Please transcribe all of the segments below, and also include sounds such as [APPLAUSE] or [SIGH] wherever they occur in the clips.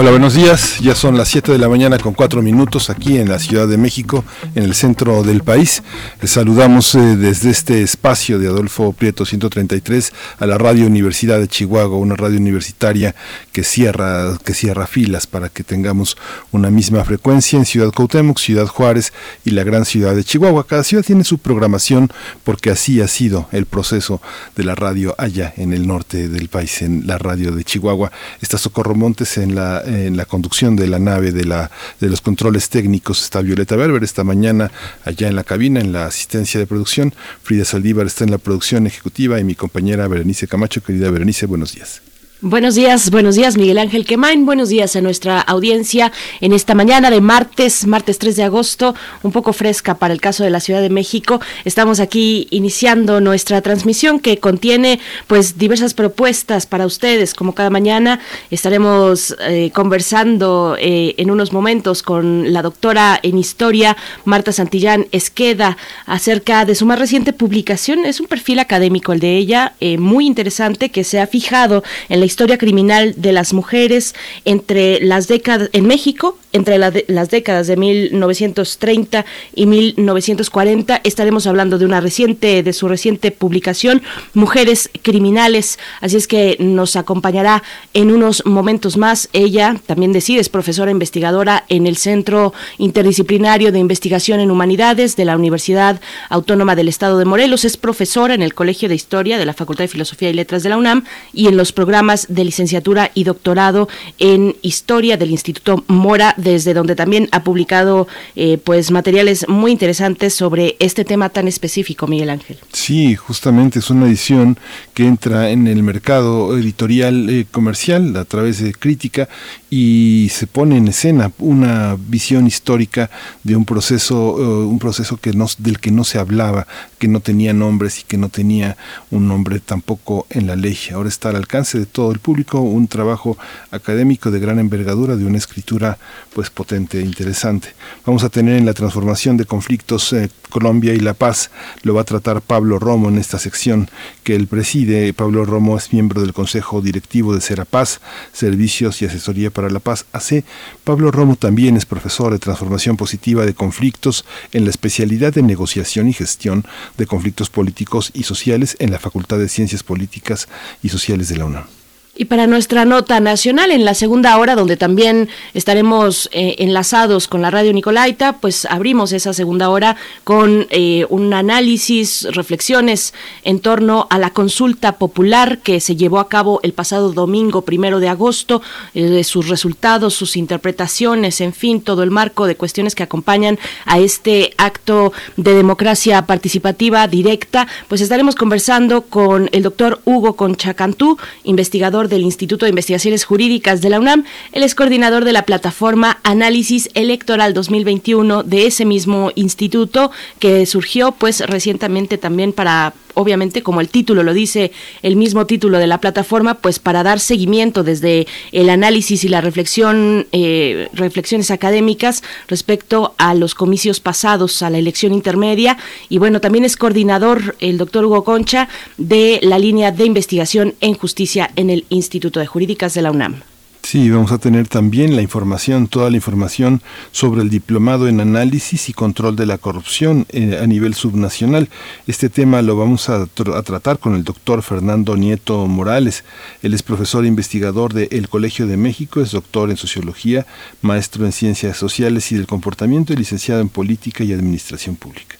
Hola, buenos días. Ya son las 7 de la mañana con 4 minutos aquí en la Ciudad de México, en el centro del país. Les saludamos eh, desde este espacio de Adolfo Prieto 133 a la Radio Universidad de Chihuahua, una radio universitaria que cierra, que cierra filas para que tengamos una misma frecuencia en Ciudad Cuauhtémoc, Ciudad Juárez y la gran ciudad de Chihuahua. Cada ciudad tiene su programación porque así ha sido el proceso de la radio allá en el norte del país, en la radio de Chihuahua. Está Socorro Montes en la en la conducción de la nave de, la, de los controles técnicos está Violeta Berber, esta mañana allá en la cabina, en la asistencia de producción. Frida Saldívar está en la producción ejecutiva y mi compañera Berenice Camacho. Querida Berenice, buenos días. Buenos días, buenos días Miguel Ángel Quemain, buenos días a nuestra audiencia en esta mañana de martes, martes 3 de agosto, un poco fresca para el caso de la Ciudad de México. Estamos aquí iniciando nuestra transmisión que contiene pues diversas propuestas para ustedes, como cada mañana estaremos eh, conversando eh, en unos momentos con la doctora en historia Marta Santillán Esqueda acerca de su más reciente publicación, es un perfil académico el de ella, eh, muy interesante que se ha fijado en la historia criminal de las mujeres entre las décadas en México entre las décadas de 1930 y 1940 estaremos hablando de una reciente de su reciente publicación Mujeres criminales. Así es que nos acompañará en unos momentos más. Ella también decide es profesora investigadora en el Centro Interdisciplinario de Investigación en Humanidades de la Universidad Autónoma del Estado de Morelos. Es profesora en el Colegio de Historia de la Facultad de Filosofía y Letras de la UNAM y en los programas de licenciatura y doctorado en Historia del Instituto Mora desde donde también ha publicado eh, pues materiales muy interesantes sobre este tema tan específico, Miguel Ángel. Sí, justamente es una edición que entra en el mercado editorial eh, comercial a través de crítica y se pone en escena una visión histórica de un proceso, eh, un proceso que no, del que no se hablaba, que no tenía nombres y que no tenía un nombre tampoco en la ley. Ahora está al alcance de todo el público un trabajo académico de gran envergadura, de una escritura pues potente e interesante. Vamos a tener en la transformación de conflictos eh, Colombia y la paz, lo va a tratar Pablo Romo en esta sección que él preside. Pablo Romo es miembro del Consejo Directivo de Serapaz, Servicios y Asesoría para la Paz AC. Pablo Romo también es profesor de transformación positiva de conflictos en la especialidad de negociación y gestión de conflictos políticos y sociales en la Facultad de Ciencias Políticas y Sociales de la UNAM. Y para nuestra nota nacional, en la segunda hora, donde también estaremos eh, enlazados con la radio Nicolaita, pues abrimos esa segunda hora con eh, un análisis, reflexiones en torno a la consulta popular que se llevó a cabo el pasado domingo primero de agosto, eh, sus resultados, sus interpretaciones, en fin, todo el marco de cuestiones que acompañan a este acto de democracia participativa directa. Pues estaremos conversando con el doctor Hugo Conchacantú, investigador del Instituto de Investigaciones Jurídicas de la UNAM. Él es coordinador de la plataforma Análisis Electoral 2021 de ese mismo instituto que surgió pues recientemente también para obviamente como el título lo dice, el mismo título de la plataforma, pues para dar seguimiento desde el análisis y la reflexión, eh, reflexiones académicas respecto a los comicios pasados, a la elección intermedia. Y bueno, también es coordinador el doctor Hugo Concha de la línea de investigación en justicia en el Instituto de Jurídicas de la UNAM. Sí, vamos a tener también la información, toda la información sobre el diplomado en análisis y control de la corrupción eh, a nivel subnacional. Este tema lo vamos a, tratar con el doctor Fernando Nieto Morales. Él es profesor e investigador del Colegio de México, es doctor en sociología, maestro en ciencias sociales y del comportamiento y licenciado en política y administración pública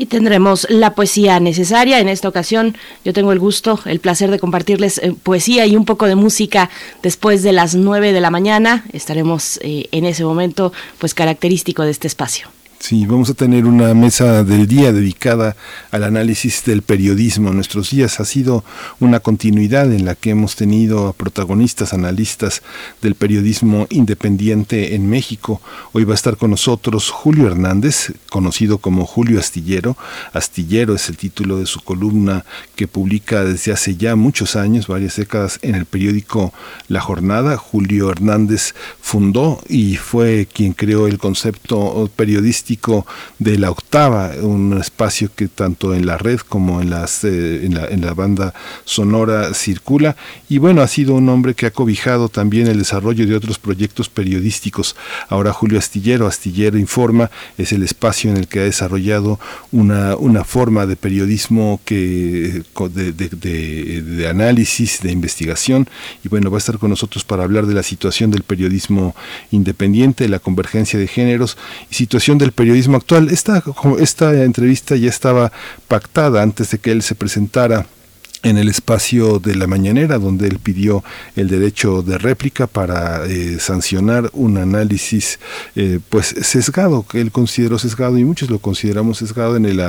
y tendremos la poesía necesaria. En esta ocasión yo tengo el gusto, el placer de compartirles eh, poesía y un poco de música después de las 9 de la mañana. Estaremos eh, en ese momento pues característico de este espacio. Sí, vamos a tener una mesa del día dedicada al análisis del periodismo. Nuestros días ha sido una continuidad en la que hemos tenido a protagonistas, analistas del periodismo independiente en México. Hoy va a estar con nosotros Julio Hernández, conocido como Julio Astillero. Astillero es el título de su columna que publica desde hace ya muchos años, varias décadas, en el periódico La Jornada. Julio Hernández fundó y fue quien creó el concepto periodístico de la octava, un espacio que tanto en la red como en, las, eh, en, la, banda sonora circula. Y bueno, ha sido un hombre que ha cobijado también el desarrollo de otros proyectos periodísticos. Ahora Julio Astillero, Astillero Informa, es el espacio en el que ha desarrollado una, una forma de periodismo que, de, de, de análisis, de investigación. Y bueno, va a estar con nosotros para hablar de la situación del periodismo independiente, la convergencia de géneros y situación del periodismo actual. Esta, esta entrevista ya estaba pactada antes de que él se presentara en el espacio de la mañanera, donde él pidió el derecho de réplica para eh, sancionar un análisis eh, pues sesgado, que él consideró sesgado y muchos lo consideramos sesgado en, el,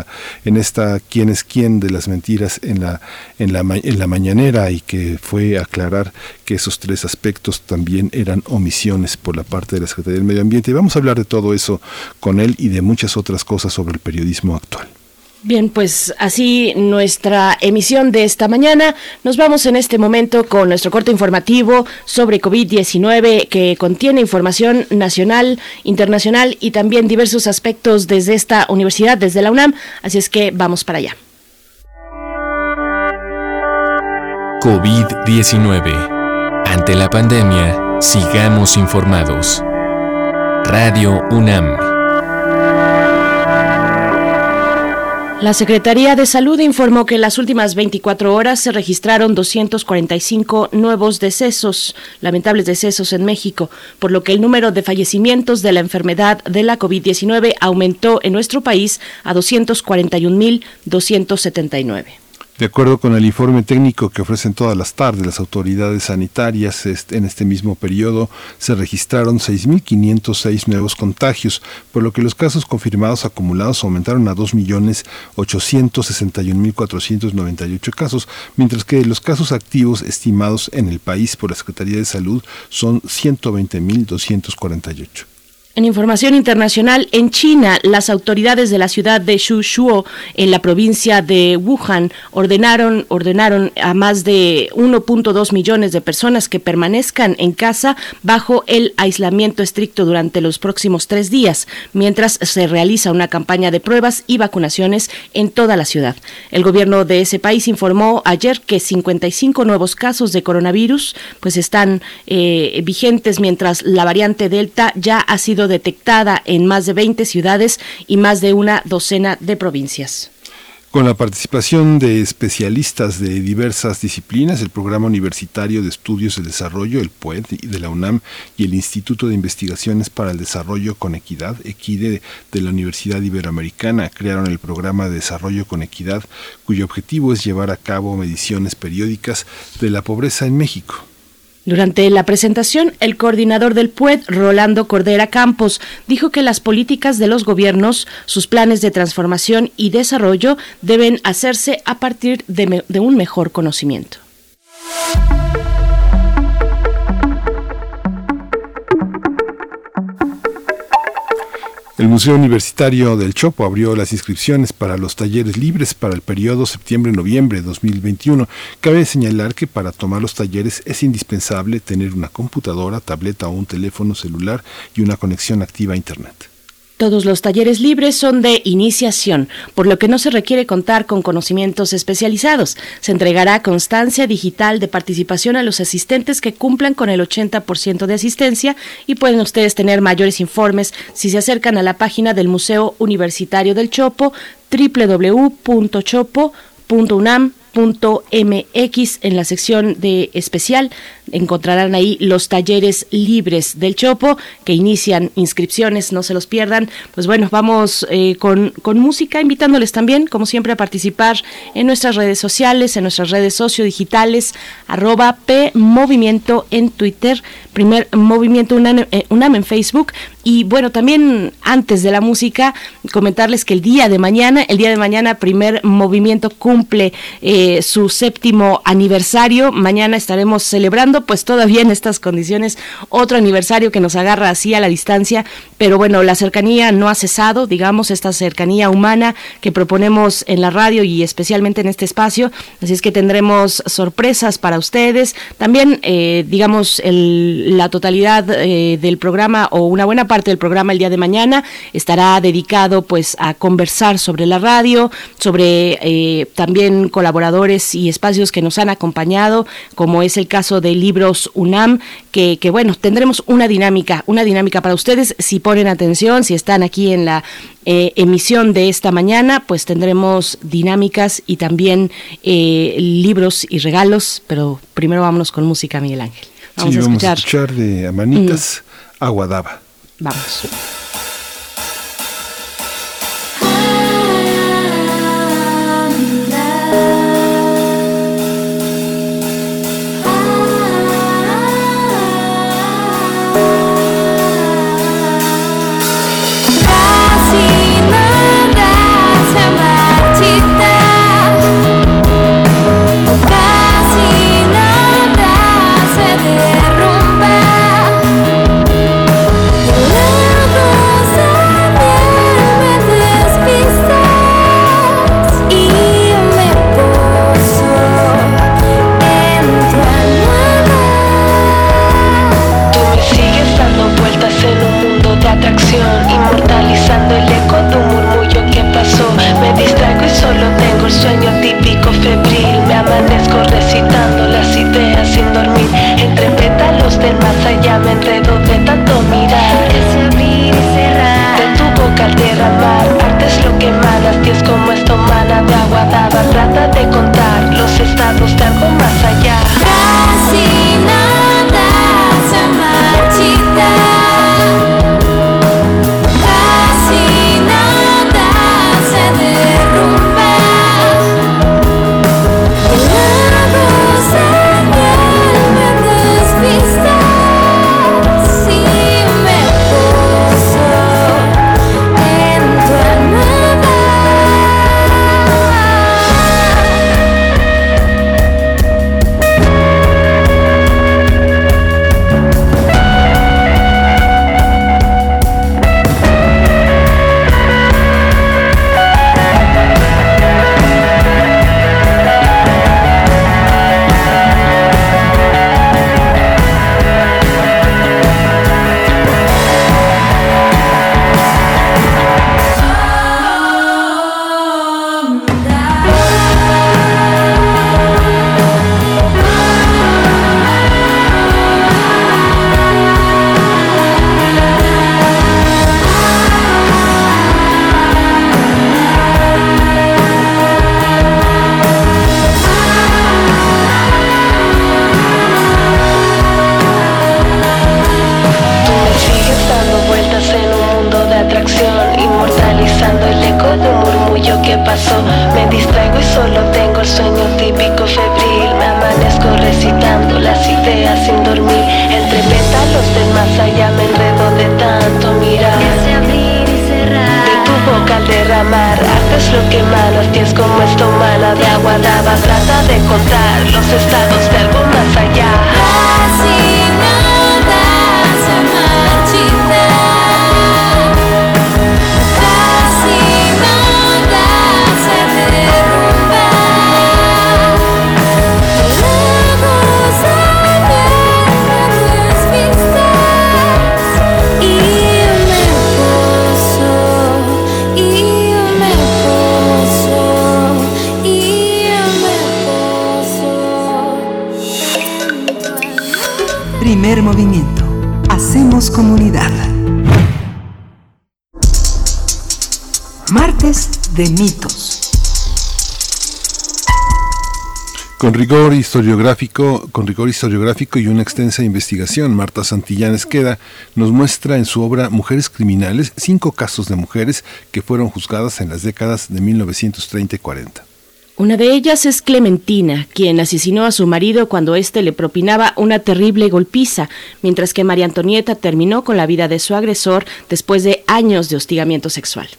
en esta quién es quién de las mentiras en la, en, la, en la mañanera y que fue aclarar que esos tres aspectos también eran omisiones por la parte de la Secretaría del Medio Ambiente. Y vamos a hablar de todo eso con él y de muchas otras cosas sobre el periodismo actual. Bien, pues así nuestra emisión de esta mañana. Nos vamos en este momento con nuestro corte informativo sobre COVID-19 que contiene información nacional, internacional y también diversos aspectos desde esta universidad, desde la UNAM. Así es que vamos para allá. COVID-19. Ante la pandemia, sigamos informados. Radio UNAM. La Secretaría de Salud informó que en las últimas 24 horas se registraron 245 nuevos decesos, lamentables decesos en México, por lo que el número de fallecimientos de la enfermedad de la COVID-19 aumentó en nuestro país a 241.279. De acuerdo con el informe técnico que ofrecen todas las tardes las autoridades sanitarias, en este mismo periodo se registraron 6.506 nuevos contagios, por lo que los casos confirmados acumulados aumentaron a 2.861.498 casos, mientras que los casos activos estimados en el país por la Secretaría de Salud son 120.248. En información internacional, en China, las autoridades de la ciudad de Shushuo, en la provincia de Wuhan, ordenaron, ordenaron a más de 1.2 millones de personas que permanezcan en casa bajo el aislamiento estricto durante los próximos tres días, mientras se realiza una campaña de pruebas y vacunaciones en toda la ciudad. El gobierno de ese país informó ayer que 55 nuevos casos de coronavirus pues están eh, vigentes, mientras la variante Delta ya ha sido detectada en más de 20 ciudades y más de una docena de provincias. Con la participación de especialistas de diversas disciplinas, el Programa Universitario de Estudios de Desarrollo, el PUED, de la UNAM y el Instituto de Investigaciones para el Desarrollo con Equidad, EQUIDE, de la Universidad Iberoamericana, crearon el Programa de Desarrollo con Equidad, cuyo objetivo es llevar a cabo mediciones periódicas de la pobreza en México. Durante la presentación, el coordinador del PUED, Rolando Cordera Campos, dijo que las políticas de los gobiernos, sus planes de transformación y desarrollo deben hacerse a partir de, de un mejor conocimiento. El Museo Universitario del Chopo abrió las inscripciones para los talleres libres para el periodo septiembre-noviembre de 2021. Cabe señalar que para tomar los talleres es indispensable tener una computadora, tableta o un teléfono celular y una conexión activa a Internet. Todos los talleres libres son de iniciación, por lo que no se requiere contar con conocimientos especializados. Se entregará constancia digital de participación a los asistentes que cumplan con el 80% de asistencia y pueden ustedes tener mayores informes si se acercan a la página del Museo Universitario del Chopo www.chopo.unam.mx en la sección de especial encontrarán ahí los talleres libres del Chopo que inician inscripciones, no se los pierdan. Pues bueno, vamos eh, con, con música, invitándoles también, como siempre, a participar en nuestras redes sociales, en nuestras redes sociodigitales, arroba P Movimiento en Twitter, primer Movimiento eh, UNAM en Facebook. Y bueno, también antes de la música, comentarles que el día de mañana, el día de mañana, primer movimiento cumple eh, su séptimo aniversario. Mañana estaremos celebrando, pues todavía en estas condiciones, otro aniversario que nos agarra así a la distancia. Pero bueno, la cercanía no ha cesado, digamos, esta cercanía humana que proponemos en la radio y especialmente en este espacio. Así es que tendremos sorpresas para ustedes. También, eh, digamos, la totalidad eh, del programa o una buena parte del programa el día de mañana estará dedicado pues a conversar sobre la radio, sobre eh, también colaboradores y espacios que nos han acompañado, como es el caso de Libros UNAM, que, que bueno, tendremos una dinámica, una dinámica para ustedes, si ponen atención, si están aquí en la eh, emisión de esta mañana, pues tendremos dinámicas y también eh, libros y regalos, pero primero vámonos con música, Miguel Ángel. Vamos, a, escuchar. vamos a escuchar de Amanitas mm. Aguadaba. Vamos. Rigor historiográfico, con rigor historiográfico y una extensa investigación, Marta Santillán Esqueda nos muestra en su obra Mujeres Criminales cinco casos de mujeres que fueron juzgadas en las décadas de 1930 y 40. Una de ellas es Clementina, quien asesinó a su marido cuando éste le propinaba una terrible golpiza, mientras que María Antonieta terminó con la vida de su agresor después de años de hostigamiento sexual.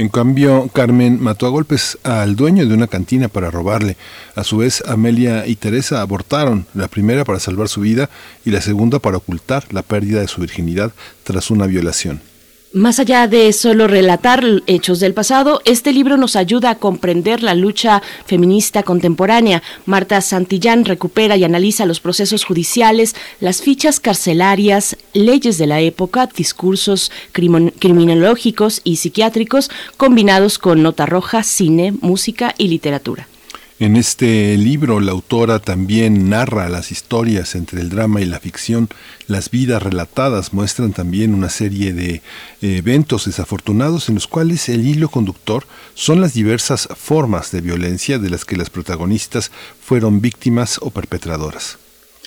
En cambio, Carmen mató a golpes al dueño de una cantina para robarle. A su vez, Amelia y Teresa abortaron, la primera para salvar su vida y la segunda para ocultar la pérdida de su virginidad tras una violación. Más allá de solo relatar hechos del pasado, este libro nos ayuda a comprender la lucha feminista contemporánea. Marta Santillán recupera y analiza los procesos judiciales, las fichas carcelarias, leyes de la época, discursos criminológicos y psiquiátricos combinados con nota roja, cine, música y literatura. En este libro la autora también narra las historias entre el drama y la ficción. Las vidas relatadas muestran también una serie de eh, eventos desafortunados en los cuales el hilo conductor son las diversas formas de violencia de las que las protagonistas fueron víctimas o perpetradoras.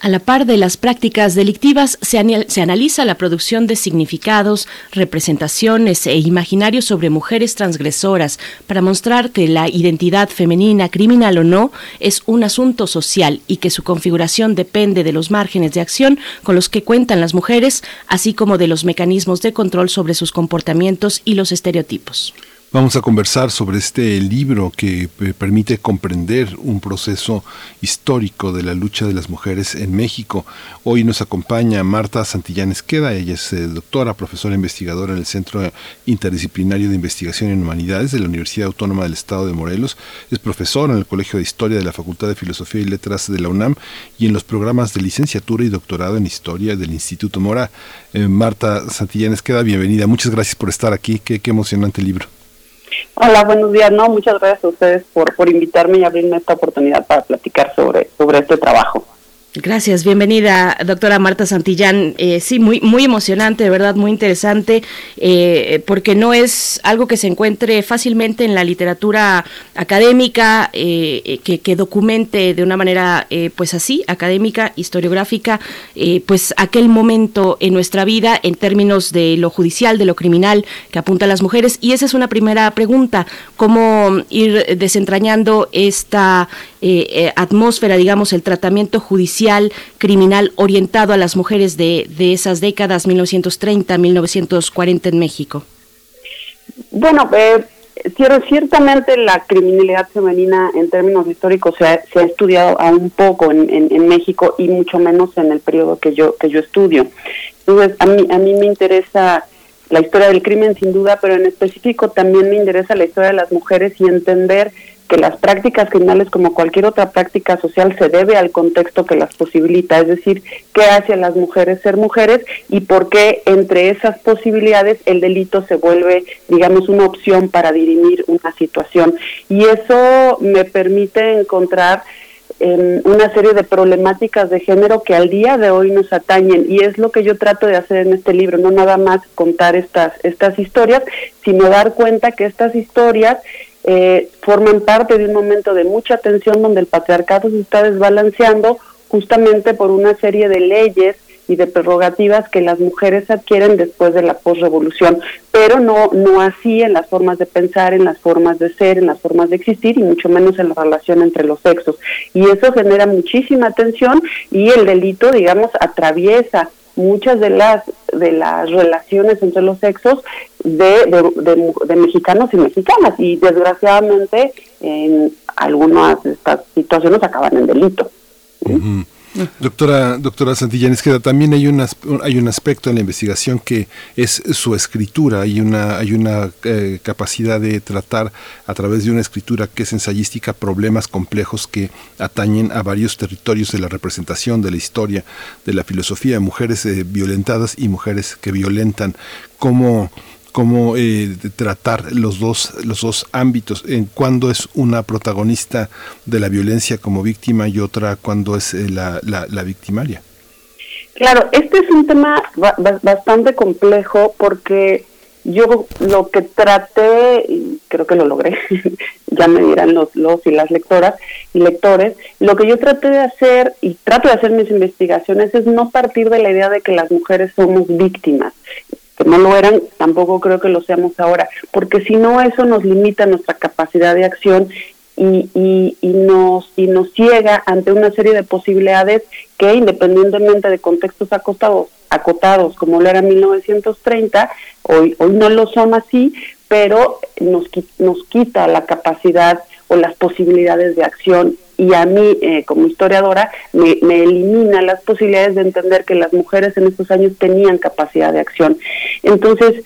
A la par de las prácticas delictivas, se, analiza la producción de significados, representaciones e imaginarios sobre mujeres transgresoras para mostrar que la identidad femenina, criminal o no, es un asunto social y que su configuración depende de los márgenes de acción con los que cuentan las mujeres, así como de los mecanismos de control sobre sus comportamientos y los estereotipos. Vamos a conversar sobre este libro que eh, permite comprender un proceso histórico de la lucha de las mujeres en México. Hoy nos acompaña Marta Santillán Esqueda, ella es eh, doctora, profesora investigadora en el Centro Interdisciplinario de Investigación en Humanidades de la Universidad Autónoma del Estado de Morelos, es profesora en el Colegio de Historia de la Facultad de Filosofía y Letras de la UNAM y en los programas de licenciatura y doctorado en Historia del Instituto Mora. Eh, Marta Santillán Esqueda, bienvenida, muchas gracias por estar aquí, qué, qué emocionante libro. Hola, buenos días. No, muchas gracias a ustedes por, por invitarme y abrirme esta oportunidad para platicar sobre, sobre este trabajo. Gracias, bienvenida, doctora Marta Santillán. Eh, sí, muy, muy emocionante, de verdad, muy interesante, eh, porque no es algo que se encuentre fácilmente en la literatura académica, eh, que, documente de una manera, pues así, académica, historiográfica, pues aquel momento en nuestra vida en términos de lo judicial, de lo criminal que apunta las mujeres. Y esa es una primera pregunta, cómo ir desentrañando esta atmósfera, digamos, el tratamiento judicial criminal orientado a las mujeres de, de esas décadas 1930-1940 en México? Bueno, eh, ciertamente la criminalidad femenina en términos históricos se ha, se ha estudiado aún poco en, en, México y mucho menos en el periodo que yo que yo estudio. Entonces, a mí, a mí me interesa la historia del crimen sin duda, pero en específico también me interesa la historia de las mujeres y entender que las prácticas criminales, como cualquier otra práctica social, se debe al contexto que las posibilita, es decir, qué hace a las mujeres ser mujeres y por qué entre esas posibilidades el delito se vuelve, digamos, una opción para dirimir una situación. Y eso me permite encontrar em, una serie de problemáticas de género que al día de hoy nos atañen y es lo que yo trato de hacer en este libro, no nada más contar estas, estas historias, sino dar cuenta que estas historias eh, forman parte de un momento de mucha tensión donde el patriarcado se está desbalanceando justamente por una serie de leyes y de prerrogativas que las mujeres adquieren después de la posrevolución, pero no no así en las formas de pensar, en las formas de ser, en las formas de existir y mucho menos en la relación entre los sexos. Y eso genera muchísima tensión y el delito, digamos, atraviesa muchas de las de las relaciones entre los sexos de, de, mexicanos y mexicanas. Y desgraciadamente en algunas de estas situaciones acaban en delito. Doctora, doctora Santillán queda también hay, una, hay un aspecto en la investigación que es su escritura, hay una, hay una eh, capacidad de tratar a través de una escritura que es ensayística problemas complejos que atañen a varios territorios de la representación, de la historia, de la filosofía, mujeres eh, violentadas y mujeres que violentan. ¿Cómo, cómo eh, tratar los dos, los dos ámbitos, en cuándo es una protagonista de la violencia como víctima y otra cuando es eh, la, la, victimaria. Claro, este es un tema bastante complejo porque yo lo que traté, y creo que lo logré, [LAUGHS] ya me dirán los, los y las lectoras y lectores, lo que yo traté de hacer y trato de hacer mis investigaciones es no partir de la idea de que las mujeres somos víctimas, que no lo eran, tampoco creo que lo seamos ahora, porque si no eso nos limita nuestra capacidad de acción y, y, y, nos, y nos ciega ante una serie de posibilidades que independientemente de contextos acotados, acotados como lo era 1930, hoy, hoy no lo son así, pero nos, nos quita la capacidad o las posibilidades de acción y a mí eh, como historiadora me, me, elimina las posibilidades de entender que las mujeres en estos años tenían capacidad de acción. Entonces,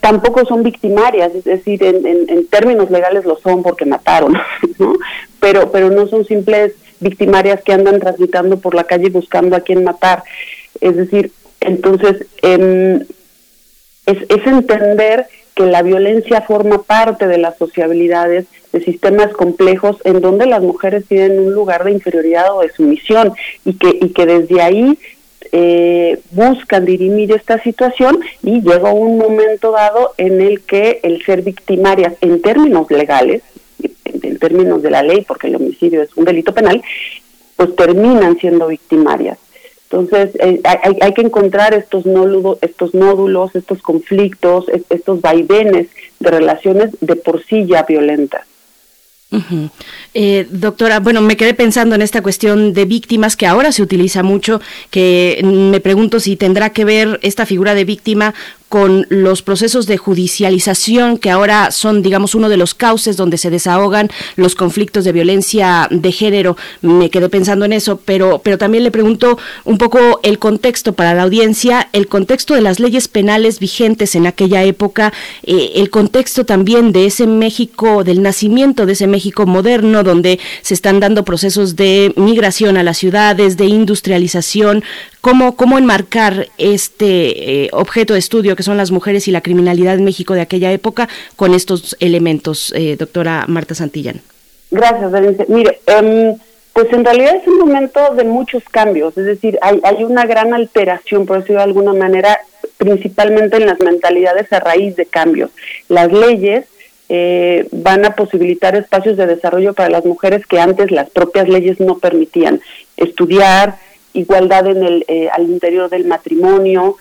tampoco son victimarias, es decir, en, en, términos legales lo son porque mataron, [LAUGHS] ¿no? Pero, pero no son simples victimarias que andan transitando por la calle buscando a quién matar. Es decir, entonces em, es, es entender que la violencia forma parte de las sociabilidades de sistemas complejos en donde las mujeres tienen un lugar de inferioridad o de sumisión y que, y que desde ahí eh, buscan dirimir esta situación y llega un momento dado en el que el ser victimarias en términos legales, en términos de la ley, porque el homicidio es un delito penal, pues terminan siendo victimarias. Entonces, eh, hay, hay, que encontrar estos, nódulos, estos nódulos, estos conflictos, estos vaivenes de relaciones de por sí ya violentas. Eh, doctora, bueno, me quedé pensando en esta cuestión de víctimas que ahora se utiliza mucho, que me pregunto si tendrá que ver esta figura de víctima con los procesos de judicialización que ahora son, digamos, uno de los cauces donde se desahogan los conflictos de violencia de género. Me quedé pensando en eso, pero, pero también le pregunto un poco el contexto para la audiencia, el contexto de las leyes penales vigentes en aquella época, eh, el contexto también de ese México, del nacimiento de ese México moderno, donde se están dando procesos de migración a las ciudades, de industrialización, cómo, cómo enmarcar este eh, objeto de estudio que son las mujeres y la criminalidad en México de aquella época con estos elementos, eh, doctora Marta Santillán. Gracias, Denise. Mire, em, pues en realidad es un momento de muchos cambios, es decir, hay, hay una gran alteración, por decirlo de alguna manera, principalmente en las mentalidades a raíz de cambios. Las leyes eh, van a posibilitar espacios de desarrollo para las mujeres que antes las propias leyes no permitían. Estudiar, igualdad en el, eh, al interior del matrimonio,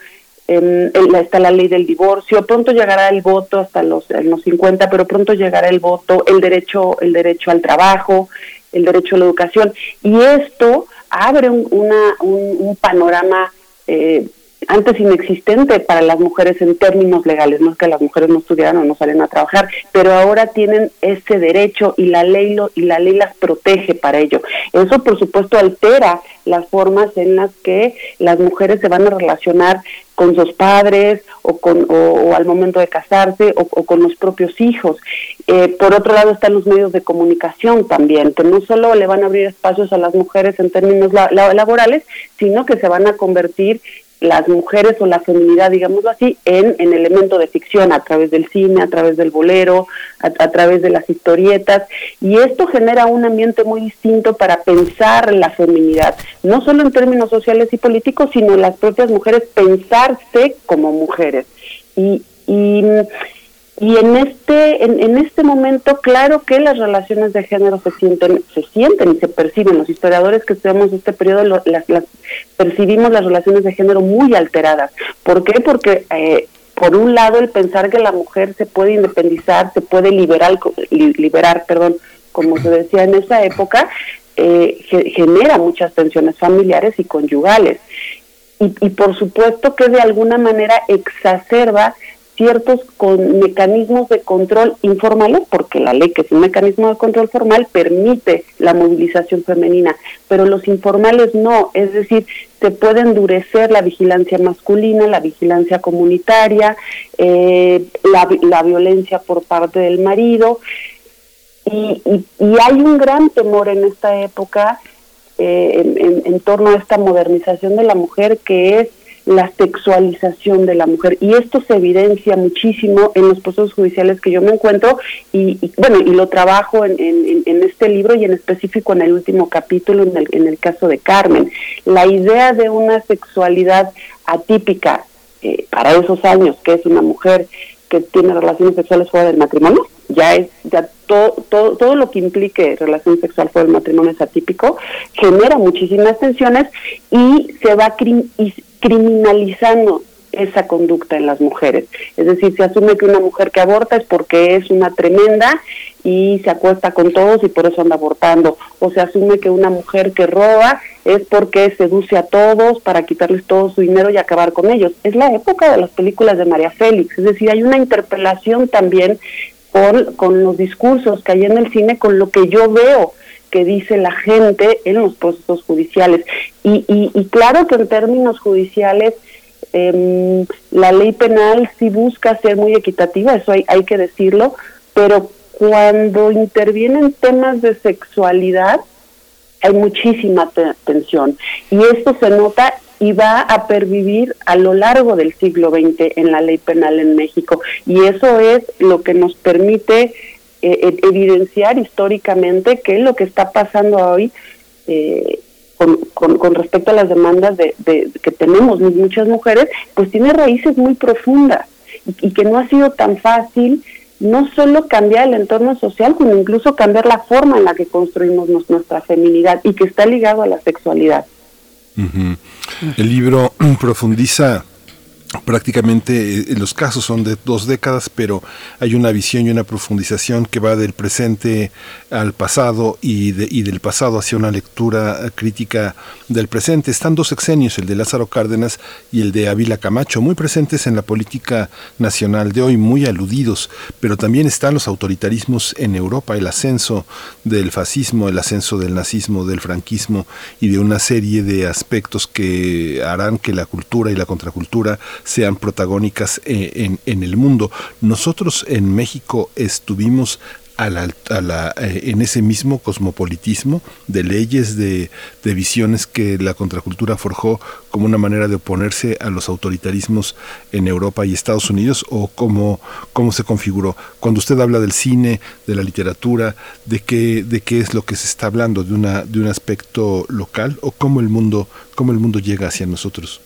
eh, está la ley del divorcio, pronto llegará el voto hasta los, los 50, pero pronto llegará el voto, el derecho, el derecho al trabajo, el derecho a la educación, y esto abre un, una, un, panorama eh, antes inexistente para las mujeres en términos legales, no es que las mujeres no estudiaran o no salen a trabajar, pero ahora tienen ese derecho y la ley lo, y la ley las protege para ello. Eso por supuesto altera las formas en las que las mujeres se van a relacionar con sus padres o, con, o, al momento de casarse o, con los propios hijos. Eh, por otro lado están los medios de comunicación también, que no solo le van a abrir espacios a las mujeres en términos laborales, sino que se van a convertir las mujeres o la feminidad, digámoslo así, en, en elemento de ficción a través del cine, a través del bolero, a, través de las historietas. Y esto genera un ambiente muy distinto para pensar la feminidad, no solo en términos sociales y políticos, sino las propias mujeres pensarse como mujeres. Y, y y en este en, en, este momento claro que las relaciones de género se sienten se sienten y se perciben. Los historiadores que estudiamos este periodo las, las, percibimos las relaciones de género muy alteradas. ¿por qué? porque eh, por un lado el pensar que la mujer se puede independizar se puede liberar liberar perdón como se decía en esa época eh, genera muchas tensiones familiares y conyugales. Y, y por supuesto que de alguna manera exacerba ciertos con mecanismos de control informales, porque la ley que es un mecanismo de control formal permite la movilización femenina, pero los informales no, es decir, se puede endurecer la vigilancia masculina, la vigilancia comunitaria, eh, la, violencia por parte del marido, y, hay un gran temor en esta época eh, en torno a esta modernización de la mujer que es la sexualización de la mujer. Y esto se evidencia muchísimo en los procesos judiciales que yo me encuentro y, bueno y lo trabajo en, en, este libro y en específico en el último capítulo en el, en el caso de Carmen. La idea de una sexualidad atípica eh, para esos años, que es una mujer que tiene relaciones sexuales fuera del matrimonio, ya es ya todo, todo, todo lo que implique relación sexual fuera del matrimonio es atípico, genera muchísimas tensiones y se va criminalizando esa conducta en las mujeres. Es decir, se asume que una mujer que aborta es porque es una tremenda y se acuesta con todos y por eso anda abortando. O se asume que una mujer que roba es porque seduce a todos para quitarles todo su dinero y acabar con ellos. Es la época de las películas de María Félix. Es decir, hay una interpelación también con, con los discursos que hay en el cine, con lo que yo veo que dice la gente en los procesos judiciales. Y, y, claro que en términos judiciales eh, la ley penal sí busca ser muy equitativa, eso hay, hay que decirlo, pero cuando intervienen temas de sexualidad hay muchísima tensión y esto se nota y va a pervivir a lo largo del siglo XX en la ley penal en México y eso es lo que nos permite eh, evidenciar históricamente que lo que está pasando hoy eh, con, con, respecto a las demandas de, que tenemos muchas mujeres, pues tiene raíces muy profundas y, que no ha sido tan fácil no solo cambiar el entorno social, sino incluso cambiar la forma en la que construimos nuestra feminidad y que está ligado a la sexualidad. El libro [CLEARS THROAT] profundiza prácticamente eh, los casos son de dos décadas, pero hay una visión y una profundización que va del presente al pasado y, y del pasado hacia una lectura crítica del presente. Están dos exenios, el de Lázaro Cárdenas y el de Ávila Camacho, muy presentes en la política nacional de hoy, muy aludidos, pero también están los autoritarismos en Europa, el ascenso del fascismo, el ascenso del nazismo, del franquismo y de una serie de aspectos que harán que la cultura y la contracultura sean protagónicas eh, en el mundo. Nosotros en México estuvimos a la, a la, eh, en ese mismo cosmopolitismo de leyes, de, visiones que la contracultura forjó como una manera de oponerse a los autoritarismos en Europa y Estados Unidos o cómo, cómo se configuró. Cuando usted habla del cine, de la literatura, de qué, de qué es lo que se está hablando, de, una, de un aspecto local o cómo el mundo, cómo el mundo llega hacia nosotros.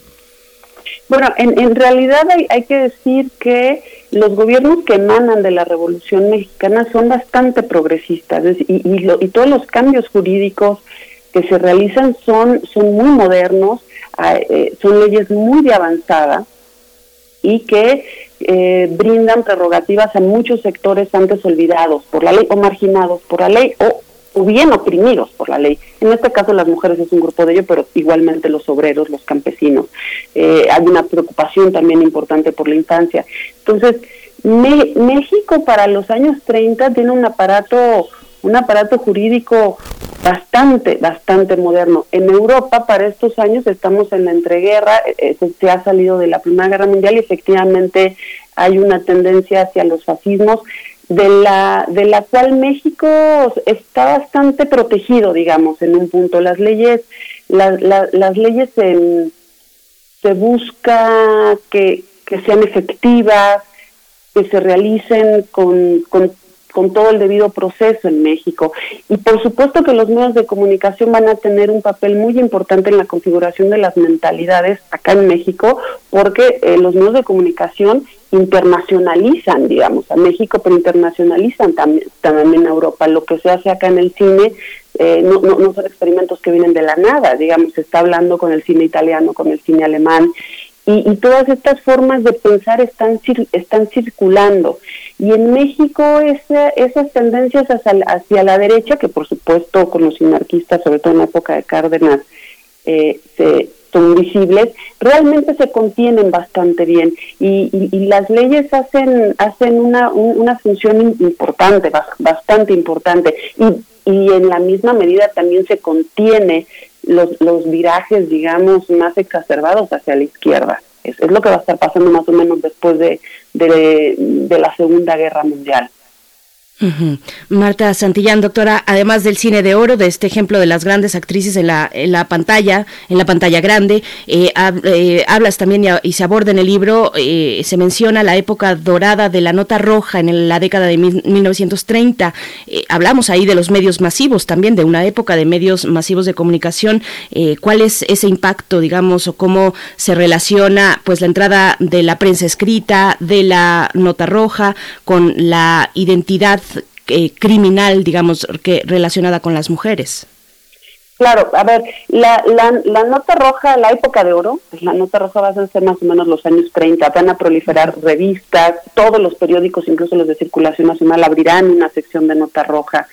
Bueno, en, en realidad hay, hay, que decir que los gobiernos que emanan de la Revolución Mexicana son bastante progresistas y, y, lo, y todos los cambios jurídicos que se realizan son, son muy modernos, eh, son leyes muy de avanzada y que eh, brindan prerrogativas a muchos sectores antes olvidados por la ley o marginados por la ley o o bien oprimidos por la ley. En este caso las mujeres es un grupo de ellos, pero igualmente los obreros, los campesinos. Eh, hay una preocupación también importante por la infancia. Entonces, México para los años 30 tiene un aparato un aparato jurídico bastante, bastante moderno. En Europa, para estos años, estamos en la entreguerra, eh, se ha salido de la Primera Guerra Mundial y efectivamente hay una tendencia hacia los fascismos de la, de la cual México está bastante protegido, digamos, en un punto. Las leyes, las leyes se busca que, que sean efectivas, que se realicen con, con con todo el debido proceso en México. Y por supuesto que los medios de comunicación van a tener un papel muy importante en la configuración de las mentalidades acá en México, porque eh, los medios de comunicación internacionalizan, digamos, a México, pero internacionalizan también, también a Europa. Lo que se hace acá en el cine eh, no, no, no son experimentos que vienen de la nada, digamos, se está hablando con el cine italiano, con el cine alemán, y, y, todas estas formas de pensar están, están circulando. Y en México esa, esas tendencias hacia, hacia, la derecha, que por supuesto con los sinarquistas, sobre todo en la época de Cárdenas, eh, se, son visibles, realmente se contienen bastante bien y, y, las leyes hacen hacen una, una función importante, bastante importante y, y en la misma medida también se contiene los, los virajes, digamos, más exacerbados hacia la izquierda. Es, es, lo que va a estar pasando más o menos después de, de, de la Segunda Guerra Mundial. Marta Santillán, doctora, además del cine de oro, de este ejemplo de las grandes actrices en la, en la pantalla, en la pantalla grande, eh, eh, hablas también y, se aborda en el libro, eh, se menciona la época dorada de la nota roja en la década de 1930. hablamos ahí de los medios masivos también, de una época de medios masivos de comunicación. ¿Cuál es ese impacto, digamos, o cómo se relaciona pues la entrada de la prensa escrita, de la nota roja, con la identidad eh, criminal, digamos, que relacionada con las mujeres. Claro, a ver, la, la, nota roja, la época de oro, pues la nota roja va a ser más o menos los años 30, van a proliferar revistas, todos los periódicos, incluso los de circulación nacional, abrirán una sección de nota roja.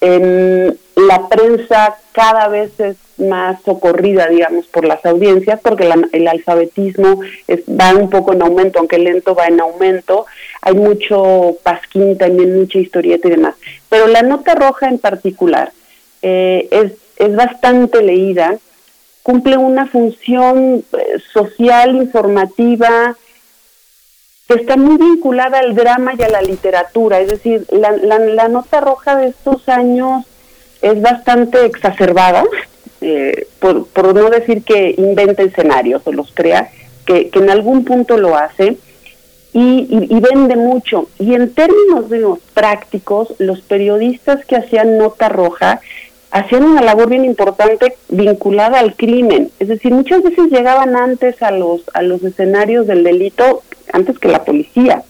la prensa cada vez es más socorrida, digamos, por las audiencias, porque el alfabetismo va un poco en aumento, aunque lento va en aumento, hay mucho pasquín también, mucha historieta y demás. Pero la nota roja en particular eh, es, es bastante leída, cumple una función eh, social, informativa, que está muy vinculada al drama y a la literatura. Es decir, la, la, nota roja de estos años es bastante exacerbada, eh, por, por, no decir que inventa escenarios o los crea, que, en algún punto lo hace y, vende mucho. Y en términos digamos, prácticos, los periodistas que hacían nota roja hacían una labor bien importante vinculada al crimen. Es decir, muchas veces llegaban antes a los, a los escenarios del delito, antes que la policía.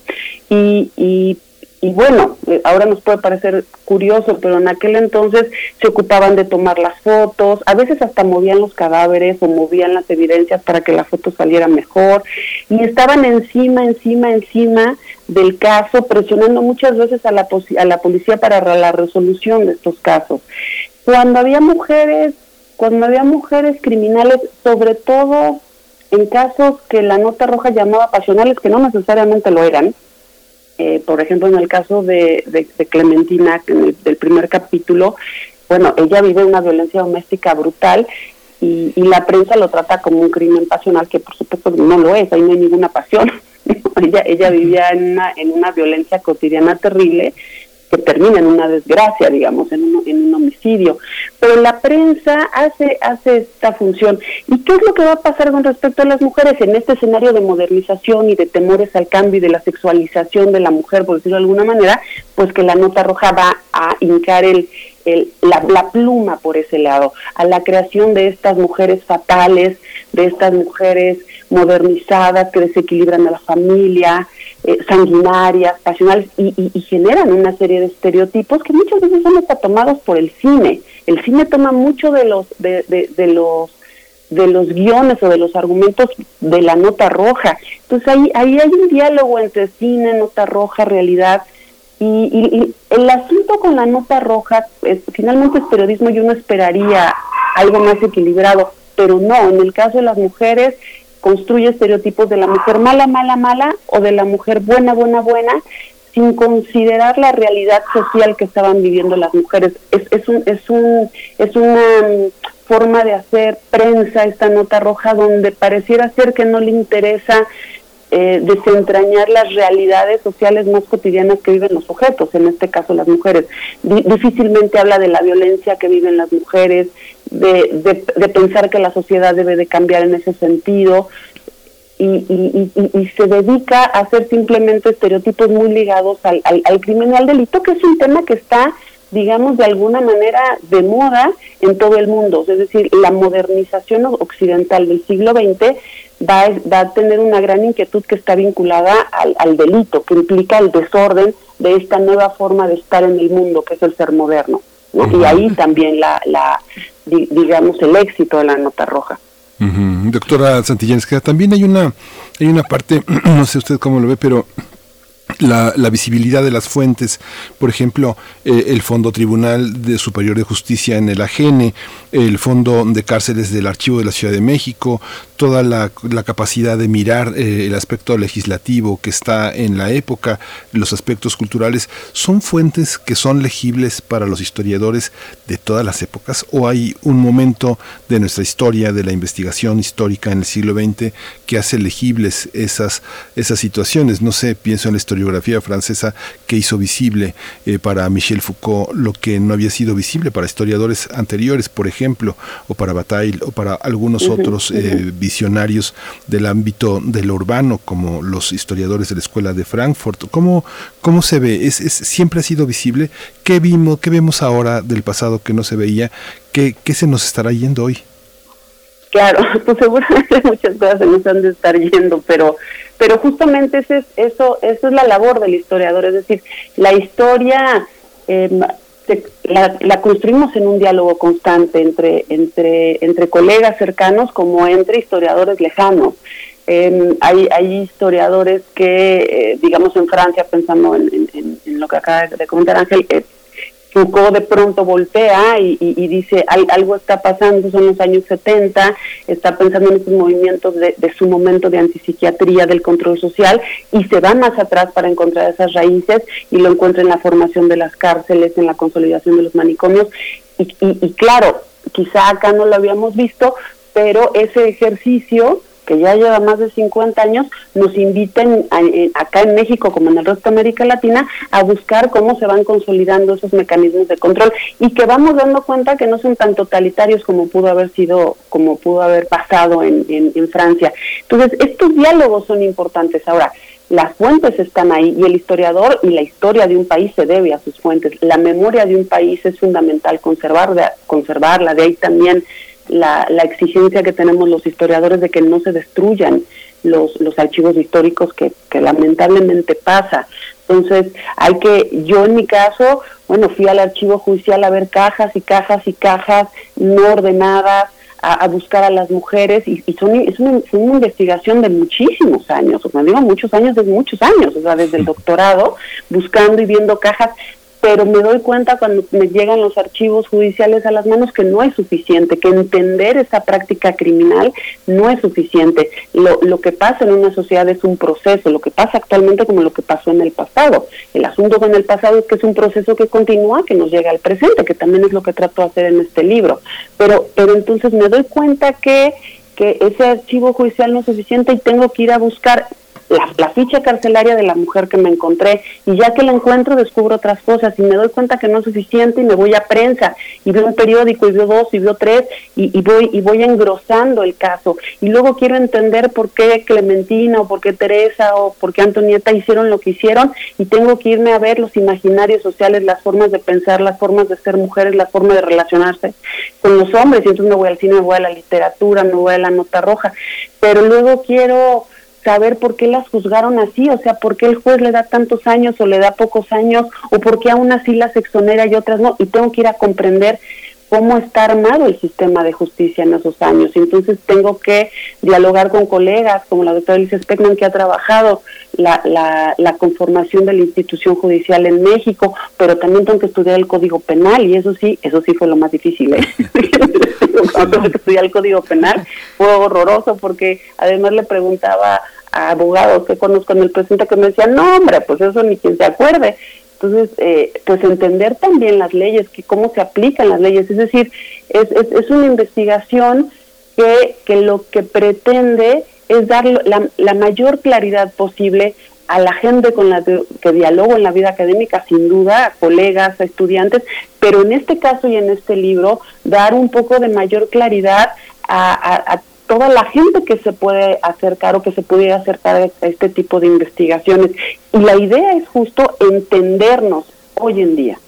Y, y y bueno, eh, ahora nos puede parecer curioso, pero en aquel entonces se ocupaban de tomar las fotos, a veces hasta movían los cadáveres o movían las evidencias para que la foto saliera mejor y estaban encima, encima, encima del caso, presionando muchas veces a la, a la policía para la resolución de estos casos. Cuando había mujeres, cuando había mujeres criminales, sobre todo en casos que la nota roja llamaba pasionales, que no necesariamente lo eran, eh, por ejemplo, en el caso de, Clementina, en el del primer capítulo, bueno, ella vive una violencia doméstica brutal y, la prensa lo trata como un crimen pasional, que por supuesto no lo es, ahí no hay ninguna pasión. [LAUGHS] ella, ella vivía en una, en una violencia cotidiana terrible que termina en una desgracia, digamos, en un, en un homicidio. Pero la prensa hace, hace esta función. ¿Y qué es lo que va a pasar con respecto a las mujeres en este escenario de modernización y de temores al cambio y de la sexualización de la mujer, por decirlo de alguna manera? Pues que la nota roja va a hincar el, el, la, la, pluma por ese lado, a la creación de estas mujeres fatales, de estas mujeres modernizadas que desequilibran a la familia, eh, sanguinarias, pasionales y, generan una serie de estereotipos que muchas veces son hasta tomados por el cine. El cine toma mucho de los de, de, los de los guiones o de los argumentos de la nota roja. Entonces ahí, ahí hay un diálogo entre cine, nota roja, realidad. Y, el asunto con la nota roja, finalmente es periodismo y uno esperaría algo más equilibrado, pero no, en el caso de las mujeres construye estereotipos de la mujer mala, mala, mala o de la mujer buena, buena, buena, sin considerar la realidad social que estaban viviendo las mujeres. Es, es, un, es, un, es una mm, forma de hacer prensa esta nota roja donde pareciera ser que no le interesa eh, desentrañar las realidades sociales más cotidianas que viven los sujetos, en este caso las mujeres. difícilmente habla de la violencia que viven las mujeres, de, de, pensar que la sociedad debe de cambiar en ese sentido. Y, se dedica a hacer simplemente estereotipos muy ligados al, al, al crimen y al delito, que es un tema que está digamos, de alguna manera de moda en todo el mundo. Es decir, la modernización occidental del siglo XX va a, va a tener una gran inquietud que está vinculada al, al, delito, que implica el desorden de esta nueva forma de estar en el mundo, que es el ser moderno. Y ahí también la, la, digamos, el éxito de la nota roja. Doctora Santillán, también hay una, hay una parte, [CLEARS THROAT] no sé usted cómo lo ve, pero la, visibilidad de las fuentes, por ejemplo, eh, el Fondo Tribunal de Superior de Justicia en el AGN, el Fondo de Cárceles del Archivo de la Ciudad de México, toda la, capacidad de mirar eh, el aspecto legislativo que está en la época, los aspectos culturales, ¿son fuentes que son legibles para los historiadores de todas las épocas? ¿O hay un momento de nuestra historia, de la investigación histórica en el siglo XX, que hace legibles esas, esas situaciones? No sé, pienso en la historia historiografía francesa que hizo visible eh, para Michel Foucault lo que no había sido visible para historiadores anteriores, por ejemplo, o para Bataille, o para algunos otros eh, visionarios del ámbito de lo urbano, como los historiadores de la Escuela de Frankfurt. ¿Cómo, cómo se ve? ¿Es, siempre ha sido visible? ¿Qué, vimos, ¿Qué vemos ahora del pasado que no se veía? ¿Qué, qué se nos estará yendo hoy? Claro, [LAUGHS] pues seguramente muchas cosas se nos han de estar yendo, pero pero justamente ese es, eso eso es la labor del historiador, es decir, la historia em, la, la, construimos en un diálogo constante entre entre entre colegas cercanos como entre historiadores lejanos. Em, hay, hay historiadores que, eh, digamos, en Francia, pensando en, en, en, lo que acaba de comentar Ángel, eh, Foucault de pronto voltea y, dice, algo está pasando, son los años 70, está pensando en esos movimientos de, su momento de antipsiquiatría, del control social, y se va más atrás para encontrar esas raíces y lo encuentra en la formación de las cárceles, en la consolidación de los manicomios. Y, y claro, quizá acá no lo habíamos visto, pero ese ejercicio que ya lleva más de 50 años, nos inviten acá en México como en el resto de América Latina a buscar cómo se van consolidando esos mecanismos de control y que vamos dando cuenta que no son tan totalitarios como pudo haber sido, como pudo haber pasado en, en Francia. Entonces, estos diálogos son importantes. Ahora, las fuentes están ahí y el historiador y la historia de un país se debe a sus fuentes. La memoria de un país es fundamental conservar, conservarla, de ahí también la, la exigencia que tenemos los historiadores de que no se destruyan los, los archivos históricos que, que lamentablemente pasa. Entonces, hay que, yo en mi caso, bueno, fui al archivo judicial a ver cajas y cajas y cajas no ordenadas, a, buscar a las mujeres, y, y son, es, una, investigación de muchísimos años, o sea, digo muchos años, de muchos años, o sea, desde el [LAUGHS] doctorado, buscando y viendo cajas pero me doy cuenta cuando me llegan los archivos judiciales a las manos que no es suficiente, que entender esa práctica criminal no es suficiente. Lo, lo que pasa en una sociedad es un proceso, lo que pasa actualmente como lo que pasó en el pasado. El asunto con el pasado es que es un proceso que continúa, que nos llega al presente, que también es lo que trato de hacer en este libro. Pero, pero entonces me doy cuenta que que ese archivo judicial no es suficiente y tengo que ir a buscar la, ficha carcelaria de la mujer que me encontré. Y ya que la encuentro descubro otras cosas y me doy cuenta que no es suficiente y me voy a prensa. Y veo un periódico y veo dos y veo tres y, voy y voy engrosando el caso. Y luego quiero entender por qué Clementina o por qué Teresa o por qué Antonieta hicieron lo que hicieron. Y tengo que irme a ver los imaginarios sociales, las formas de pensar, las formas de ser mujeres, la forma de relacionarse con los hombres. Y entonces me voy al cine, me voy a la literatura, me voy a la nota roja, pero luego quiero saber por qué las juzgaron así, o sea, por qué el juez le da tantos años o le da pocos años, o por qué a unas sí las exonera y otras no, y tengo que ir a comprender cómo está armado el sistema de justicia en esos años. Entonces tengo que dialogar con colegas como la doctora Alicia Speckman, que ha trabajado la, la, la, conformación de la institución judicial en México, pero también tengo que estudiar el Código Penal, y eso sí, eso sí fue lo más difícil. ¿eh? [LAUGHS] [LAUGHS] Cuando tengo que estudiar el Código Penal fue horroroso, porque además le preguntaba abogados que conozco en el presente que me decían, no hombre, pues eso ni quien se acuerde. Entonces, eh, pues entender también las leyes, que cómo se aplican las leyes, es decir, es, es, es una investigación que, que lo que pretende es dar la, la mayor claridad posible a la gente con la que dialogo en la vida académica, sin duda, a colegas, a estudiantes, pero en este caso y en este libro, dar un poco de mayor claridad a, a, a toda la gente que se puede acercar o que se pudiera acercar a este tipo de investigaciones. Y la idea es justo entendernos hoy en día.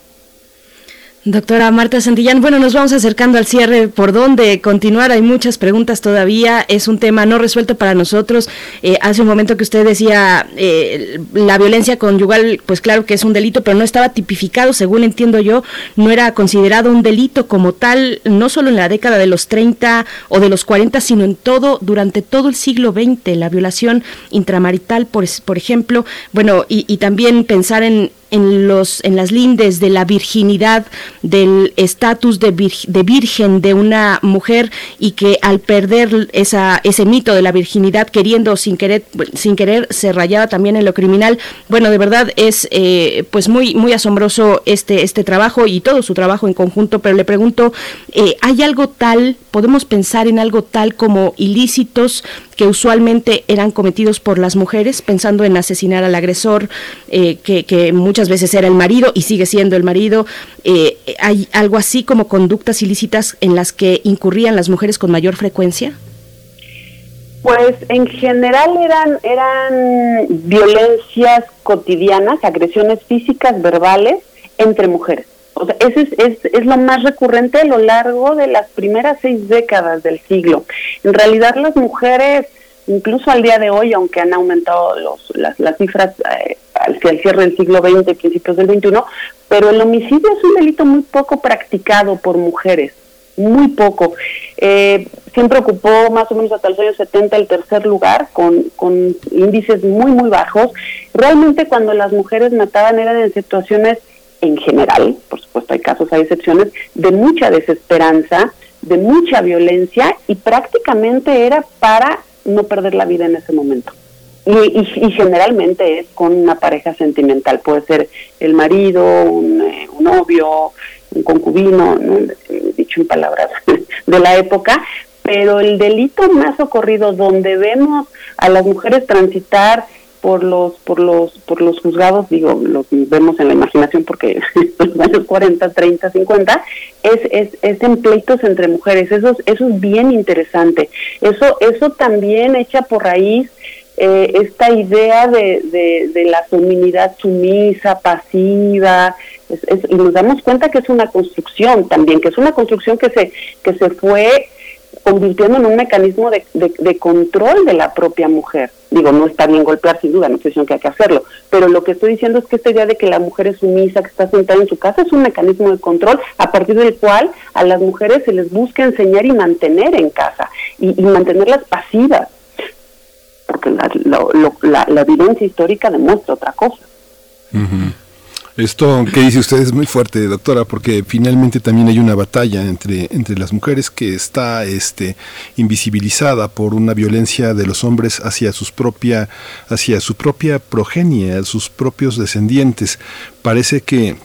Doctora Marta Santillán, bueno, nos vamos acercando al cierre. ¿Por dónde continuar? Hay muchas preguntas todavía. Es un tema no resuelto para nosotros. Eh, hace un momento que usted decía eh, la violencia conyugal, pues claro que es un delito, pero no estaba tipificado, según entiendo yo, no era considerado un delito como tal, no solo en la década de los 30 o de los 40, sino en todo, durante todo el siglo XX. La violación intramarital, por, por ejemplo, bueno, y, y también pensar en, en los en las lindes de la virginidad del estatus de, de, virgen de una mujer y que al perder esa, ese mito de la virginidad, queriendo sin querer, sin querer, se rayaba también en lo criminal. Bueno, de verdad es eh, pues muy, muy asombroso este, este trabajo y todo su trabajo en conjunto, pero le pregunto, eh, ¿hay algo tal, podemos pensar en algo tal como ilícitos que usualmente eran cometidos por las mujeres, pensando en asesinar al agresor, eh, que, muchas veces era el marido y sigue siendo el marido. Eh, ¿Hay algo así como conductas ilícitas en las que incurrían las mujeres con mayor frecuencia? Pues en general eran, eran violencias cotidianas, agresiones físicas, verbales, entre mujeres. O sea, es, es, es, lo más recurrente a lo largo de las primeras seis décadas del siglo. En realidad las mujeres, incluso al día de hoy, aunque han aumentado los, las, las cifras eh, al, cierre del siglo XX, principios del XXI, pero el homicidio es un delito muy poco practicado por mujeres, muy poco. Eh, siempre ocupó más o menos hasta los años 70 el tercer lugar, con, con índices muy, muy bajos. Realmente cuando las mujeres mataban eran en situaciones en general, por supuesto hay casos, hay excepciones, de mucha desesperanza, de mucha violencia y prácticamente era para no perder la vida en ese momento. Y, generalmente es con una pareja sentimental, puede ser el marido, un, eh, novio, un concubino, dicho en palabras [LAUGHS] de la época, pero el delito más ocurrido donde vemos a las mujeres transitar por los por los por los juzgados digo lo vemos en la imaginación porque [LAUGHS] los años 40 30 50 es, es es en pleitos entre mujeres. Eso eso es bien interesante. Eso eso también echa por raíz eh, esta idea de, de, de, la feminidad sumisa pasiva. Y nos damos cuenta que es una construcción también que es una construcción que se que se fue convirtiendo en un mecanismo de, de, control de la propia mujer. Digo, no está bien golpear sin duda, no estoy diciendo que hay que hacerlo, pero lo que estoy diciendo es que esta idea de que la mujer es sumisa, que está sentada en su casa, es un mecanismo de control a partir del cual a las mujeres se les busca enseñar y mantener en casa y, mantenerlas pasivas, porque la, la, la, evidencia histórica demuestra otra cosa. Esto que dice usted es muy fuerte, doctora, porque finalmente también hay una batalla entre, entre las mujeres que está este, invisibilizada por una violencia de los hombres hacia, sus propia, hacia su propia progenie, sus propios descendientes. Parece que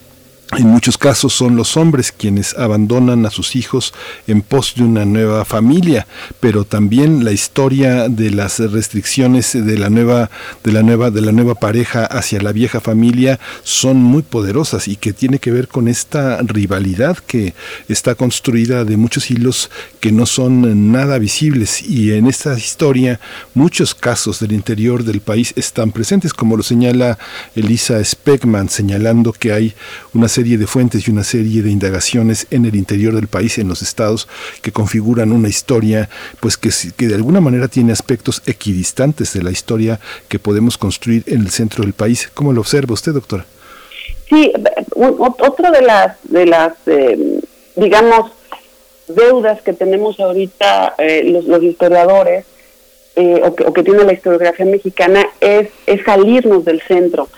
en muchos casos son los hombres quienes abandonan a sus hijos en pos de una nueva familia, pero también la historia de las restricciones de la nueva de la nueva de la nueva pareja hacia la vieja familia son muy poderosas y que tiene que ver con esta rivalidad que está construida de muchos hilos que no son nada visibles. Y en esta historia muchos casos del interior del país están presentes como lo señala Elisa Speckman señalando que hay una serie de fuentes y una serie de indagaciones en el interior del país, en los estados, que configuran una historia, pues que, que de alguna manera tiene aspectos equidistantes de la historia que podemos construir en el centro del país. ¿Cómo lo observa usted, doctora? Sí, otro de las, de las eh, digamos, deudas que tenemos ahorita eh, los, historiadores, eh, o, que, o, que, tiene la historiografía mexicana, es, es salirnos del centro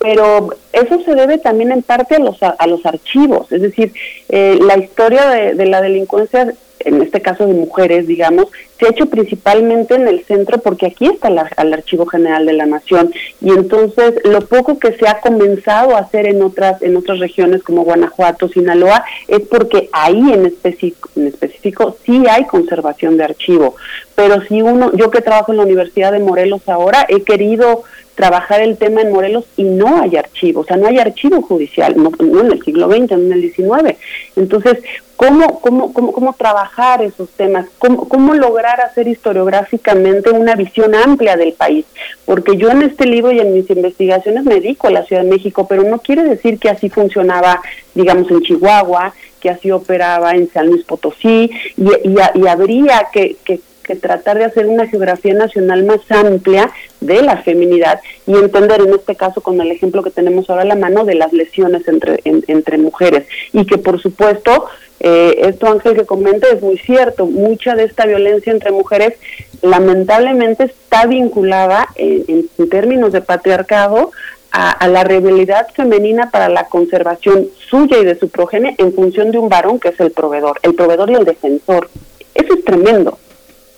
pero eso se debe también en parte a los, a, los archivos, es decir, eh, la historia de, la delincuencia, en este caso de mujeres, digamos, se ha hecho principalmente en el centro porque aquí está el Archivo General de la Nación y entonces lo poco que se ha comenzado a hacer en otras en otras regiones como Guanajuato, Sinaloa, es porque ahí en específico, en específico sí hay conservación de archivo, pero si uno, yo que trabajo en la Universidad de Morelos ahora, he querido trabajar el tema en Morelos y no hay archivo, o sea, no hay archivo judicial, no, en el siglo XX, no en el XIX. Entonces, ¿cómo, cómo, cómo, cómo trabajar esos temas? ¿Cómo, ¿Cómo lograr hacer historiográficamente una visión amplia del país? Porque yo en este libro y en mis investigaciones me dedico a la Ciudad de México, pero no quiere decir que así funcionaba, digamos, en Chihuahua, que así operaba en San Luis Potosí, y, y, habría que, que tratar de hacer una geografía nacional más amplia de la feminidad y entender en este caso con el ejemplo que tenemos ahora a la mano de las lesiones entre, entre mujeres. Y que por supuesto eh, esto Ángel que comenta es muy cierto, mucha de esta violencia entre mujeres lamentablemente está vinculada en, en términos de patriarcado a, la rebelión femenina para la conservación suya y de su progenie en función de un varón que es el proveedor, el proveedor y el defensor. Eso es tremendo,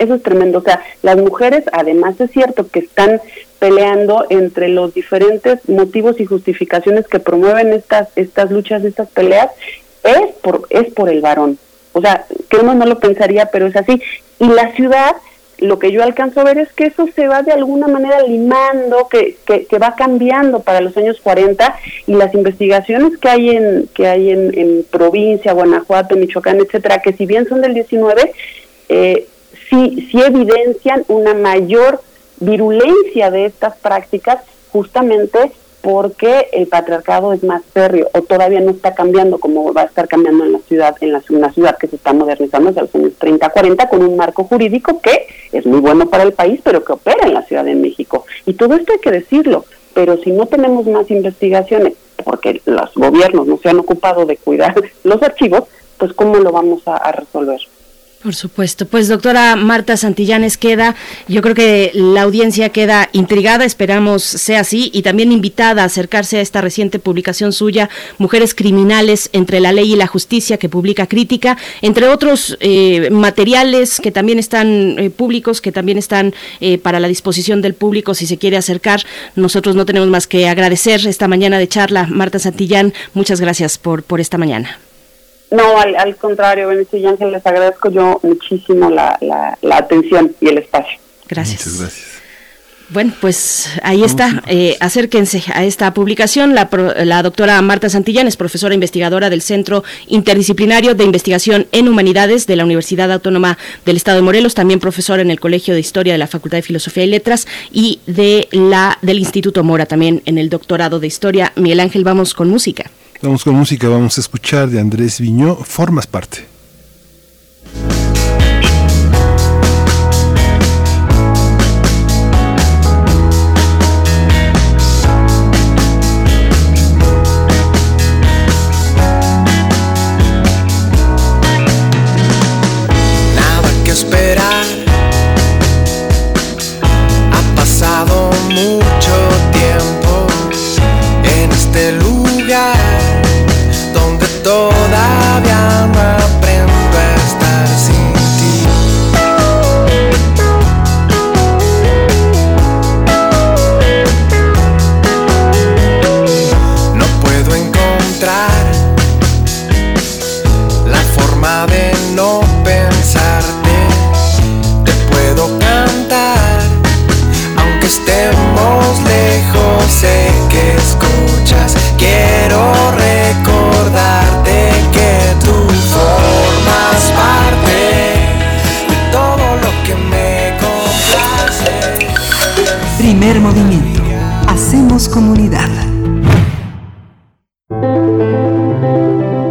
eso es tremendo. O sea, las mujeres, además es cierto que están peleando entre los diferentes motivos y justificaciones que promueven estas, estas luchas, estas peleas, es por, es por el varón. O sea, que uno no lo pensaría, pero es así. Y la ciudad lo que yo alcanzo a ver es que eso se va de alguna manera limando, que, que, va cambiando para los años 40 y las investigaciones que hay en que hay en, provincia, Guanajuato, Michoacán, etcétera, que si bien son del 19, eh, sí, sí evidencian una mayor virulencia de estas prácticas justamente porque el patriarcado es más férreo o todavía no está cambiando como va a estar cambiando en la ciudad, en la, una ciudad que se está modernizando desde los años 30, 40 con un marco jurídico que es muy bueno para el país, pero que opera en la Ciudad de México. Y todo esto hay que decirlo, pero si no tenemos más investigaciones, porque los gobiernos no se han ocupado de cuidar [LAUGHS] los archivos, pues ¿cómo lo vamos a resolver? Por supuesto. Pues doctora Marta Santillanes queda, yo creo que la audiencia queda intrigada, esperamos sea así, y también invitada a acercarse a esta reciente publicación suya, Mujeres Criminales entre la Ley y la Justicia, que publica Crítica, entre otros eh, materiales que también están eh, públicos, que también están eh, para la disposición del público si se quiere acercar. Nosotros no tenemos más que agradecer esta mañana de charla. Marta Santillán, muchas gracias por, por esta mañana. No, al, contrario, Benicio y Ángel, les agradezco yo muchísimo la, la, atención y el espacio. Gracias. Muchas gracias. Bueno, pues ahí está. Eh, acérquense a esta publicación. La, la, doctora Marta Santillán es profesora investigadora del Centro Interdisciplinario de Investigación en Humanidades de la Universidad Autónoma del Estado de Morelos, también profesora en el Colegio de Historia de la Facultad de Filosofía y Letras y de la del Instituto Mora también en el doctorado de Historia. Miguel Ángel, vamos con música. Vamos con música, vamos a escuchar de Andrés Viñó, Formas Parte.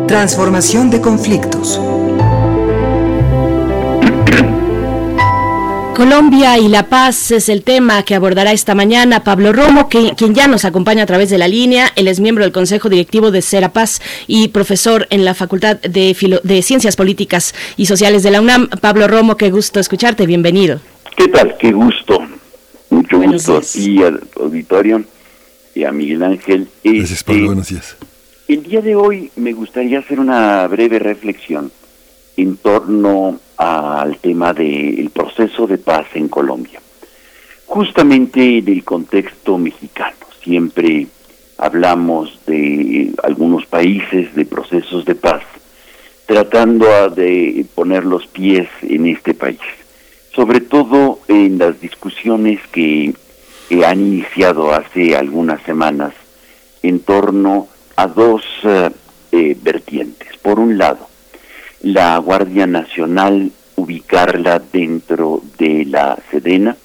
Transformación de conflictos. Colombia y la paz es el tema que abordará esta mañana Pablo Romo, quien ya nos acompaña a través de la línea. Él es miembro del Consejo Directivo de Serapaz y profesor en la Facultad de, de Ciencias Políticas y Sociales de la UNAM. Pablo Romo, qué gusto escucharte, bienvenido. ¿Qué tal? Qué gusto. Mucho gusto a ti, al auditorio y a Miguel Ángel. Gracias, Pablo. Este, buenos días. El día de hoy me gustaría hacer una breve reflexión en torno al tema del proceso de paz en Colombia. Justamente en el contexto mexicano, siempre hablamos de algunos países, de procesos de paz, tratando de poner los pies en este país, sobre todo en las discusiones que, han iniciado hace algunas semanas en torno a dos eh, eh, vertientes. Por un lado, la Guardia Nacional ubicarla dentro de la Sedena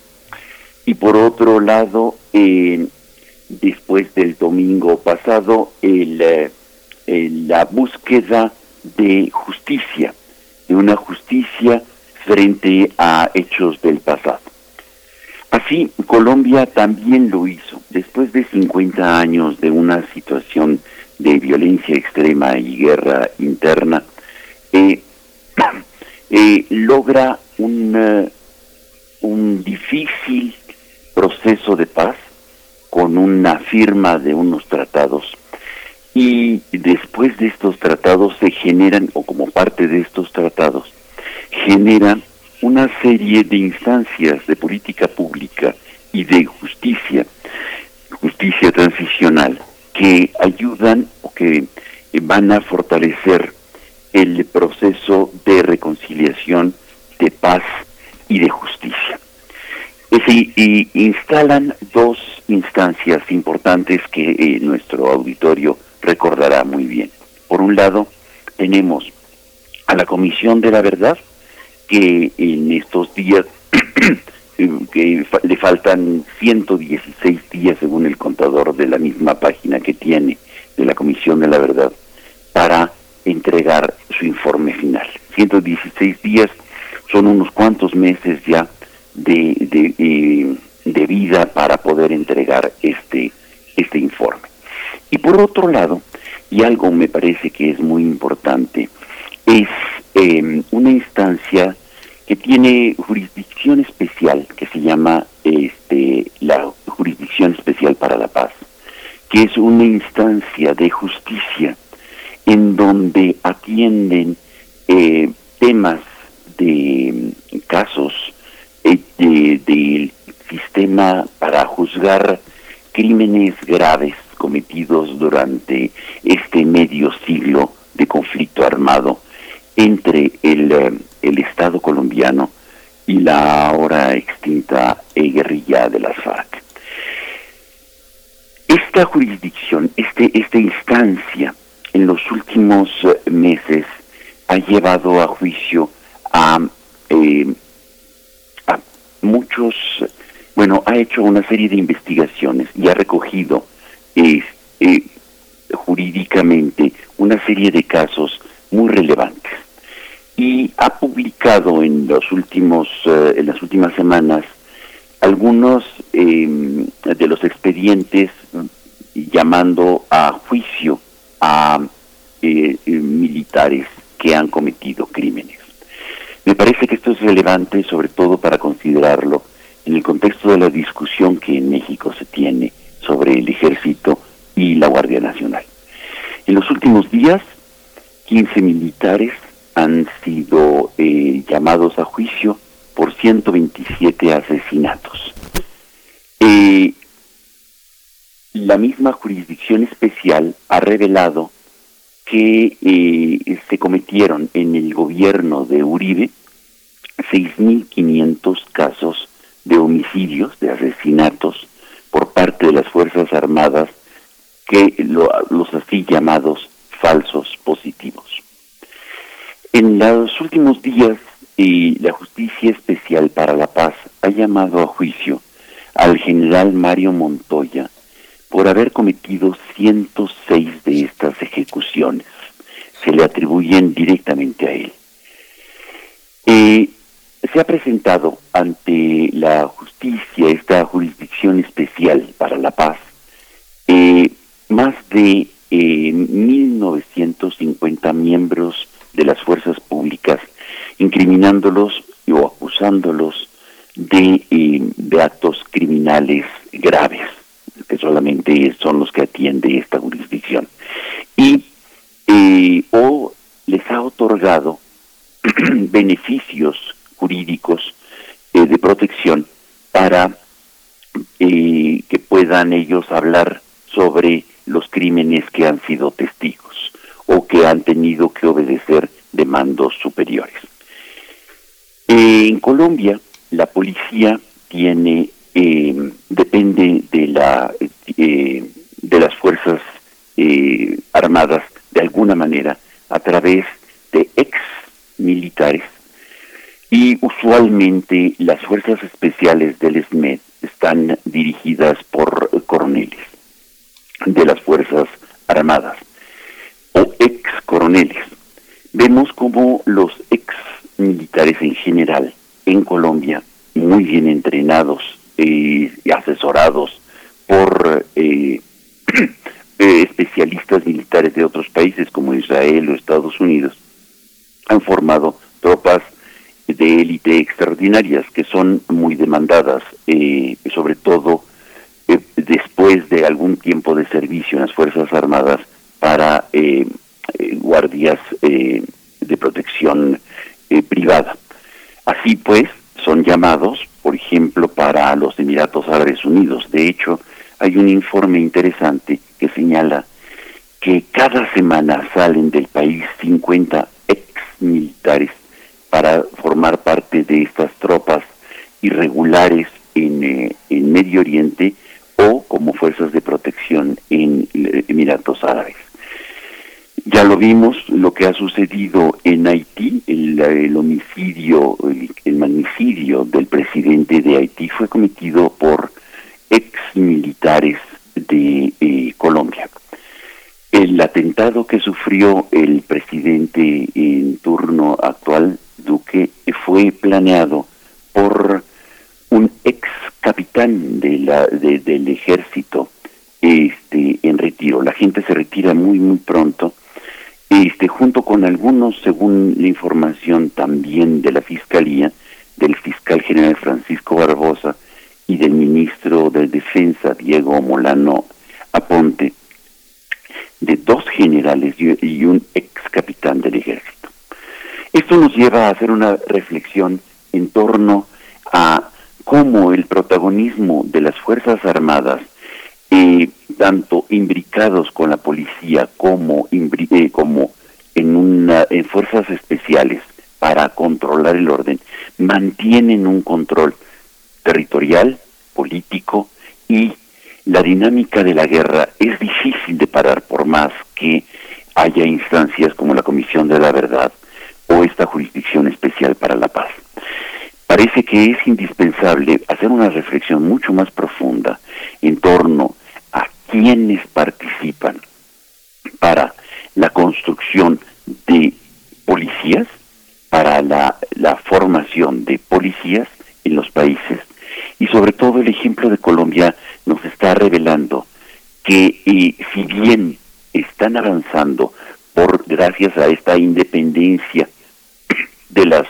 y por otro lado, después del domingo pasado, eh, la búsqueda de justicia, de una justicia frente a hechos del pasado. Así, Colombia también lo hizo. Después de 50 años de una situación de violencia extrema y guerra interna, eh, [COUGHS] eh, logra un, eh, un difícil proceso de paz con una firma de unos tratados y después de estos tratados se generan, o como parte de estos tratados, generan una serie de instancias de política pública y de justicia, justicia transicional, que ayudan o que van a fortalecer el proceso de reconciliación, de paz y de justicia. y instalan dos instancias importantes que eh, nuestro auditorio recordará muy bien. Por un lado, tenemos a la Comisión de la Verdad, que en estos días [CLEARS THROAT] que le faltan 116 días según el contador de la misma página que tiene de la Comisión de la Verdad para entregar su informe final. 116 días son unos cuantos meses ya de, de, eh, de vida para poder entregar este, este informe. Y por otro lado, y algo me parece que es muy importante, es eh, una instancia que tiene jurisdicción especial que se llama este, la Jurisdicción Especial para la Paz, que es una instancia de justicia en donde atienden eh, temas de casos eh, del sistema para juzgar crímenes graves cometidos durante este medio siglo de conflicto armado entre el, eh, el Estado colombiano y la ahora extinta guerrilla de las FARC. Esta jurisdicción, este, esta instancia, en los últimos eh, meses ha llevado a juicio a, eh, a muchos, bueno, ha hecho una serie de investigaciones y ha recogido jurídicamente una serie de casos muy relevantes y ha publicado en los últimos eh, en las últimas semanas algunos em, de los expedientes llamando a juicio a eh, eh, militares que han cometido crímenes. Me parece que esto es relevante sobre todo para considerarlo en el contexto de la discusión que en México se tiene sobre el ejército y la Guardia Nacional. En los últimos días, 15 militares han sido eh, llamados a juicio por 127 asesinatos. Eh, la misma jurisdicción especial ha revelado que eh, se cometieron en el gobierno de Uribe 6.500 casos de homicidios, de asesinatos por parte de las Fuerzas Armadas, que los así llamados falsos positivos. En los últimos días, la Justicia Especial para la Paz ha llamado a juicio al general Mario Montoya por haber cometido 106 de estas ejecuciones. Se le atribuyen directamente a él. Eh, se ha presentado ante la justicia, esta jurisdicción especial para la paz, eh, más de eh, 1.950 miembros de las fuerzas públicas, incriminándolos o acusándolos de, eh, de actos criminales graves, que solamente son los que atiende esta jurisdicción. Y eh, o les ha otorgado [CLEARS THROAT] beneficios jurídicos eh, de protección para que puedan ellos hablar sobre los crímenes que han sido testigos o que han tenido que obedecer demandos superiores. en Colombia, la policía tiene, eh, depende de, la, eh, de las fuerzas eh, armadas de alguna manera a través de ex militares y usualmente las fuerzas especiales del SMED están dirigidas por coroneles de las fuerzas armadas o ex coroneles. Vemos como los ex militares en general en Colombia, muy bien entrenados y asesorados por eh, [CLEARS THROAT] eh, especialistas militares de otros países como Israel o Estados Unidos, han formado tropas de élite extraordinarias que son muy demandadas, eh, sobre todo eh, después de algún tiempo de servicio en las Fuerzas Armadas para eh, guardias de protección privada. Así pues, son llamados, por ejemplo, para los Emiratos Árabes Unidos. De hecho, hay un informe interesante que señala que cada semana salen del país 50 ex militares para formar parte de estas tropas irregulares en, eh, en Medio Oriente o como fuerzas de protección en Emiratos Árabes. Ya lo vimos, lo que ha sucedido en Haití, el, homicidio, el, magnicidio del presidente de Haití fue cometido por ex militares de eh, Colombia. El atentado que sufrió el presidente en turno actual, Duque, fue planeado por un ex capitán de la, del ejército este, en retiro. La gente se retira muy, muy pronto este, junto con algunos, según la información también de la Fiscalía, del fiscal general Francisco Barbosa y del ministro de Defensa, Diego Molano Aponte, de dos generales y un ex capitán del ejército. Esto nos lleva a hacer una reflexión en torno a cómo el protagonismo de las Fuerzas Armadas eh, tanto imbricados con la policía como, eh, como en, una, en fuerzas especiales para controlar el orden, mantienen un control territorial, político y la dinámica de la guerra es difícil de parar por más que haya instancias como la Comisión de la Verdad o esta Jurisdicción Especial para la Paz. Parece que es indispensable hacer una reflexión mucho más profunda en torno a quienes participan para la construcción de policías, para la, formación de policías en los países. Y sobre todo el ejemplo de Colombia nos está revelando que eh, si bien están avanzando por gracias a esta independencia de las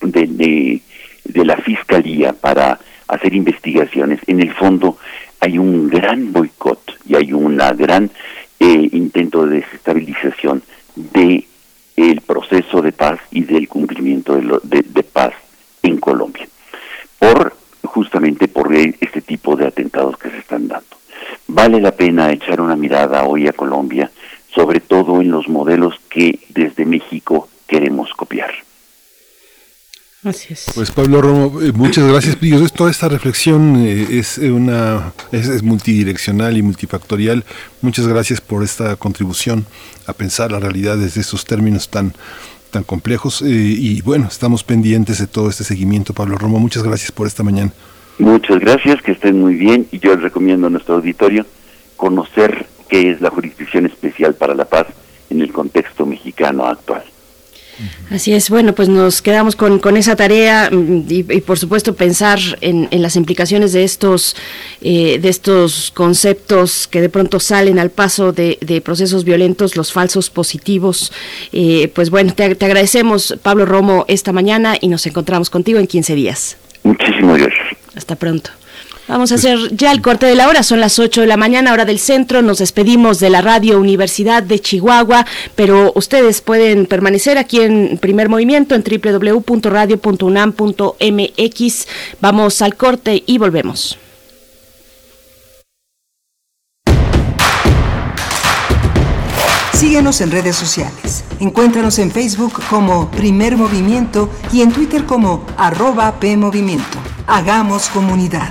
de, de la fiscalía para hacer investigaciones en el fondo hay un gran boicot y hay una gran eh, intento de desestabilización de el proceso de paz y del cumplimiento de, de, paz en Colombia por justamente por este tipo de atentados que se están dando. Vale la pena echar una mirada hoy a Colombia sobre todo en los modelos que desde México pues Pablo Romo, eh, muchas gracias. Toda esta reflexión eh, es una es, multidireccional y multifactorial. Muchas gracias por esta contribución a pensar la realidad desde estos términos tan tan complejos. Eh, y bueno, estamos pendientes de todo este seguimiento, Pablo Romo. Muchas gracias por esta mañana. Muchas gracias, que estén muy bien. Y yo les recomiendo a nuestro auditorio conocer qué es la Jurisdicción Especial para la Paz en el contexto mexicano actual. Así es, bueno, pues nos quedamos con, con esa tarea mm, y, por supuesto pensar en, las implicaciones de estos, eh, de estos conceptos que de pronto salen al paso de, procesos violentos, los falsos positivos. Eh, pues bueno, te, te, agradecemos, Pablo Romo, esta mañana y nos encontramos contigo en 15 días. Muchísimas gracias. Hasta pronto. Vamos a hacer ya el corte de la hora, son las 8 de la mañana, hora del centro, nos despedimos de la Radio Universidad de Chihuahua, pero ustedes pueden permanecer aquí en primer movimiento en www.radio.unam.mx. Vamos al corte y volvemos. Síguenos en redes sociales. Encuéntranos en Facebook como Primer Movimiento y en Twitter como arroba PMovimiento. Hagamos comunidad.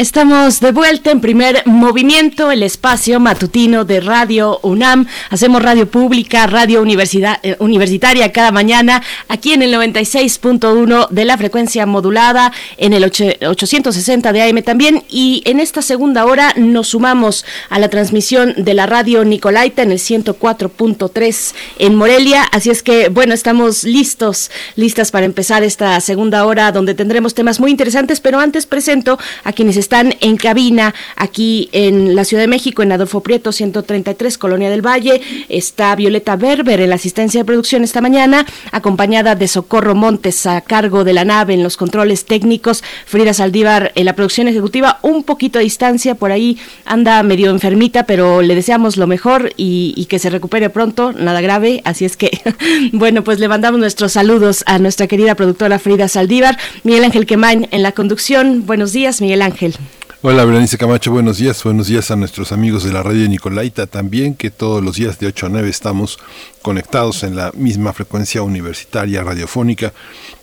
Estamos de vuelta en primer movimiento, el espacio matutino de Radio UNAM. Hacemos radio pública, radio eh, universitaria cada mañana, aquí en el 96.1 de la frecuencia modulada, en el 860 de AM también. Y en esta segunda hora nos sumamos a la transmisión de la radio Nicolaita en el 104.3 en Morelia. Así es que, bueno, estamos listos, listas para empezar esta segunda hora donde tendremos temas muy interesantes. Pero antes presento a quienes están están en cabina aquí en la Ciudad de México, en Adolfo Prieto 133, Colonia del Valle. Está Violeta Berber en la asistencia de producción esta mañana, acompañada de Socorro Montes a cargo de la nave en los controles técnicos, Frida Saldívar en la producción ejecutiva, un poquito a distancia, por ahí anda medio enfermita, pero le deseamos lo mejor y, y que se recupere pronto, nada grave. Así es que, [LAUGHS] bueno, pues le mandamos nuestros saludos a nuestra querida productora Frida Saldívar, Miguel Ángel Quemain en la conducción. Buenos días, Miguel Ángel. Hola, Berenice Camacho, buenos días. Buenos días a nuestros amigos de la radio Nicolaita también, que todos los días de 8 a 9 estamos conectados en la misma frecuencia universitaria radiofónica.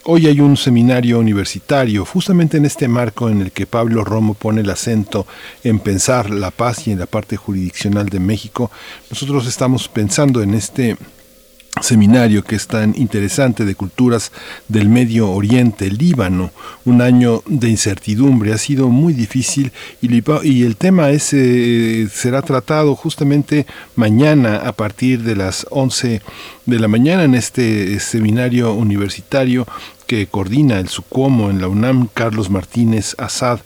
Hoy hay un seminario universitario, justamente en este marco en el que Pablo Romo pone el acento en pensar la paz y en la parte jurisdiccional de México. Nosotros estamos pensando en este seminario que es tan interesante de culturas del Medio Oriente, Líbano, un año de incertidumbre, ha sido muy difícil y, el tema ese será tratado justamente mañana a partir de las 11 de la mañana en este seminario universitario que coordina el SUCOMO en la UNAM, Carlos Martínez Assad,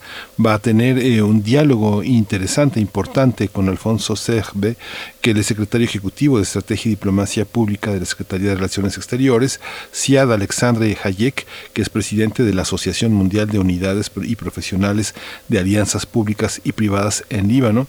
va a tener eh, un diálogo interesante, importante con Alfonso Segbe, que es el secretario ejecutivo de Estrategia y Diplomacia Pública de la Secretaría de Relaciones Exteriores, Siad Alexandre Hayek, que es presidente de la Asociación Mundial de Unidades y Profesionales de Alianzas Públicas y Privadas en Líbano,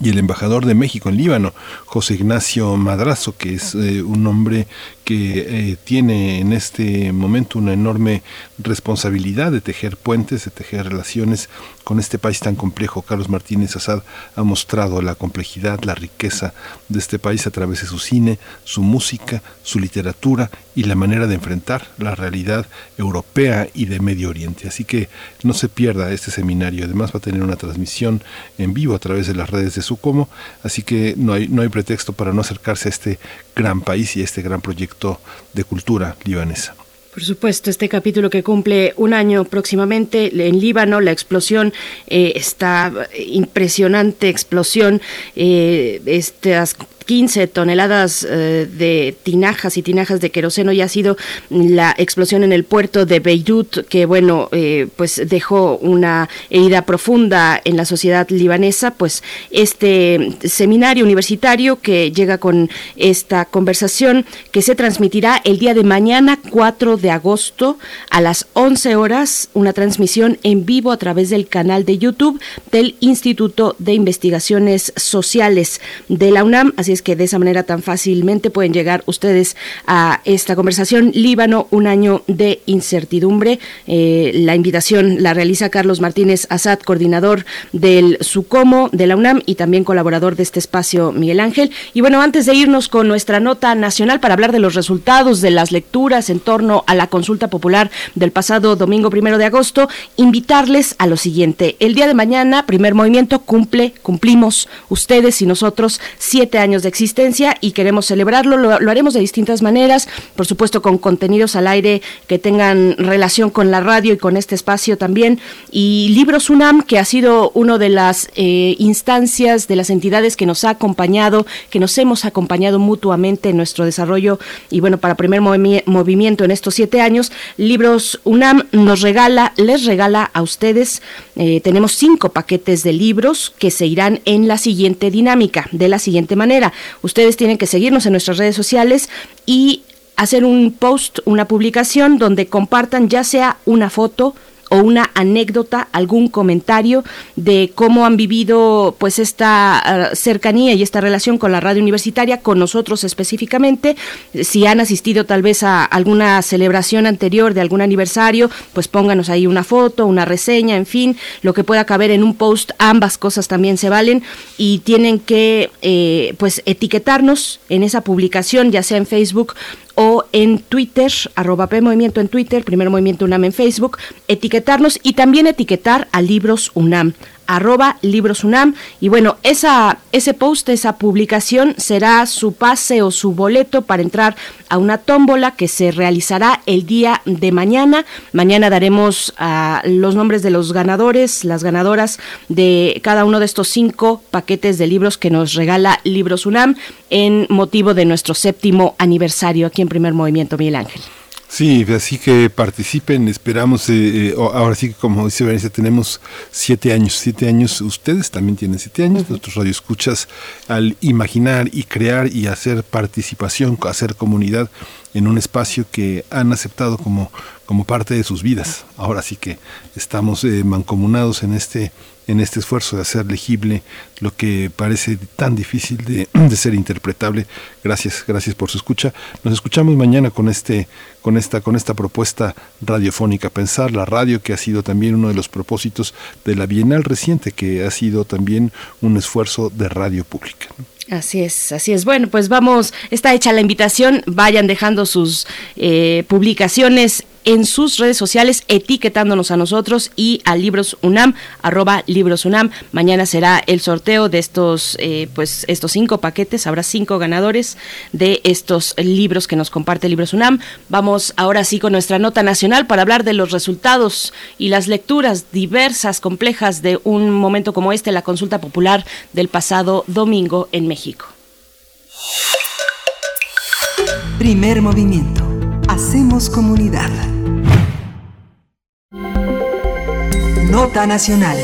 y el embajador de México en Líbano, José Ignacio Madrazo, que es eh, un hombre que eh, tiene en este momento una enorme responsabilidad de tejer puentes, de tejer relaciones con este país tan complejo. Carlos Martínez Azad ha mostrado la complejidad, la riqueza de este país a través de su cine, su música, su literatura y la manera de enfrentar la realidad europea y de Medio Oriente. Así que no se pierda este seminario. Además va a tener una transmisión en vivo a través de las redes de Sucomo, así que no hay, no hay pretexto para no acercarse a este gran país y este gran proyecto de cultura libanesa. Por supuesto, este capítulo que cumple un año próximamente en Líbano, la explosión, eh, esta impresionante explosión, eh, estas 15 toneladas eh, de tinajas y tinajas de queroseno y ha sido la explosión en el puerto de Beirut que bueno eh, pues dejó una herida profunda en la sociedad libanesa. Pues este seminario universitario que llega con esta conversación que se transmitirá el día de mañana 4 de agosto a las 11 horas una transmisión en vivo a través del canal de YouTube del Instituto de Investigaciones Sociales de la UNAM. Así que de esa manera tan fácilmente pueden llegar ustedes a esta conversación. Líbano, un año de incertidumbre. Eh, la invitación la realiza Carlos Martínez Azad, coordinador del SUCOMO de la UNAM y también colaborador de este espacio, Miguel Ángel. Y bueno, antes de irnos con nuestra nota nacional para hablar de los resultados de las lecturas en torno a la consulta popular del pasado domingo primero de agosto, invitarles a lo siguiente. El día de mañana, primer movimiento cumple, cumplimos ustedes y nosotros siete años de existencia y queremos celebrarlo. Lo, haremos de distintas maneras, por supuesto con contenidos al aire que tengan relación con la radio y con este espacio también. Y Libros UNAM, que ha sido una de las eh, instancias, de las entidades que nos ha acompañado, que nos hemos acompañado mutuamente en nuestro desarrollo. Y bueno, para primer movimiento en estos siete años, Libros UNAM nos regala, les regala a ustedes, eh, tenemos cinco paquetes de libros que se irán en la siguiente dinámica, de la siguiente manera. Ustedes tienen que seguirnos en nuestras redes sociales y hacer un post, una publicación donde compartan ya sea una foto, o una anécdota, algún comentario de cómo han vivido pues esta ah, cercanía y esta relación con la radio universitaria, con nosotros específicamente, si han asistido tal vez a alguna celebración anterior de algún aniversario, pues pónganos ahí una foto, una reseña, en fin, lo que pueda caber en un post, ambas cosas también se valen y tienen que eh, pues etiquetarnos en esa publicación, ya sea en Facebook o en Twitter, arroba P en Twitter, Primer Movimiento UNAM en Facebook, etiquetarnos y también etiquetar a Libros UNAM arroba Libros UNAM. Y bueno, esa, ese post, esa publicación será su pase o su boleto para entrar a una tómbola que se realizará el día de mañana. Mañana daremos uh, los nombres de los ganadores, las ganadoras de cada uno de estos cinco paquetes de libros que nos regala Libros UNAM en motivo de nuestro séptimo aniversario aquí en Primer Movimiento, Miguel Ángel. Sí, así que participen, esperamos, eh, eh ahora sí que como dice Venecia, tenemos siete años, siete años, ustedes también tienen siete años, nuestros radioescuchas, al imaginar y crear y hacer participación, hacer comunidad en un espacio que han aceptado como, como parte de sus vidas. Ahora sí que estamos eh, mancomunados en este en este esfuerzo de hacer legible lo que parece tan difícil [CLEARS THROAT] de, ser interpretable. Gracias, gracias por su escucha. Nos escuchamos mañana con este, con esta, con esta propuesta radiofónica, pensar la radio, que ha sido también uno de los propósitos de la Bienal reciente, que ha sido también un esfuerzo de radio pública. Así es, así es. Bueno, pues vamos, está hecha la invitación, vayan dejando sus eh, publicaciones en sus redes sociales etiquetándonos a nosotros y a Libros UNAM, arroba Libros UNAM. Mañana será el sorteo de estos, eh, pues estos cinco paquetes, habrá cinco ganadores de estos libros que nos comparte Libros UNAM. Vamos ahora sí con nuestra nota nacional para hablar de los resultados y las lecturas diversas, complejas de un momento como este, la consulta popular del pasado domingo en México. Primer movimiento. Hacemos comunidad. Nota Nacional.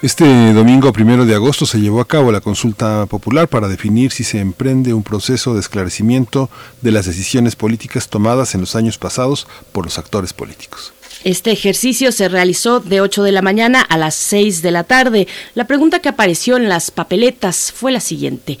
Este domingo primero de agosto se llevó a cabo la consulta popular para definir si se emprende un proceso de esclarecimiento de las decisiones políticas tomadas en los años pasados por los actores políticos. Este ejercicio se realizó de 8 de la mañana a las 6 de la tarde. La pregunta que apareció en las papeletas fue la siguiente.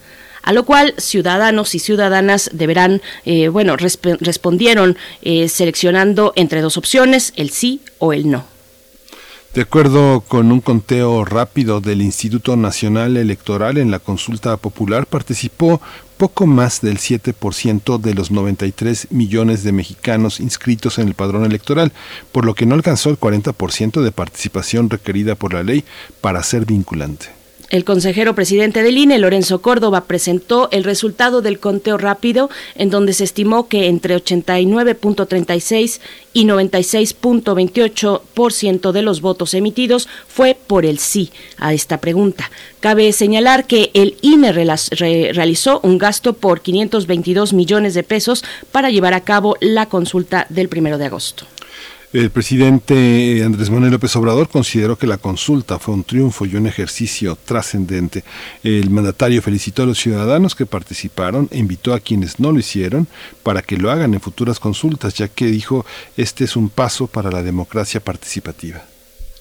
A lo cual ciudadanos y ciudadanas deberán, eh, bueno, respondieron eh, seleccionando entre dos opciones, el sí o el no. De acuerdo con un conteo rápido del Instituto Nacional Electoral en la consulta popular, participó poco más del 7% de los 93 millones de mexicanos inscritos en el padrón electoral, por lo que no alcanzó el 40% de participación requerida por la ley para ser vinculante. El consejero presidente del INE, Lorenzo Córdoba, presentó el resultado del conteo rápido, en donde se estimó que entre 89.36 y 96.28% de los votos emitidos fue por el sí a esta pregunta. Cabe señalar que el INE realizó un gasto por 522 millones de pesos para llevar a cabo la consulta del primero de agosto. El presidente Andrés Manuel López Obrador consideró que la consulta fue un triunfo y un ejercicio trascendente. El mandatario felicitó a los ciudadanos que participaron e invitó a quienes no lo hicieron para que lo hagan en futuras consultas, ya que dijo este es un paso para la democracia participativa.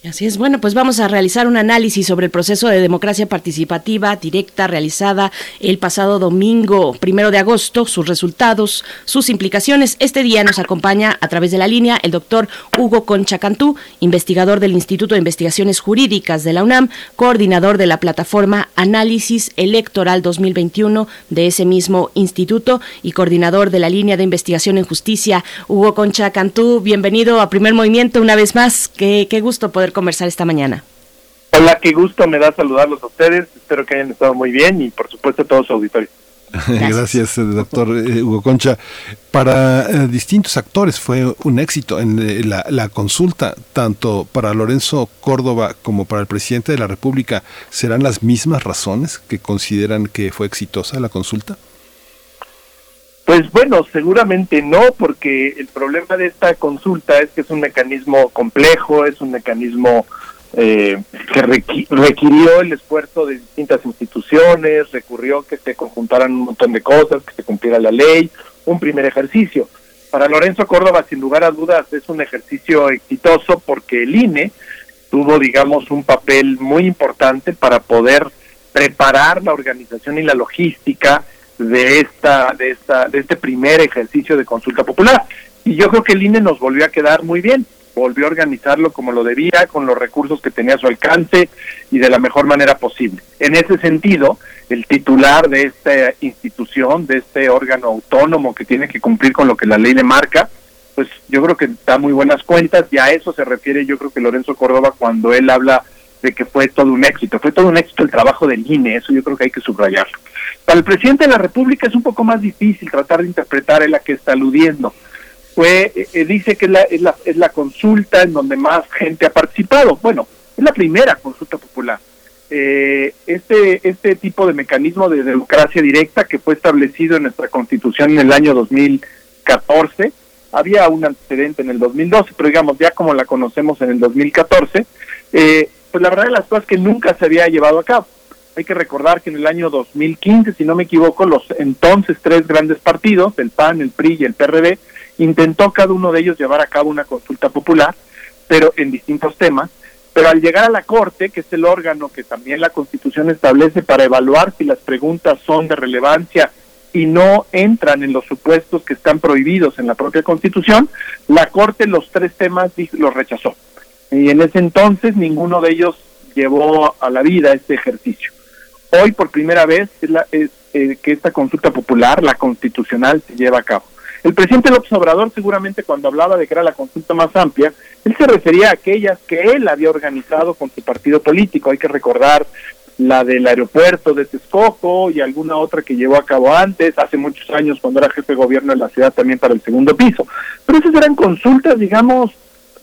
Así es, bueno, pues vamos a realizar un análisis sobre el proceso de democracia participativa directa realizada el pasado domingo primero de agosto, sus resultados, sus implicaciones. Este día nos acompaña a través de la línea el doctor Hugo Concha Cantú, investigador del Instituto de Investigaciones Jurídicas de la UNAM, coordinador de la plataforma Análisis Electoral 2021 de ese mismo instituto y coordinador de la línea de investigación en justicia. Hugo Concha Cantú, bienvenido a Primer Movimiento una vez más. Qué, qué gusto poder conversar esta mañana. Hola, qué gusto me da saludarlos a ustedes. Espero que hayan estado muy bien y por supuesto a todos su auditorio. [LAUGHS] Gracias, doctor eh, Hugo Concha. Para eh, distintos actores fue un éxito en eh, la, la, consulta, tanto para Lorenzo Córdoba como para el presidente de la República. ¿Serán las mismas razones que consideran que fue exitosa la consulta? Pues bueno, seguramente no, porque el problema de esta consulta es que es un mecanismo complejo, es un mecanismo eh, que requirió el esfuerzo de distintas instituciones, recurrió que se conjuntaran un montón de cosas, que se cumpliera la ley, un primer ejercicio. Para Lorenzo Córdoba, sin lugar a dudas, es un ejercicio exitoso porque el INE tuvo, digamos, un papel muy importante para poder preparar la organización y la logística de esta de esta de este primer ejercicio de consulta popular y yo creo que el INE nos volvió a quedar muy bien volvió a organizarlo como lo debía con los recursos que tenía a su alcance y de la mejor manera posible en ese sentido el titular de esta institución de este órgano autónomo que tiene que cumplir con lo que la ley le marca pues yo creo que da muy buenas cuentas y a eso se refiere yo creo que Lorenzo Córdoba cuando él habla de que fue todo un éxito. Fue todo un éxito el trabajo del INE, eso yo creo que hay que subrayarlo. Para el presidente de la República es un poco más difícil tratar de interpretar en la que está aludiendo. Fue, eh, eh, dice que es la, es, la, es la consulta en donde más gente ha participado. Bueno, es la primera consulta popular. Eh, este, este tipo de mecanismo de democracia directa que fue establecido en nuestra constitución en el año 2014, había un antecedente en el 2012, pero digamos, ya como la conocemos en el 2014, eh, pues la verdad de las cosas que nunca se había llevado a cabo. Hay que recordar que en el año 2015, si no me equivoco, los entonces tres grandes partidos, el PAN, el PRI y el PRD, intentó cada uno de ellos llevar a cabo una consulta popular, pero en distintos temas, pero al llegar a la Corte, que es el órgano que también la Constitución establece para evaluar si las preguntas son de relevancia y no entran en los supuestos que están prohibidos en la propia Constitución, la Corte los tres temas los rechazó y en ese entonces ninguno de ellos llevó a la vida este ejercicio. Hoy por primera vez es, la, es eh, que esta consulta popular, la constitucional, se lleva a cabo. El presidente López Obrador seguramente cuando hablaba de que era la consulta más amplia, él se refería a aquellas que él había organizado con su partido político. Hay que recordar la del aeropuerto de Texcoco y alguna otra que llevó a cabo antes, hace muchos años cuando era jefe de gobierno de la ciudad también para el segundo piso. Pero esas eran consultas, digamos,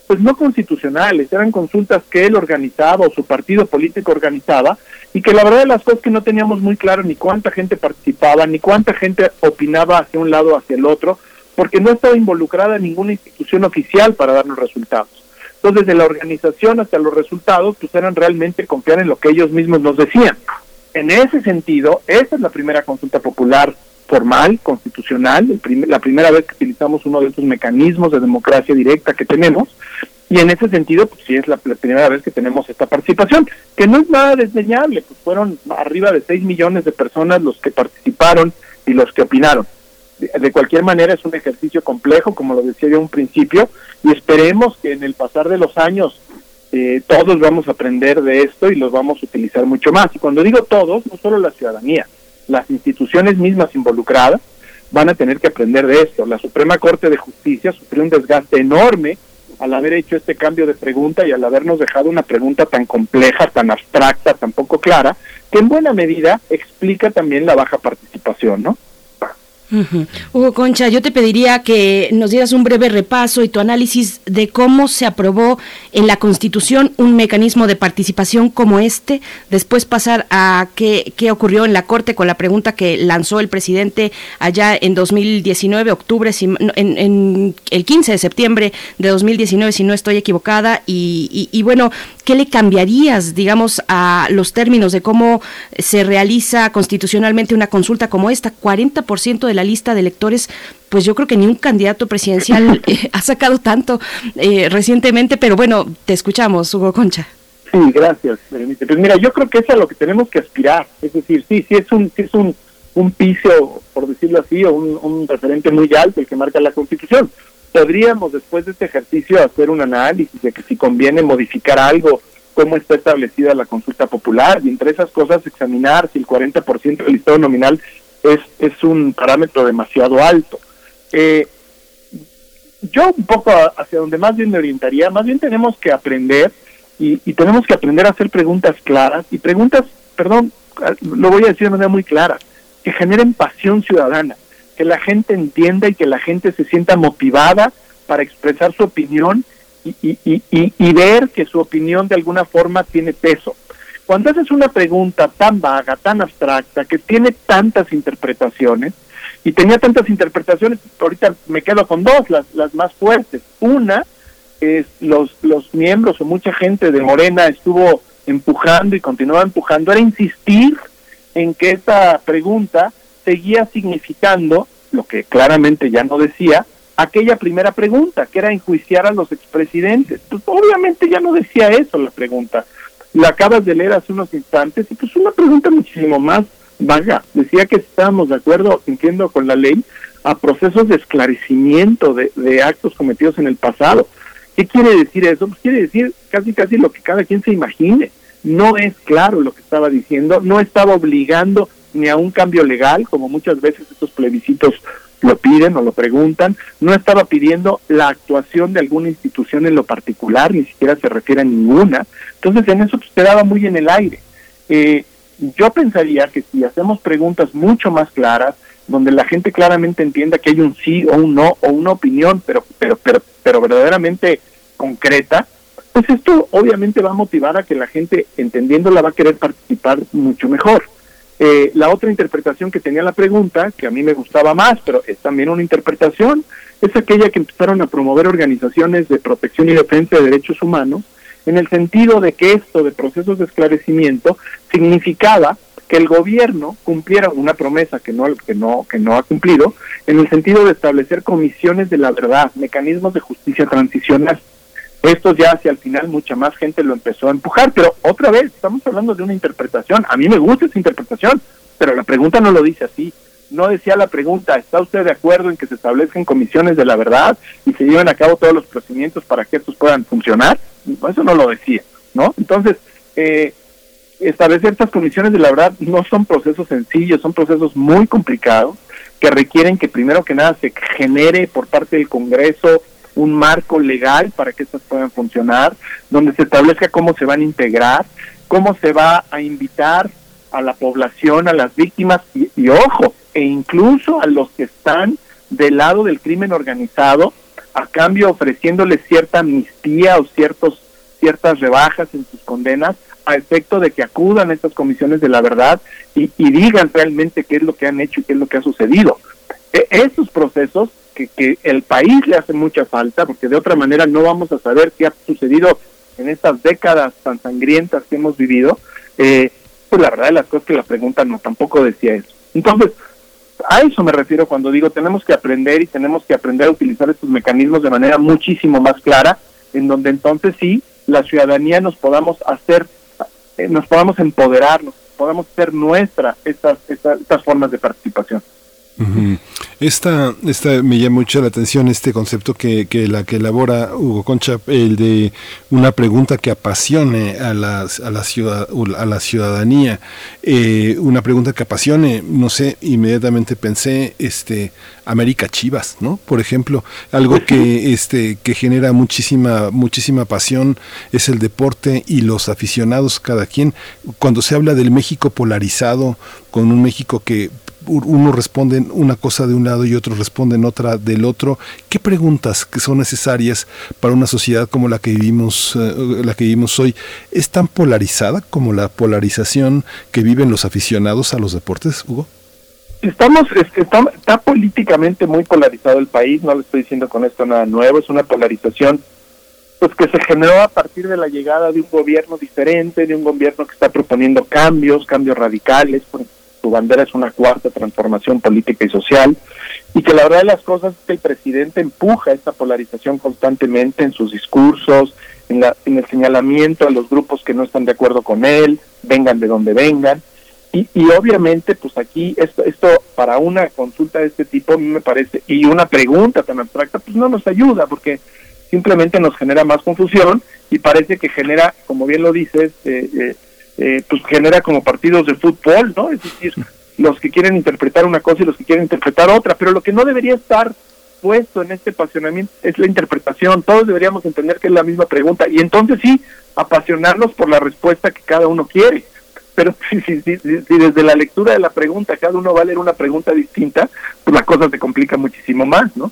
pues no constitucionales, eran consultas que él organizaba o su partido político organizaba y que la verdad de las cosas que no teníamos muy claro ni cuánta gente participaba, ni cuánta gente opinaba hacia un lado o hacia el otro, porque no estaba involucrada ninguna institución oficial para darnos resultados. Entonces, desde la organización hasta los resultados, pues eran realmente confiar en lo que ellos mismos nos decían. En ese sentido, esa es la primera consulta popular formal, constitucional, la primera vez que utilizamos uno de estos mecanismos de democracia directa que tenemos, y en ese sentido, pues sí es la, primera vez que tenemos esta participación, que no es nada desdeñable, pues fueron arriba de 6 millones de personas los que participaron y los que opinaron. De, cualquier manera es un ejercicio complejo, como lo decía yo un principio, y esperemos que en el pasar de los años eh, todos vamos a aprender de esto y los vamos a utilizar mucho más. Y cuando digo todos, no solo la ciudadanía, las instituciones mismas involucradas van a tener que aprender de esto. La Suprema Corte de Justicia sufrió un desgaste enorme al haber hecho este cambio de pregunta y al habernos dejado una pregunta tan compleja, tan abstracta, tan poco clara, que en buena medida explica también la baja participación, ¿no? Hugo Concha, yo te pediría que nos dieras un breve repaso y tu análisis de cómo se aprobó en la Constitución un mecanismo de participación como este, después pasar a qué, qué ocurrió en la Corte con la pregunta que lanzó el presidente allá en 2019, octubre, en, el 15 de septiembre de 2019, si no estoy equivocada, y, y bueno, ¿qué le cambiarías, digamos, a los términos de cómo se realiza constitucionalmente una consulta como esta? 40% de la lista de electores, pues yo creo que ni un candidato presidencial [LAUGHS] eh, ha sacado tanto eh, recientemente, pero bueno, te escuchamos, Hugo Concha. Sí, gracias, Pues mira, yo creo que es a lo que tenemos que aspirar, es decir, sí, sí es un, sí es un, un piso, por decirlo así, o un, un referente muy alto el que marca la Constitución. Podríamos después de este ejercicio hacer un análisis de que si conviene modificar algo, cómo está establecida la consulta popular y entre esas cosas examinar si el 40% del listado nominal es, es un parámetro demasiado alto. Eh, yo un poco hacia donde más bien me orientaría, más bien tenemos que aprender y, tenemos que aprender a hacer preguntas claras y preguntas, perdón, lo voy a decir de manera muy clara, que generen pasión ciudadana, que la gente entienda y que la gente se sienta motivada para expresar su opinión y, y, y, y ver que su opinión de alguna forma tiene peso. Cuando haces una pregunta tan vaga, tan abstracta, que tiene tantas interpretaciones, y tenía tantas interpretaciones, ahorita me quedo con dos, las, las más fuertes. Una es los, los miembros o mucha gente de Morena estuvo empujando y continuaba empujando, era insistir en que esta pregunta seguía significando, lo que claramente ya no decía, aquella primera pregunta, que era enjuiciar a los expresidentes. Pues obviamente ya no decía eso la pregunta la acabas de leer hace unos instantes y pues una pregunta muchísimo más vaga. Decía que estábamos de acuerdo, entiendo, con la ley a procesos de esclarecimiento de, de actos cometidos en el pasado. ¿Qué quiere decir eso? Pues quiere decir casi casi lo que cada quien se imagine. No es claro lo que estaba diciendo, no estaba obligando ni a un cambio legal, como muchas veces estos plebiscitos lo piden o lo preguntan, no estaba pidiendo la actuación de alguna institución en lo particular, ni siquiera se refiere a ninguna. Entonces en eso pues, quedaba muy en el aire. Eh, yo pensaría que si hacemos preguntas mucho más claras, donde la gente claramente entienda que hay un sí o un no o una opinión, pero, pero, pero, pero verdaderamente concreta, pues esto obviamente va a motivar a que la gente, entendiéndola, va a querer participar mucho mejor. Eh, la otra interpretación que tenía la pregunta, que a mí me gustaba más, pero es también una interpretación, es aquella que empezaron a promover organizaciones de protección y defensa de derechos humanos, en el sentido de que esto de procesos de esclarecimiento significaba que el gobierno cumpliera una promesa que no que no que no ha cumplido en el sentido de establecer comisiones de la verdad, mecanismos de justicia transicional. Esto ya hacia el final mucha más gente lo empezó a empujar, pero otra vez estamos hablando de una interpretación. A mí me gusta esa interpretación, pero la pregunta no lo dice así. No decía la pregunta, ¿está usted de acuerdo en que se establezcan comisiones de la verdad y se lleven a cabo todos los procedimientos para que estos puedan funcionar? Eso no lo decía, ¿no? Entonces, eh, establecer estas comisiones de la verdad no son procesos sencillos, son procesos muy complicados que requieren que primero que nada se genere por parte del Congreso un marco legal para que estas puedan funcionar, donde se establezca cómo se van a integrar, cómo se va a invitar a la población, a las víctimas y, ojo, e incluso a los que están del lado del crimen organizado, a cambio ofreciéndoles cierta amnistía o ciertos ciertas rebajas en sus condenas a efecto de que acudan a estas comisiones de la verdad y, digan realmente qué es lo que han hecho y qué es lo que ha sucedido. E, esos procesos que, el país le hace mucha falta, porque de otra manera no vamos a saber qué ha sucedido en estas décadas tan sangrientas que hemos vivido, eh, pues la verdad de las cosas que la pregunta no tampoco decía eso. Entonces, a eso me refiero cuando digo tenemos que aprender y tenemos que aprender a utilizar estos mecanismos de manera muchísimo más clara, en donde entonces sí, la ciudadanía nos podamos hacer, eh, nos podamos empoderar, nos podamos hacer nuestra estas, estas, estas formas de participación. Esta, esta me llama mucho la atención este concepto que, que, la que elabora Hugo Concha, el de una pregunta que apasione a, las, a, la, ciudad, a la ciudadanía, eh, una pregunta que apasione, no sé, inmediatamente pensé, este, América Chivas, ¿no? Por ejemplo, algo [LAUGHS] que, este, que genera muchísima, muchísima pasión es el deporte y los aficionados cada quien. Cuando se habla del México polarizado, con un México que uno responden una cosa de un lado y otros responden otra del otro. ¿Qué preguntas que son necesarias para una sociedad como la que vivimos, eh, la que vivimos hoy, es tan polarizada como la polarización que viven los aficionados a los deportes, Hugo? Estamos, está, está políticamente muy polarizado el país, no le estoy diciendo con esto nada nuevo, es una polarización pues que se generó a partir de la llegada de un gobierno diferente, de un gobierno que está proponiendo cambios, cambios radicales, su bandera es una cuarta transformación política y social, y que la verdad de las cosas es que el presidente empuja esta polarización constantemente en sus discursos, en, la, en el señalamiento a los grupos que no están de acuerdo con él, vengan de donde vengan, y, y obviamente pues aquí esto, esto para una consulta de este tipo a mí me parece, y una pregunta tan abstracta, pues no nos ayuda, porque simplemente nos genera más confusión y parece que genera, como bien lo dices, eh, eh, eh, pues genera como partidos de fútbol, ¿no? Es decir, los que quieren interpretar una cosa y los que quieren interpretar otra, pero lo que no debería estar puesto en este apasionamiento es la interpretación, todos deberíamos entender que es la misma pregunta y entonces sí, apasionarnos por la respuesta que cada uno quiere. Pero [LAUGHS] si, si, si, si desde la lectura de la pregunta cada uno va a leer una pregunta distinta, pues la cosa se complica muchísimo más, ¿no?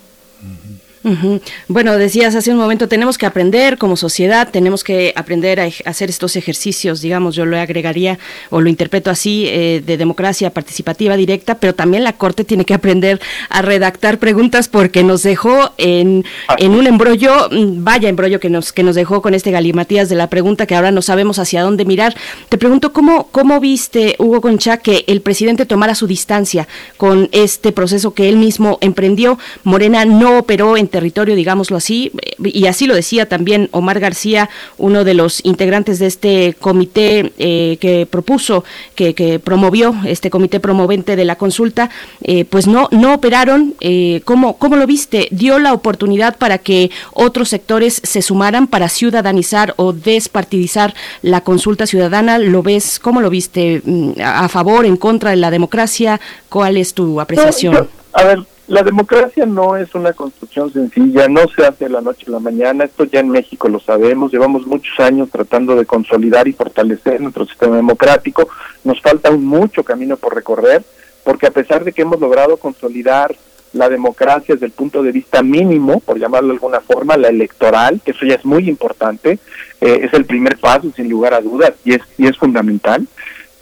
Bueno, decías hace un momento, tenemos que aprender como sociedad, tenemos que aprender a hacer estos ejercicios, digamos, yo lo agregaría o lo interpreto así, eh, de democracia participativa directa, pero también la Corte tiene que aprender a redactar preguntas porque nos dejó en, en un embrollo, mm, vaya embrollo que nos, que nos dejó con este galimatías de la pregunta que ahora no sabemos hacia dónde mirar. Te pregunto, ¿cómo, cómo viste, Hugo Concha, que el presidente tomara su distancia con este proceso que él mismo emprendió? Morena no operó en territorio, digámoslo así, y así lo decía también Omar García, uno de los integrantes de este comité eh, que propuso, que, que, promovió este comité promovente de la consulta, eh, pues no, no operaron. Eh, ¿cómo, ¿Cómo lo viste? ¿Dio la oportunidad para que otros sectores se sumaran para ciudadanizar o despartidizar la consulta ciudadana? ¿Lo ves? ¿Cómo lo viste? Mm, ¿A favor, en contra de la democracia? ¿Cuál es tu apreciación? a ver, la democracia no es una construcción sencilla, no se hace de la noche a la mañana, esto ya en México lo sabemos, llevamos muchos años tratando de consolidar y fortalecer nuestro sistema democrático, nos falta mucho camino por recorrer, porque a pesar de que hemos logrado consolidar la democracia desde el punto de vista mínimo, por llamarlo de alguna forma, la electoral, que eso ya es muy importante, eh, es el primer paso sin lugar a dudas y es, y es fundamental,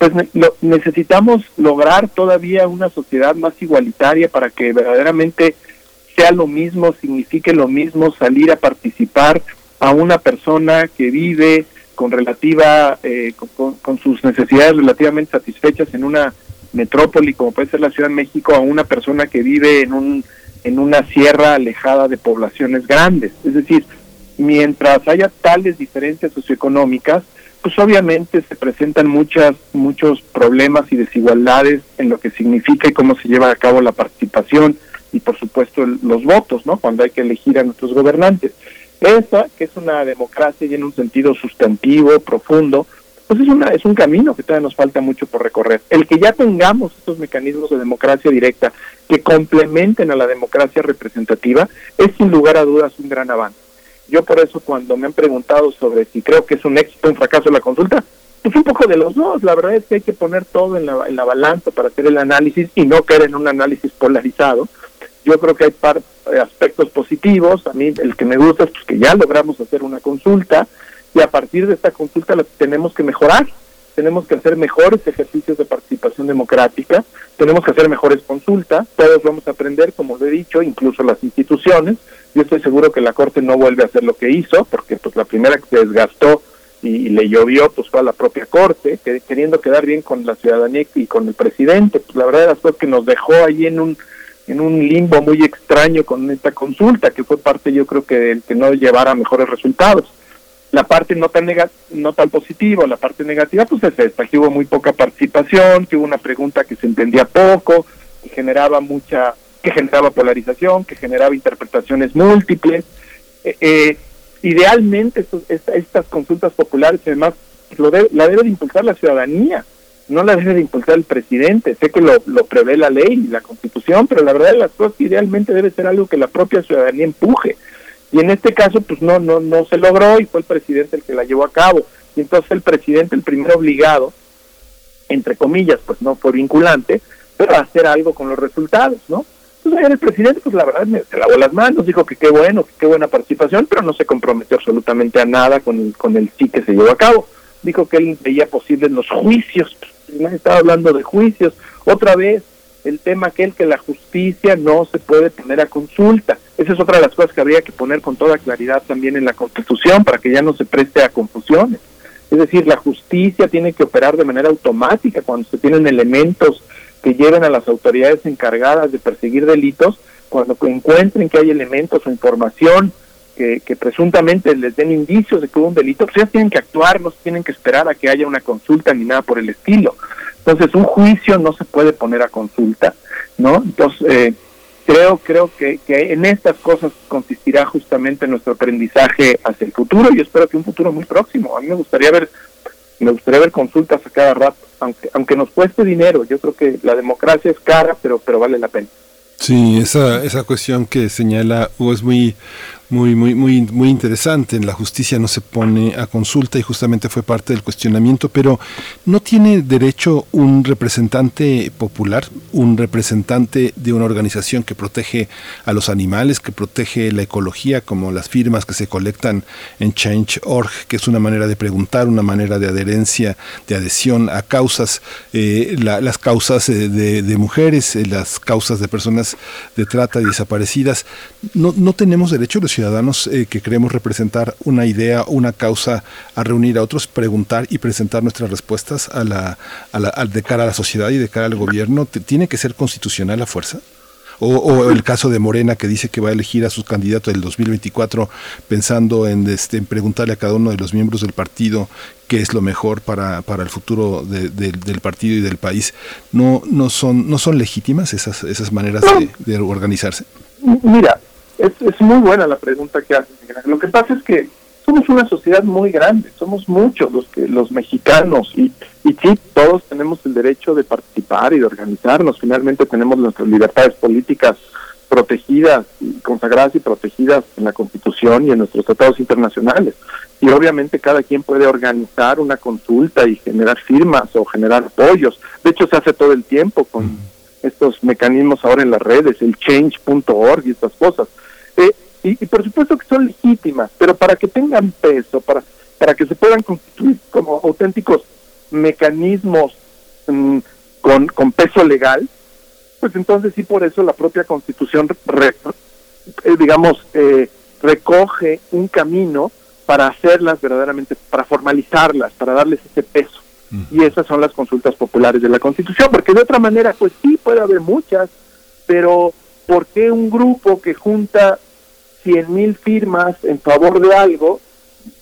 pues necesitamos lograr todavía una sociedad más igualitaria para que verdaderamente sea lo mismo, signifique lo mismo salir a participar a una persona que vive con relativa, eh, con, sus necesidades relativamente satisfechas en una metrópoli como puede ser la Ciudad de México a una persona que vive en un en una sierra alejada de poblaciones grandes. Es decir, mientras haya tales diferencias socioeconómicas, pues obviamente se presentan muchas muchos problemas y desigualdades en lo que significa y cómo se lleva a cabo la participación y por supuesto los votos, ¿no? Cuando hay que elegir a nuestros gobernantes. Esa, que es una democracia y en un sentido sustantivo, profundo, pues es una es un camino que todavía nos falta mucho por recorrer. El que ya tengamos estos mecanismos de democracia directa que complementen a la democracia representativa es sin lugar a dudas un gran avance. Yo por eso cuando me han preguntado sobre si creo que es un éxito o un fracaso la consulta, pues un poco de los dos. La verdad es que hay que poner todo en la, en la balanza para hacer el análisis y no caer en un análisis polarizado. Yo creo que hay par, eh, aspectos positivos. A mí el que me gusta es pues, que ya logramos hacer una consulta y a partir de esta consulta la tenemos que mejorar. Tenemos que hacer mejores ejercicios de participación democrática, tenemos que hacer mejores consultas, todos vamos a aprender, como lo he dicho, incluso las instituciones, yo estoy seguro que la Corte no vuelve a hacer lo que hizo, porque pues la primera que se desgastó y, le llovió pues fue a la propia Corte, queriendo quedar bien con la ciudadanía y con el presidente. Pues la verdad es que nos dejó ahí en un en un limbo muy extraño con esta consulta, que fue parte yo creo que del que no llevara mejores resultados. La parte no tan no tan positiva, la parte negativa pues es esta, que hubo muy poca participación, que hubo una pregunta que se entendía poco, que generaba mucha que generaba polarización, que generaba interpretaciones múltiples. Eh, eh, idealmente estas consultas populares además lo la debe de impulsar la ciudadanía, no la debe de impulsar el presidente. Sé que lo, prevé la ley y la constitución, pero la verdad de las cosas idealmente debe ser algo que la propia ciudadanía empuje. Y en este caso pues no, no, no se logró y fue el presidente el que la llevó a cabo. Y entonces el presidente, el primer obligado, entre comillas, pues no fue vinculante, pero hacer algo con los resultados, ¿no? Entonces el presidente, pues la verdad, se lavó las manos, dijo que qué bueno, que qué buena participación, pero no se comprometió absolutamente a nada con el, con el sí que se llevó a cabo. Dijo que él veía posibles los juicios, pues, estaba hablando de juicios. Otra vez, el tema aquel que la justicia no se puede poner a consulta. Esa es otra de las cosas que habría que poner con toda claridad también en la Constitución para que ya no se preste a confusiones. Es decir, la justicia tiene que operar de manera automática cuando se tienen elementos que lleven a las autoridades encargadas de perseguir delitos, cuando encuentren que hay elementos o información que, presuntamente les den indicios de que hubo un delito, pues ya tienen que actuar, no tienen que esperar a que haya una consulta ni nada por el estilo. Entonces, un juicio no se puede poner a consulta, ¿no? Entonces, eh, creo creo que, que en estas cosas consistirá justamente nuestro aprendizaje hacia el futuro y espero que un futuro muy próximo. A mí me gustaría ver me gustaría ver consultas a cada rato, aunque aunque nos cueste dinero. Yo creo que la democracia es cara, pero pero vale la pena. Sí, esa, esa cuestión que señala Hugo es muy, muy, muy, muy, muy interesante. La justicia no se pone a consulta y justamente fue parte del cuestionamiento, pero ¿no tiene derecho un representante popular, un representante de una organización que protege a los animales, que protege la ecología, como las firmas que se colectan en Change.org, que es una manera de preguntar, una manera de adherencia, de adhesión a causas, eh, las causas eh, de, mujeres, eh, las causas de personas de trata y desaparecidas? ¿No, no tenemos derecho los ciudadanos eh, que queremos representar una idea, una causa, a reunir a otros, preguntar y presentar nuestras respuestas a la, a la, de cara a la sociedad y de cara al gobierno? ¿Tiene que ser constitucional la fuerza? O, el caso de Morena que dice que va a elegir a sus candidatos del 2024 pensando en, este, en preguntarle a cada uno de los miembros del partido qué es lo mejor para, para el futuro del partido y del país. ¿No, no, son, no son legítimas esas, esas maneras de organizarse? Mira, es, es muy buena la pregunta que haces. Lo que pasa es que somos una sociedad muy grande, somos muchos los que los mexicanos y, y sí, todos tenemos el derecho de participar y de organizarnos. Finalmente tenemos nuestras libertades políticas protegidas, consagradas y protegidas en la Constitución y en nuestros tratados internacionales. Y obviamente cada quien puede organizar una consulta y generar firmas o generar apoyos. De hecho, se hace todo el tiempo con estos mecanismos ahora en las redes, el change.org y estas cosas. Eh, y, por supuesto que son legítimas, pero para que tengan peso, para, para que se puedan constituir como auténticos mecanismos mm, con, con peso legal, pues entonces sí por eso la propia constitución, eh, digamos, eh, recoge un camino para hacerlas verdaderamente, para formalizarlas, para darles ese peso. Y esas son las consultas populares de la Constitución, porque de otra manera, pues sí, puede haber muchas, pero ¿por qué un grupo que junta cien mil firmas en favor de algo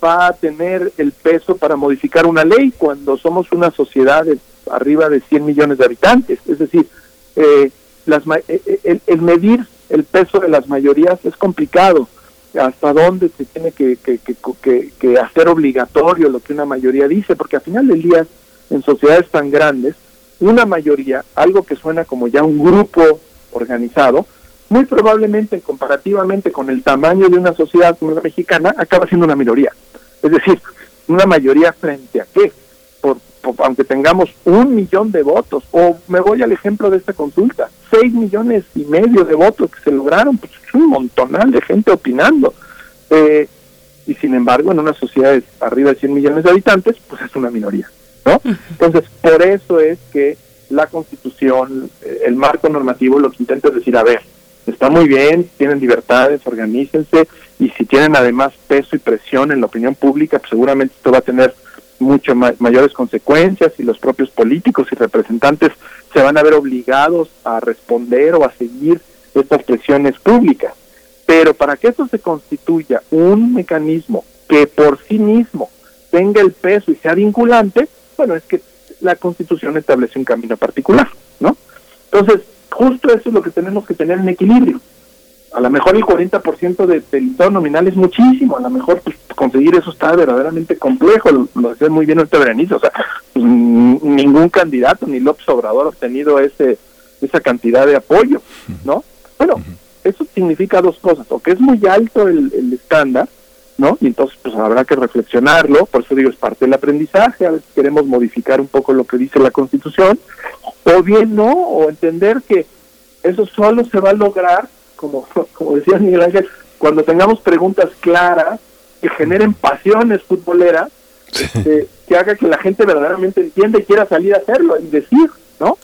va a tener el peso para modificar una ley cuando somos una sociedad de arriba de 100 millones de habitantes? Es decir, eh, las, eh, eh, el, medir el peso de las mayorías es complicado. Hasta dónde se tiene que, que, que, hacer obligatorio lo que una mayoría dice, porque al final del día, en sociedades tan grandes, una mayoría, algo que suena como ya un grupo organizado, muy probablemente comparativamente con el tamaño de una sociedad como la mexicana, acaba siendo una minoría. Es decir, una mayoría frente a qué? Por, aunque tengamos un millón de votos, o me voy al ejemplo de esta consulta, seis millones y medio de votos que se lograron, pues es un montonal de gente opinando. Eh, y sin embargo, en una sociedad de arriba de 100 millones de habitantes, pues es una minoría, ¿no? Entonces, por eso es que la Constitución, eh, el marco normativo, lo que intenta es decir, a ver, está muy bien, tienen libertades, organícense y si tienen además peso y presión en la opinión pública, pues seguramente esto va a tener mucho mayores consecuencias y los propios políticos y representantes se van a ver obligados a responder o a seguir estas presiones públicas. Pero para que esto se constituya un mecanismo que por sí mismo tenga el peso y sea vinculante, bueno, es que la Constitución establece un camino particular, ¿no? Entonces, justo eso es lo que tenemos que tener en equilibrio. A lo mejor el 40% de, del listado nominal es muchísimo, a lo mejor pues, conseguir eso está verdaderamente complejo, lo, lo muy bien este Berenice, o sea, pues, ningún candidato ni López Obrador ha obtenido ese esa cantidad de apoyo, ¿no? Bueno, eso significa dos cosas, o que es muy alto el, el estándar, ¿no? Y entonces pues habrá que reflexionarlo, por eso digo, es parte del aprendizaje, a veces queremos modificar un poco lo que dice la Constitución, o bien no, o entender que eso solo se va a lograr, como, [LAUGHS] como decía Miguel Ángel, cuando tengamos preguntas claras que generen pasiones futboleras, este, que haga que la gente verdaderamente entienda y quiera salir a hacerlo y decir, ¿no?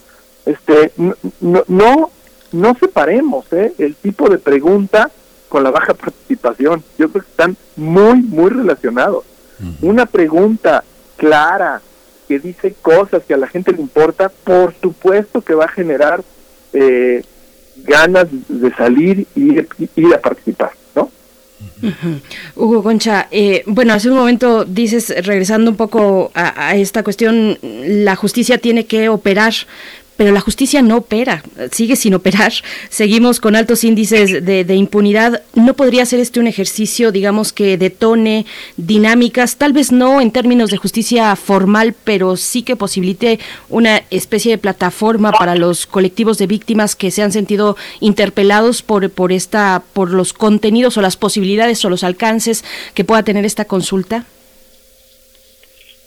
Este, no, no, no separemos ¿eh? el tipo de pregunta con la baja participación. Yo creo que están muy, muy relacionados. Una pregunta clara que dice cosas que a la gente le importa, por supuesto que va a generar eh, ganas de salir y ir a participar, ¿no? Hugo Concha, eh, bueno, hace un momento dices, regresando un poco a, esta cuestión, la justicia tiene que operar pero la justicia no opera, sigue sin operar, seguimos con altos índices de, impunidad. ¿No podría ser este un ejercicio, digamos, que detone dinámicas, tal vez no en términos de justicia formal, pero sí que posibilite una especie de plataforma para los colectivos de víctimas que se han sentido interpelados por, por, esta, por los contenidos o las posibilidades o los alcances que pueda tener esta consulta?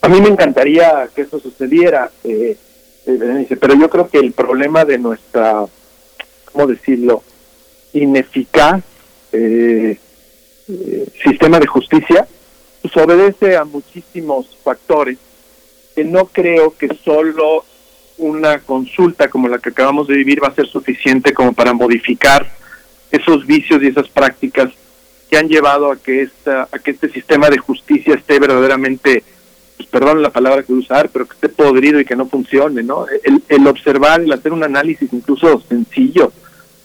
A mí me encantaría que eso sucediera. Eh, pero yo creo que el problema de nuestra, ¿cómo decirlo?, ineficaz eh, eh, sistema de justicia, pues obedece a muchísimos factores que no creo que solo una consulta como la que acabamos de vivir va a ser suficiente como para modificar esos vicios y esas prácticas que han llevado a que esta, a que este sistema de justicia esté verdaderamente pues, perdón la palabra que usar, pero que esté podrido y que no funcione, ¿no? El, observar, el hacer un análisis incluso sencillo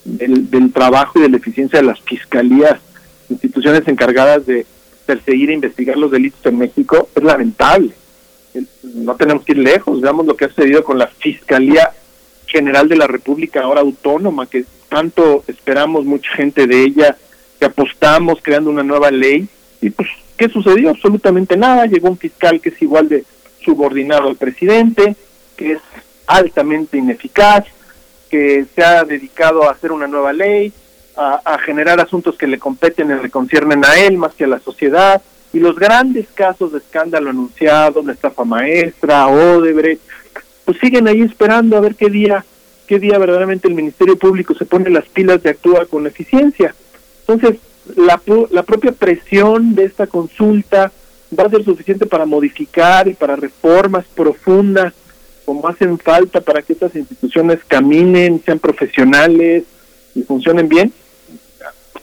del, trabajo y de la eficiencia de las fiscalías, instituciones encargadas de perseguir e investigar los delitos en México, es lamentable. No tenemos que ir lejos, veamos lo que ha sucedido con la Fiscalía General de la República, ahora autónoma, que tanto esperamos mucha gente de ella, que apostamos creando una nueva ley, y pues ¿Qué sucedió? Absolutamente nada. Llegó un fiscal que es igual de subordinado al presidente, que es altamente ineficaz, que se ha dedicado a hacer una nueva ley, a, generar asuntos que le competen y le conciernen a él más que a la sociedad. Y los grandes casos de escándalo anunciados, la estafa maestra, Odebrecht, pues siguen ahí esperando a ver qué día, qué día verdaderamente el Ministerio Público se pone las pilas y actúa con eficiencia. Entonces, la, la propia presión de esta consulta va a ser suficiente para modificar y para reformas profundas como hacen falta para que estas instituciones caminen, sean profesionales y funcionen bien.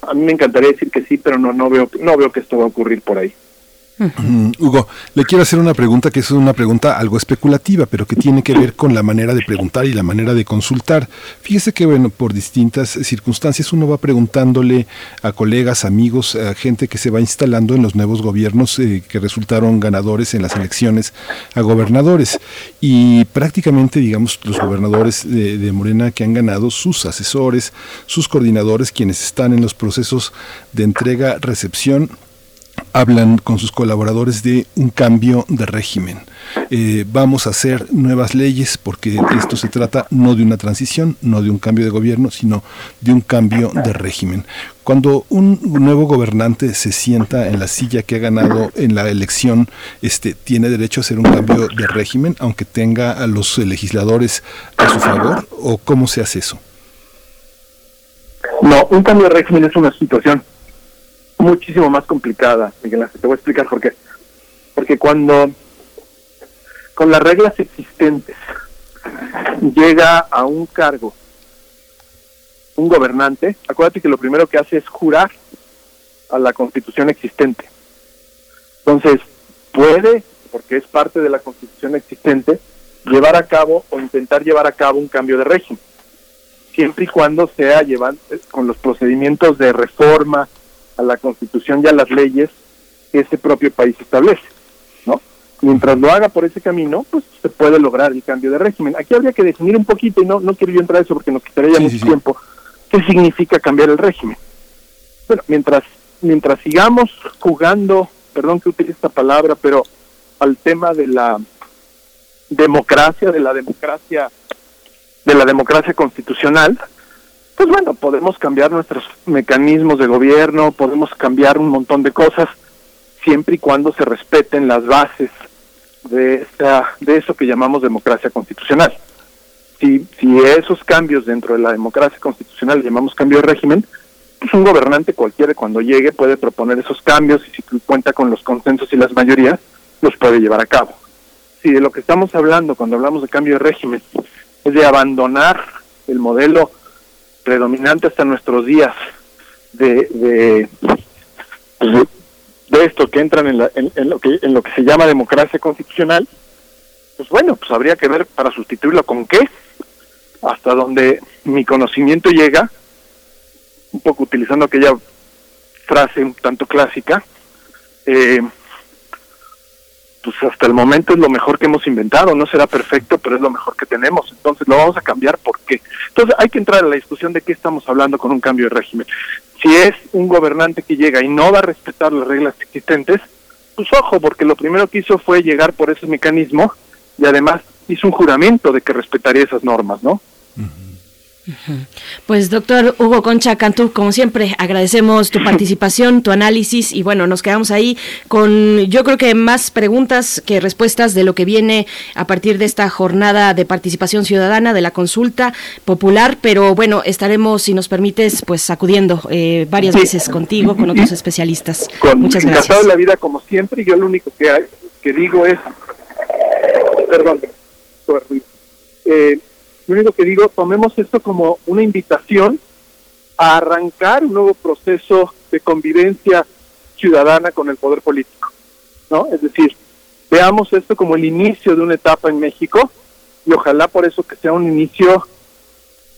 A mí me encantaría decir que sí, pero no no veo no veo que esto va a ocurrir por ahí. Hugo, le quiero hacer una pregunta que es una pregunta algo especulativa, pero que tiene que ver con la manera de preguntar y la manera de consultar. Fíjese que, bueno, por distintas circunstancias uno va preguntándole a colegas, amigos, a gente que se va instalando en los nuevos gobiernos eh, que resultaron ganadores en las elecciones a gobernadores. Y prácticamente, digamos, los gobernadores de Morena que han ganado, sus asesores, sus coordinadores, quienes están en los procesos de entrega, recepción, hablan con sus colaboradores de un cambio de régimen. Eh, vamos a hacer nuevas leyes porque esto se trata no de una transición, no de un cambio de gobierno, sino de un cambio de régimen. Cuando un nuevo gobernante se sienta en la silla que ha ganado en la elección, este, tiene derecho a hacer un cambio de régimen, aunque tenga a los legisladores a su favor, o cómo se hace eso? No, un cambio de régimen es una situación muchísimo más complicada, Miguel. Te voy a explicar por qué. Porque cuando con las reglas existentes llega a un cargo un gobernante, acuérdate que lo primero que hace es jurar a la constitución existente. Entonces, puede, porque es parte de la constitución existente, llevar a cabo o intentar llevar a cabo un cambio de régimen, siempre y cuando sea llevando con los procedimientos de reforma, a la constitución y a las leyes que ese propio país establece, ¿no? Mientras lo haga por ese camino, pues se puede lograr el cambio de régimen. Aquí habría que definir un poquito, y no, no quiero yo entrar a eso porque nos quitaría ya mucho tiempo, qué significa cambiar el régimen. Bueno, mientras, mientras sigamos jugando, perdón que utilice esta palabra, pero al tema de la democracia, de la democracia, de la democracia constitucional, pues bueno, podemos cambiar nuestros mecanismos de gobierno, podemos cambiar un montón de cosas, siempre y cuando se respeten las bases de, esta, de eso que llamamos democracia constitucional. Si, si esos cambios dentro de la democracia constitucional llamamos cambio de régimen, pues un gobernante cualquiera cuando llegue puede proponer esos cambios y si cuenta con los consensos y las mayorías, los puede llevar a cabo. Si de lo que estamos hablando cuando hablamos de cambio de régimen es de abandonar el modelo predominante hasta nuestros días de, de, esto que entran en, en, lo que, en lo que se llama democracia constitucional, pues bueno, pues habría que ver para sustituirlo. Con qué, hasta donde mi conocimiento llega, un poco utilizando aquella frase un tanto clásica, eh, pues hasta el momento es lo mejor que hemos inventado, no será perfecto, pero es lo mejor que tenemos, entonces lo vamos a cambiar, ¿por qué? Entonces hay que entrar a la discusión de qué estamos hablando con un cambio de régimen. Si es un gobernante que llega y no va a respetar las reglas existentes, pues ojo, porque lo primero que hizo fue llegar por ese mecanismo y además hizo un juramento de que respetaría esas normas, ¿no? Pues doctor Hugo Concha Cantú, como siempre, agradecemos tu [CLEARS THROAT] participación, tu análisis y bueno, nos quedamos ahí con yo creo que más preguntas que respuestas de lo que viene a partir de esta jornada de participación ciudadana de la consulta popular, pero bueno, estaremos, si nos permites, pues acudiendo eh, varias veces contigo, con otros especialistas. Muchas gracias. la vida como siempre y yo lo único que, hay, que digo es, perdón, eh, lo único que digo, tomemos esto como una invitación a arrancar un nuevo proceso de convivencia ciudadana con el poder político, ¿no? Es decir, veamos esto como el inicio de una etapa en México y ojalá por eso que sea un inicio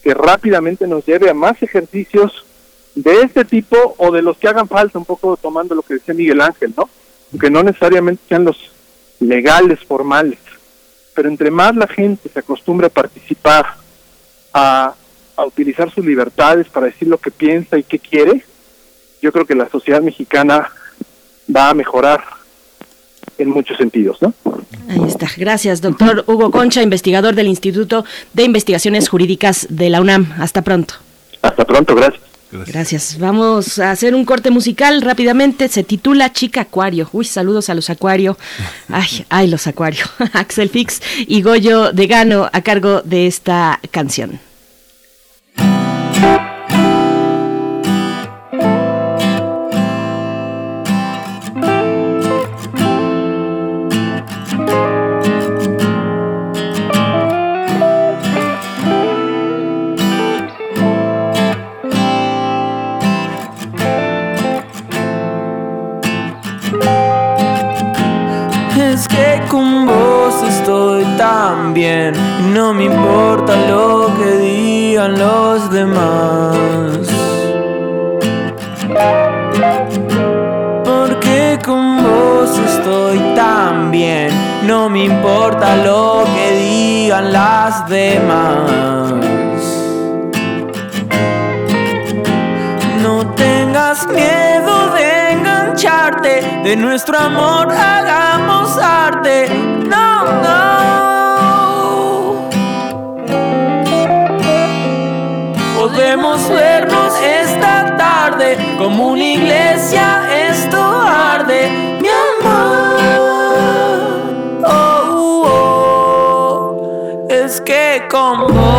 que rápidamente nos lleve a más ejercicios de este tipo o de los que hagan falta, un poco tomando lo que decía Miguel Ángel, ¿no? Que no necesariamente sean los legales, formales, pero entre más la gente se acostumbre a participar, a, utilizar sus libertades para decir lo que piensa y qué quiere, yo creo que la sociedad mexicana va a mejorar en muchos sentidos, ¿no? Ahí está. Gracias, doctor Hugo Concha, investigador del Instituto de Investigaciones Jurídicas de la UNAM. Hasta pronto. Hasta pronto, gracias. Gracias. Vamos a hacer un corte musical rápidamente. Se titula Chica Acuario. Uy, saludos a los Acuario. [LAUGHS] Ay, ay, los Acuario. [LAUGHS] Axel Fix y Goyo de Gano a cargo de esta canción. No me importa lo que digan los demás. Porque con vos estoy tan bien, no me importa lo que digan las demás. No tengas miedo de engancharte, de nuestro amor como una iglesia esto arde mi amor. Oh, oh, es que con vos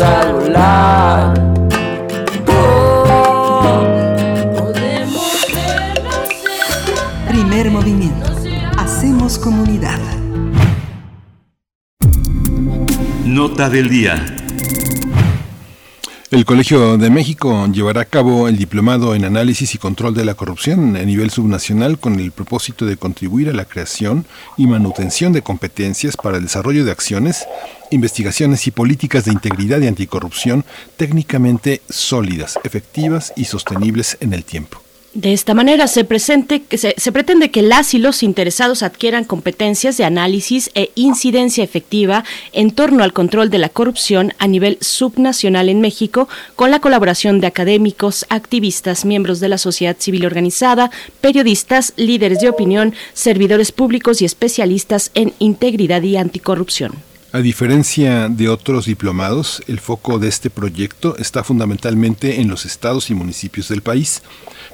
volar. movimiento. Hacemos comunidad. Nota del día. El Colegio de México llevará a cabo el diplomado en análisis y control de la corrupción a nivel subnacional con el propósito de contribuir a la creación y manutención de competencias para el desarrollo de acciones, investigaciones y políticas de integridad y anticorrupción técnicamente sólidas, efectivas y sostenibles en el tiempo. De esta manera se, presente, se, se, pretende que las y los interesados adquieran competencias de análisis e incidencia efectiva en torno al control de la corrupción a nivel subnacional en México, con la colaboración de académicos, activistas, miembros de la sociedad civil organizada, periodistas, líderes de opinión, servidores públicos y especialistas en integridad y anticorrupción. A diferencia de otros diplomados, el foco de este proyecto está fundamentalmente en los estados y municipios del país.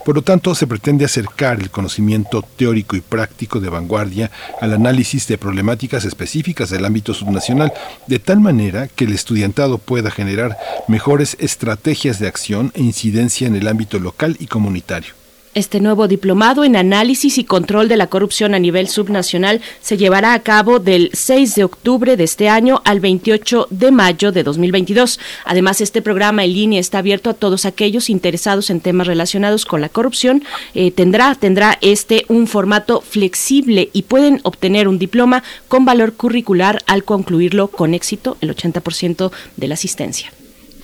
Por lo tanto, se pretende acercar el conocimiento teórico y práctico de vanguardia al análisis de problemáticas específicas del ámbito subnacional, de tal manera que el estudiantado pueda generar mejores estrategias de acción e incidencia en el ámbito local y comunitario. Este nuevo diplomado en análisis y control de la corrupción a nivel subnacional se llevará a cabo del 6 de octubre de este año al 28 de mayo de 2022. Además, este programa en línea está abierto a todos aquellos interesados en temas relacionados con la corrupción. Eh, tendrá, tendrá este un formato flexible y pueden obtener un diploma con valor curricular al concluirlo con éxito, el 80% de la asistencia.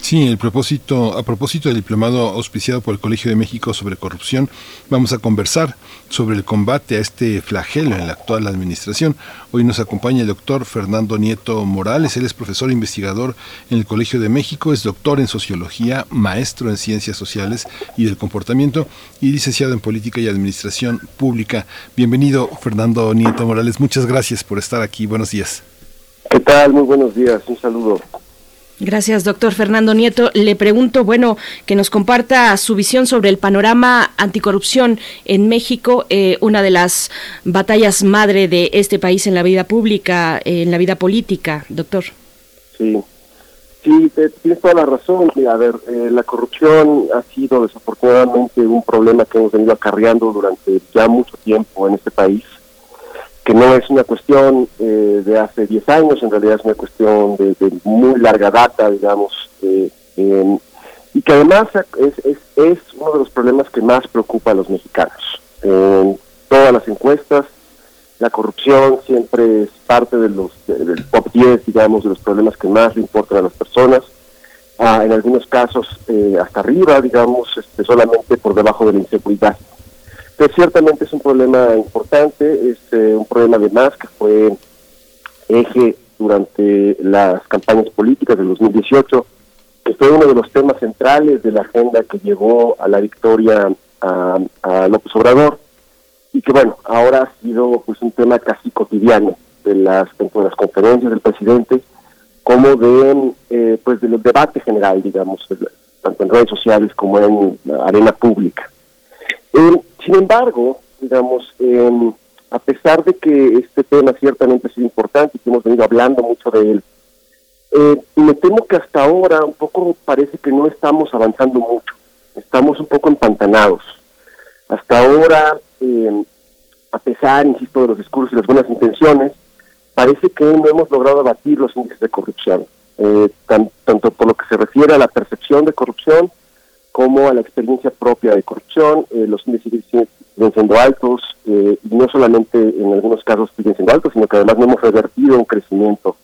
Sí, el propósito, a propósito del diplomado auspiciado por el Colegio de México sobre corrupción, vamos a conversar sobre el combate a este flagelo en la actual administración. Hoy nos acompaña el doctor Fernando Nieto Morales, él es profesor e investigador en el Colegio de México, es doctor en sociología, maestro en ciencias sociales y del comportamiento y licenciado en política y administración pública. Bienvenido, Fernando Nieto Morales, muchas gracias por estar aquí. Buenos días. ¿Qué tal? Muy buenos días, un saludo. Gracias, doctor Fernando Nieto. Le pregunto, bueno, que nos comparta su visión sobre el panorama anticorrupción en México, eh, una de las batallas madre de este país en la vida pública, eh, en la vida política, doctor. Sí, sí, tienes toda la razón. A ver, eh, la corrupción ha sido desafortunadamente un problema que hemos venido acarreando durante ya mucho tiempo en este país que no es una cuestión eh, de hace 10 años, en realidad es una cuestión de, muy larga data, digamos, eh, y que además es, es, es, uno de los problemas que más preocupa a los mexicanos. En todas las encuestas, la corrupción siempre es parte de los, del top 10, digamos, de los problemas que más le importan a las personas. Ah, en algunos casos eh, hasta arriba, digamos, este, solamente por debajo de la inseguridad ciertamente es un problema importante, es eh, un problema además que fue eje durante las campañas políticas del 2018, que fue uno de los temas centrales de la agenda que llevó a la victoria a, López Obrador y que bueno, ahora ha sido pues un tema casi cotidiano de las, tanto de las conferencias del presidente como de eh, pues de los debates general, digamos, tanto en redes sociales como en la arena pública. Eh, sin embargo, digamos, eh, a pesar de que este tema ciertamente ha sido importante y que hemos venido hablando mucho de él, eh, me temo que hasta ahora un poco parece que no estamos avanzando mucho, estamos un poco empantanados. Hasta ahora, eh, a pesar, insisto, de los discursos y las buenas intenciones, parece que no hemos logrado abatir los índices de corrupción, eh, tanto por lo que se refiere a la percepción de corrupción, como a la experiencia propia de corrupción. Eh, los índices siguen siendo altos, eh, y no solamente en algunos casos siguen siendo altos, sino que además no hemos revertido un crecimiento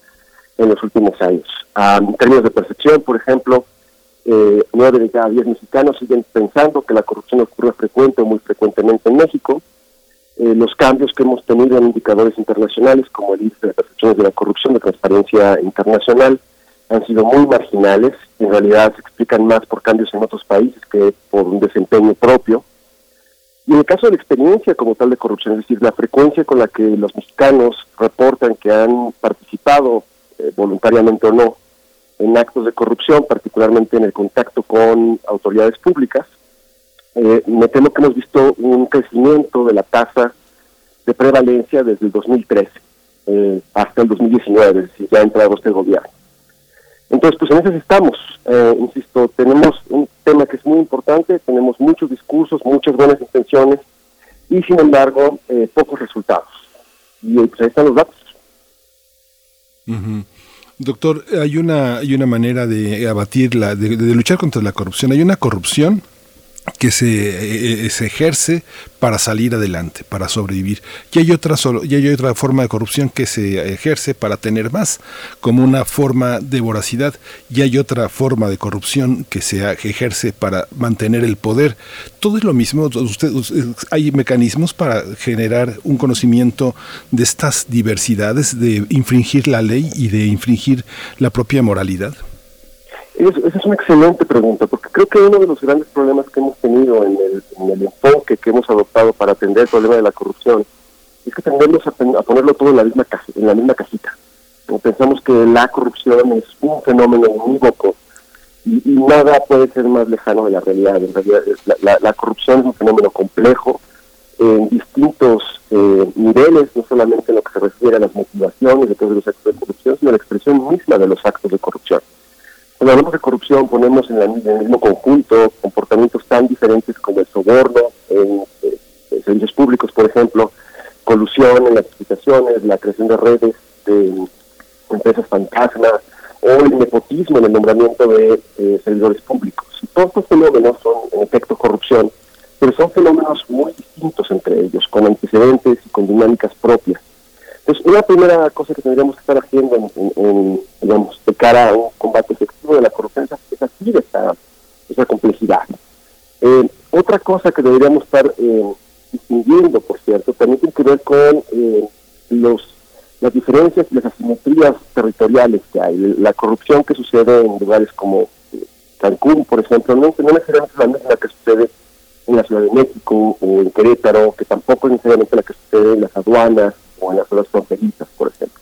en los últimos años. en términos de percepción, por ejemplo, eh, nueve de cada diez mexicanos siguen pensando que la corrupción ocurre frecuente o muy frecuentemente en México. Eh, los cambios que hemos tenido en indicadores internacionales, como el índice de percepciones de la corrupción, de transparencia internacional, han sido muy marginales, en realidad se explican más por cambios en otros países que por un desempeño propio. Y en el caso de la experiencia como tal de corrupción, es decir, la frecuencia con la que los mexicanos reportan que han participado eh, voluntariamente o no en actos de corrupción, particularmente en el contacto con autoridades públicas, eh, me temo que hemos visto un crecimiento de la tasa de prevalencia desde el 2013 eh, hasta el 2019, es decir, ya ha entrado este gobierno. Entonces, pues en eso estamos. Eh, insisto, tenemos un tema que es muy importante, tenemos muchos discursos, muchas buenas intenciones y sin embargo eh, pocos resultados. Y pues ahí están los datos. Doctor, hay una, hay una manera de abatir, la, de, de luchar contra la corrupción. Hay una corrupción que se, eh, eh, se, ejerce para salir adelante, para sobrevivir. Y hay, otra solo, y hay otra forma de corrupción que se ejerce para tener más, como una forma de voracidad. Y hay otra forma de corrupción que se ejerce para mantener el poder. Todo es lo mismo. Usted, hay mecanismos para generar un conocimiento de estas diversidades, de infringir la ley y de infringir la propia moralidad. Esa es una excelente pregunta, porque creo que uno de los grandes problemas que hemos tenido en el, en el enfoque que hemos adoptado para atender el problema de la corrupción es que tendemos a, ponerlo todo en la misma caja, en la misma cajita. Pensamos que la corrupción es un fenómeno unívoco y, y, nada puede ser más lejano de la realidad. En realidad, la, corrupción es un fenómeno complejo en distintos eh, niveles, no solamente en lo que se refiere a las motivaciones de todos los actos de corrupción, sino a la expresión misma de los actos de corrupción. Cuando hablamos de corrupción ponemos en, la, en, el mismo conjunto comportamientos tan diferentes como el soborno en, eh, servicios públicos, por ejemplo, colusión en las explicaciones, la creación de redes de empresas fantasmas o el nepotismo en el nombramiento de eh, servidores públicos. Todos estos fenómenos son en efecto corrupción, pero son fenómenos muy distintos entre ellos, con antecedentes y con dinámicas propias. Entonces, una primera cosa que tendríamos que estar haciendo en, en, de cara a un combate efectivo de la corrupción es así de esta, esa complejidad. Eh, otra cosa que deberíamos estar eh, distinguiendo, por cierto, también tiene que ver con eh, los, las diferencias y las asimetrías territoriales que hay. La corrupción que sucede en lugares como Cancún, por ejemplo, no, no necesariamente es la misma que sucede en la Ciudad de México o en Querétaro, que tampoco es necesariamente la que sucede en las aduanas o en las zonas fronterizas, por ejemplo.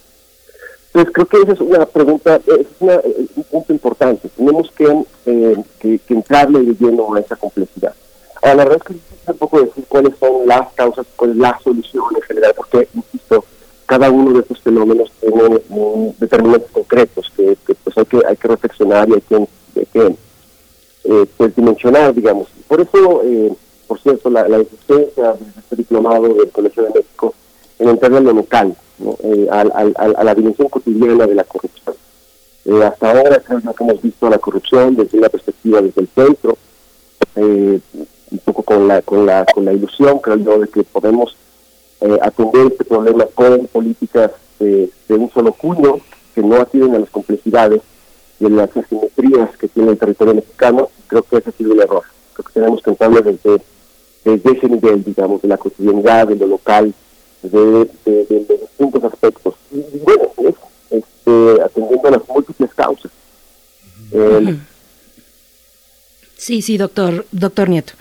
Entonces, creo que esa es una pregunta, es una, un punto importante. Tenemos que, eh, que, que, entrarle de lleno a esa complejidad. Ahora, la verdad es que es un poco decir cuáles son las causas, cuál es la solución en general, porque, insisto, cada uno de estos fenómenos tiene determinantes concretos que, que, pues hay que hay que reflexionar y hay que, hay que eh, pues dimensionar, digamos. Por eso, eh, por cierto, la, la existencia de este diplomado del Colegio de México en entrar a lo local, ¿no? eh, a, la dimensión cotidiana de la corrupción. Eh, hasta ahora creo que hemos visto la corrupción desde una perspectiva desde el centro, eh, un poco con la, con la, con la ilusión, creo yo, de que podemos eh, atender este problema con políticas de un solo cuño, que no atienden a las complejidades y a las asimetrías que tiene el territorio mexicano, creo que ese ha sido un error. Creo que tenemos que entrarlo desde, desde ese nivel, digamos, de la cotidianidad, de lo local, de, de, distintos aspectos. Y, y bueno, es, este, atendiendo a las múltiples causas. Sí, sí, doctor, doctor Nieto.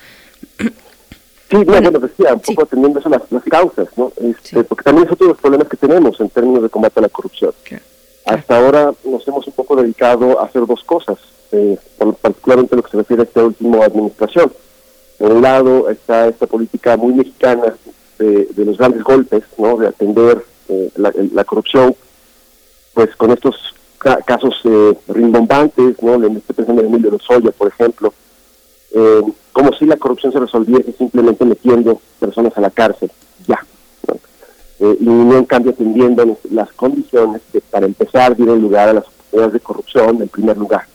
Sí, no, bueno, decía, un sí. poco atendiendo eso las, las causas, ¿no? Este, sí. Porque también es otro de los problemas que tenemos en términos de combate a la corrupción. Hasta ahora nos hemos un poco dedicado a hacer dos cosas, eh, particularmente en lo que se refiere a esta última administración. Por un lado está esta política muy mexicana de, los grandes golpes, ¿no? De atender eh, la, corrupción, pues con estos ca casos eh, rimbombantes, ¿no? Le estoy pensando en Emilio Lozoya, por ejemplo, eh, como si la corrupción se resolviese simplemente metiendo personas a la cárcel, ya. Eh, y no en cambio atendiendo las condiciones que para empezar dieron lugar a las oportunidades de corrupción en primer lugar.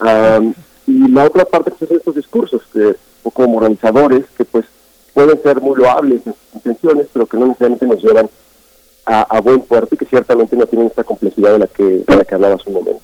Um, y la otra parte pues, es estos discursos que, un poco moralizadores que pues pueden ser muy loables en intenciones, pero que no necesariamente nos llevan a, a, buen puerto y que ciertamente no tienen esta complejidad de la que, de la que hablaba hace un momento.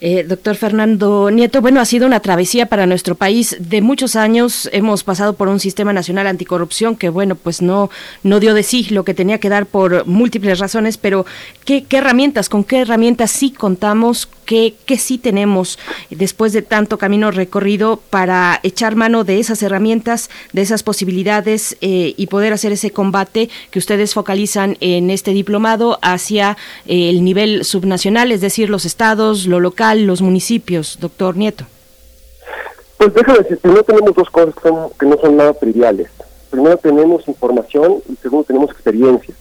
Eh, doctor Fernando Nieto, bueno, ha sido una travesía para nuestro país de muchos años. Hemos pasado por un sistema nacional anticorrupción que, bueno, pues no, no dio de sí lo que tenía que dar por múltiples razones, pero ¿qué, qué herramientas, con qué herramientas sí contamos, qué, qué sí tenemos después de tanto camino recorrido para echar mano de esas herramientas, de esas posibilidades eh, y poder hacer ese combate que ustedes focalizan en este diplomado hacia eh, el nivel subnacional, es decir, los estados, lo local, los municipios, doctor Nieto? Pues déjame decir, primero tenemos dos cosas que, no son nada triviales. Primero tenemos información y segundo tenemos experiencia.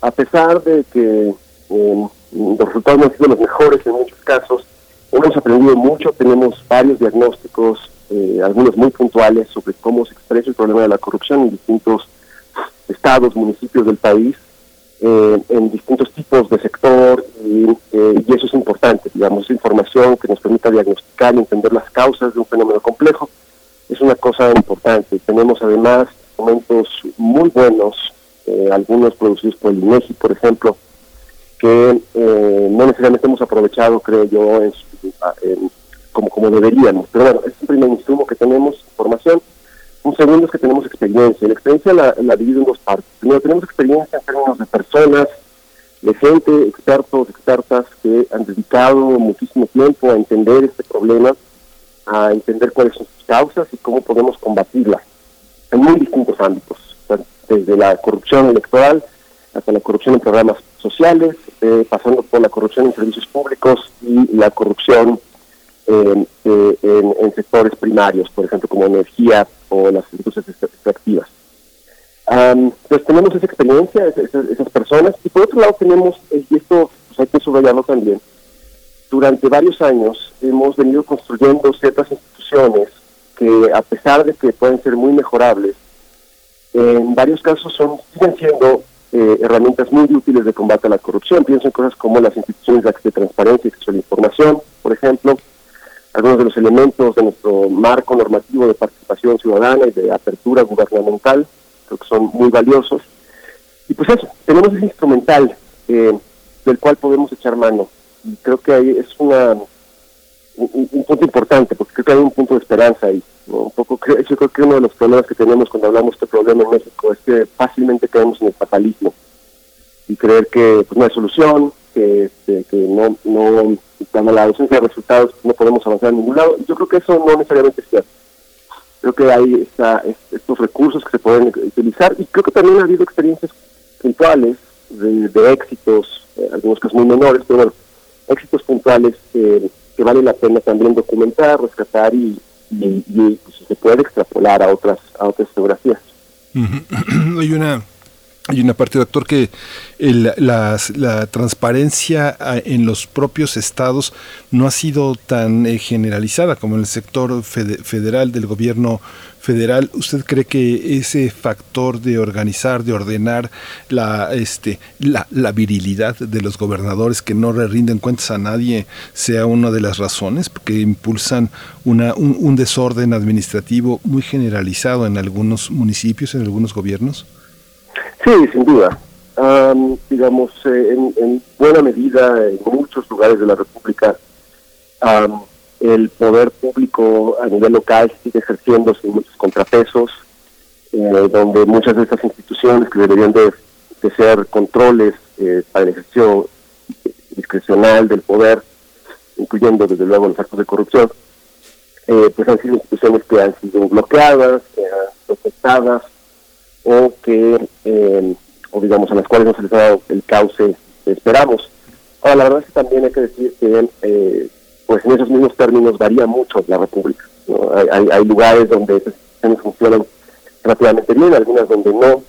A pesar de que eh, los resultados no han sido los mejores en muchos casos, hemos aprendido mucho, tenemos varios diagnósticos, eh, algunos muy puntuales, sobre cómo se expresa el problema de la corrupción en distintos estados, municipios del país. Eh, en distintos tipos de sector y, eh, y, eso es importante, digamos, información que nos permita diagnosticar y entender las causas de un fenómeno complejo es una cosa importante. Tenemos además momentos muy buenos, eh, algunos producidos por el INEGI, por ejemplo, que no necesariamente hemos aprovechado, creo yo, en, como, como deberíamos. Pero bueno, es un primer insumo que tenemos, información. Un segundo es que tenemos experiencia. La experiencia la, la divido en dos partes. Primero, tenemos experiencia en términos de personas, de gente, expertos, expertas que han dedicado muchísimo tiempo a entender este problema, a entender cuáles son sus causas y cómo podemos combatirla en muy distintos ámbitos, desde la corrupción electoral hasta la corrupción en programas sociales, eh, pasando por la corrupción en servicios públicos y la corrupción en, en, sectores primarios, por ejemplo, como energía o las industrias extractivas. pues tenemos esa experiencia, esas, personas, y por otro lado tenemos, y esto pues hay que subrayarlo también, durante varios años hemos venido construyendo ciertas instituciones que a pesar de que pueden ser muy mejorables, en varios casos son siguen siendo eh, herramientas muy útiles de combate a la corrupción. Pienso en cosas como las instituciones de transparencia y acceso a información, por ejemplo, algunos de los elementos de nuestro marco normativo de participación ciudadana y de apertura gubernamental, creo que son muy valiosos. Y pues eso, tenemos ese instrumental eh, del cual podemos echar mano. Y creo que ahí es una un, punto importante, porque creo que hay un punto de esperanza ahí. Un poco, yo creo que uno de los problemas que tenemos cuando hablamos de este problema en México es que fácilmente caemos en el fatalismo y creer que pues, no hay solución, que, este, que no, no, cuando la ausencia de resultados no podemos avanzar en ningún lado. Yo creo que eso no necesariamente es cierto. Creo que hay está, estos recursos que se pueden utilizar y creo que también ha habido experiencias puntuales de, éxitos, eh, algunos casos muy menores, pero bueno, éxitos puntuales que vale la pena también documentar, rescatar y, y, si se puede extrapolar a otras a otras geografías. [CLEARS THROAT] Hay una hay una parte, doctor, que la, transparencia ah, en los propios estados no ha sido tan eh, generalizada como en el sector federal del gobierno federal. ¿Usted cree que ese factor de organizar, de ordenar la, este, la, virilidad de los gobernadores que no le rinden cuentas a nadie sea una de las razones que impulsan una, un desorden administrativo muy generalizado en algunos municipios, en algunos gobiernos? Sí, sin duda. digamos, eh, en, buena medida, en muchos lugares de la República, el poder público a nivel local sigue ejerciendo sin muchos contrapesos, eh, donde muchas de estas instituciones que deberían de, ser controles eh, para el ejercicio discrecional del poder, incluyendo desde luego los actos de corrupción, pues han sido instituciones que han sido bloqueadas, protestadas, o que, eh, o digamos, a las cuales no se les ha dado el cauce que esperamos. Ahora, la verdad es que también hay que decir que, eh, pues en esos mismos términos varía mucho la República. Hay, hay, lugares donde esas instituciones funcionan relativamente bien, algunas donde no.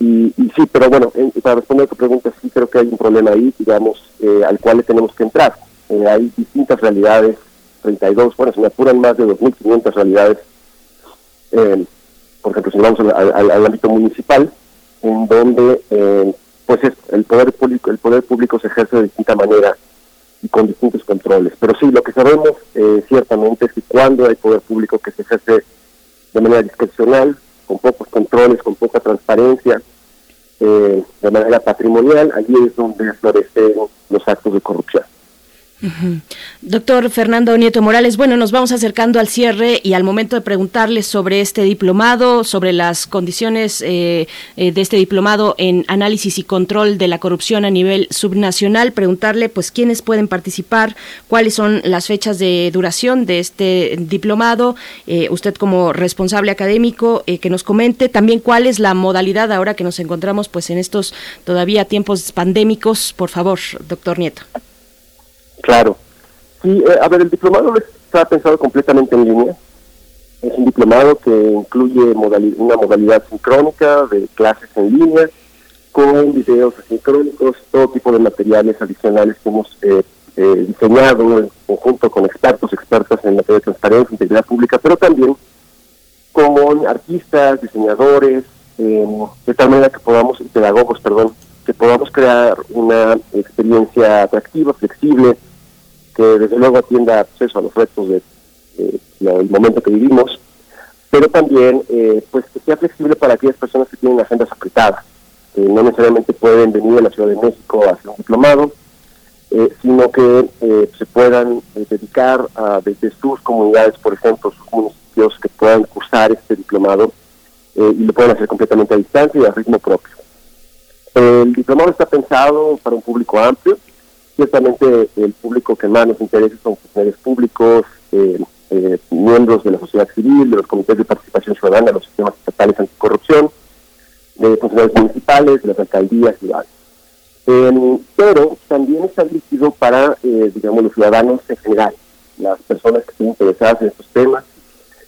y, y, sí, pero bueno, para responder a tu pregunta, sí creo que hay un problema ahí, digamos, eh, al cual le tenemos que entrar. hay distintas realidades, 32, bueno, se me apuran más de 2.500 realidades eh, por ejemplo, si vamos al, ámbito municipal, en donde eh, pues el poder público el poder público se ejerce de distinta manera y con distintos controles. Pero sí, lo que sabemos eh, ciertamente es que cuando hay poder público que se ejerce de manera discrecional, con pocos controles, con poca transparencia, eh, de manera patrimonial, allí es donde florecen los actos de corrupción. Doctor Fernando Nieto Morales, bueno, nos vamos acercando al cierre y al momento de preguntarle sobre este diplomado, sobre las condiciones eh, eh, de este diplomado en análisis y control de la corrupción a nivel subnacional, preguntarle pues quiénes pueden participar, cuáles son las fechas de duración de este diplomado, eh, usted como responsable académico que nos comente también cuál es la modalidad ahora que nos encontramos pues en estos todavía tiempos pandémicos, por favor, doctor Nieto. Claro. Sí, eh, a ver, el diplomado está pensado completamente en línea. Es un diplomado que incluye una modalidad sincrónica de clases en línea, con videos asincrónicos, todo tipo de materiales adicionales que hemos eh, eh, diseñado en conjunto con expertos, expertas en materia de transparencia, integridad pública, pero también con artistas, diseñadores, de tal manera que podamos, pedagogos, perdón, que podamos crear una experiencia atractiva, flexible, que desde luego atienda acceso a los retos del de, momento que vivimos, pero también eh, pues que sea flexible para aquellas personas que tienen agendas apretadas, que no necesariamente pueden venir a la Ciudad de México a hacer un diplomado, eh, sino que eh, se puedan dedicar a, desde sus comunidades, por ejemplo, sus municipios, que puedan cursar este diplomado y lo pueden hacer completamente a distancia y a ritmo propio. El diplomado está pensado para un público amplio. Ciertamente el público que más nos interesa son funcionarios públicos, eh, eh, miembros de la sociedad civil, de los comités de participación ciudadana, los sistemas estatales anticorrupción, de funcionarios municipales, de las alcaldías y eh, pero también está dirigido para, eh, digamos, los ciudadanos en general, las personas que estén interesadas en estos temas,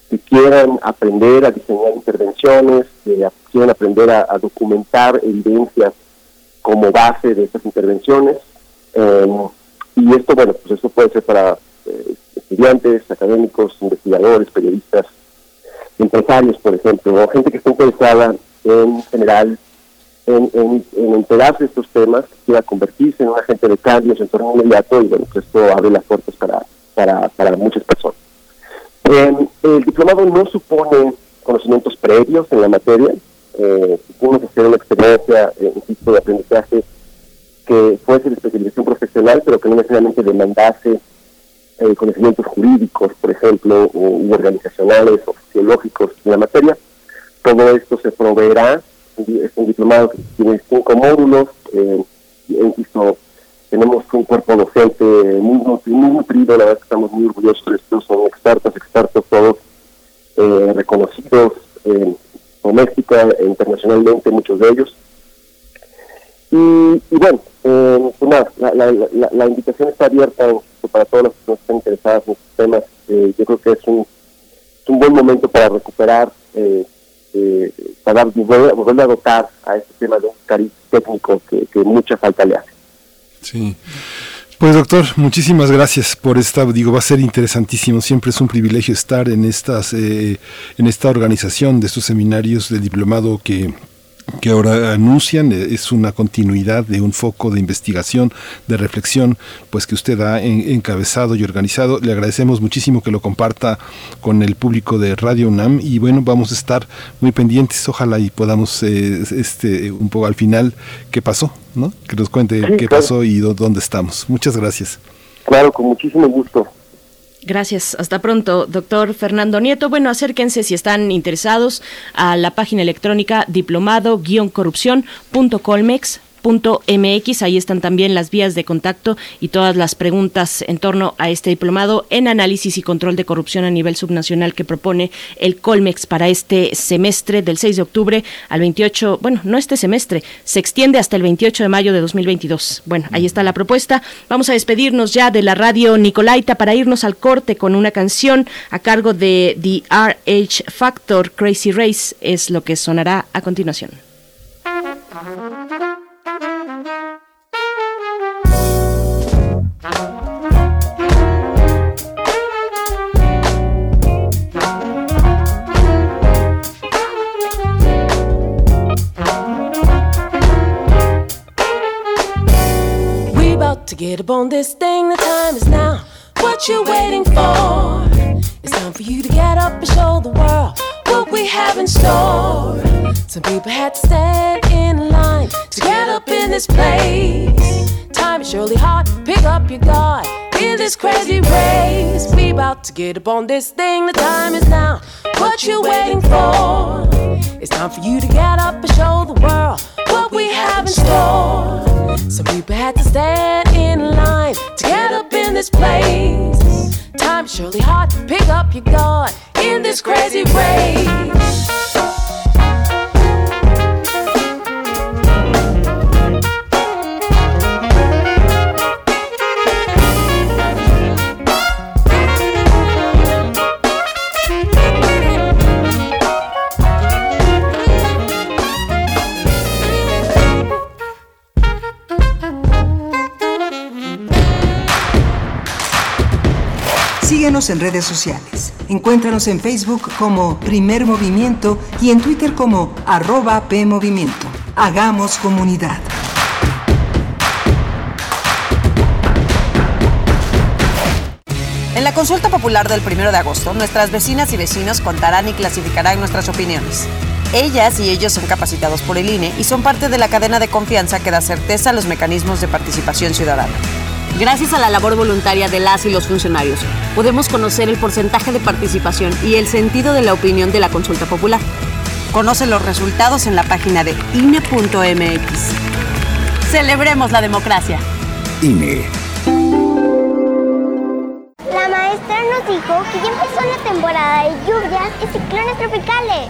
que quieran aprender a diseñar intervenciones, que quieran aprender a, documentar evidencias como base de estas intervenciones. Eh, y esto, bueno, pues eso puede ser para eh, estudiantes, académicos, investigadores, periodistas, empresarios, por ejemplo, o gente que esté interesada en general en, en, en, enterarse de estos temas, que quiera convertirse en un agente de cambio en torno inmediato y bueno, pues esto abre las puertas para, para, para muchas personas. El diplomado no supone conocimientos previos en la materia, eh, supone hacer una experiencia, eh, de aprendizaje que fuese de especialización profesional, pero que no necesariamente demandase eh, conocimientos jurídicos, por ejemplo, o, organizacionales o sociológicos en la materia. Todo esto se proveerá, es un diplomado que tiene cinco módulos, eh, insisto, tenemos un cuerpo docente muy, muy nutrido, la verdad que estamos muy orgullosos de esto, son expertos, expertos todos eh, reconocidos eh, doméstica e internacionalmente, muchos de ellos. Y, bueno, eh, nada, la, la, invitación está abierta para todos los que estén interesados en estos temas. Eh, yo creo que es un, un buen momento para recuperar, para volver, a dotar a este tema de un cariz técnico que, que mucha falta le hace. Sí. Pues doctor, muchísimas gracias por esta, digo, va a ser interesantísimo, siempre es un privilegio estar en estas, eh, en esta organización de estos seminarios de diplomado que que ahora anuncian eh, es una continuidad de un foco de investigación, de reflexión, pues que usted ha encabezado y organizado. Le agradecemos muchísimo que lo comparta con el público de Radio UNAM y bueno, vamos a estar muy pendientes, ojalá y podamos eh, este un poco al final qué pasó, ¿no? Que nos cuente qué pasó y dónde estamos. Muchas gracias. Claro, con muchísimo gusto. Gracias. Hasta pronto, doctor Fernando Nieto. Bueno, acérquense si están interesados a la página electrónica diplomado-corrupción.colmex mx ahí están también las vías de contacto y todas las preguntas en torno a este diplomado en análisis y control de corrupción a nivel subnacional que propone el Colmex para este semestre del 6 de octubre al 28, bueno, no este semestre, se extiende hasta el 28 de mayo de 2022. Bueno, ahí está la propuesta. Vamos a despedirnos ya de la radio Nicolaita para irnos al corte con una canción a cargo de The RH Factor Crazy Race es lo que sonará a continuación. Get up on this thing. The time is now. What you waiting for? It's time for you to get up and show the world what we have in store. Some people had to stand in line to get up in this place. Time is surely hard. Pick up your guard in this crazy race. We about to get up on this thing. The time is now. What you waiting for? It's time for you to get up and show the world what we have in store. Some people had to stand in line to get up in this place. Time is surely hard to pick up your guard in this crazy race. Síguenos en redes sociales. Encuéntranos en Facebook como Primer Movimiento y en Twitter como arroba PMovimiento. Hagamos comunidad. En la consulta popular del 1 de agosto, nuestras vecinas y vecinos contarán y clasificarán nuestras opiniones. Ellas y ellos son capacitados por el INE y son parte de la cadena de confianza que da certeza a los mecanismos de participación ciudadana. Gracias a la labor voluntaria de las y los funcionarios, podemos conocer el porcentaje de participación y el sentido de la opinión de la consulta popular. Conoce los resultados en la página de INE.mx. Celebremos la democracia. INE. La maestra nos dijo que ya empezó la temporada de lluvias y ciclones tropicales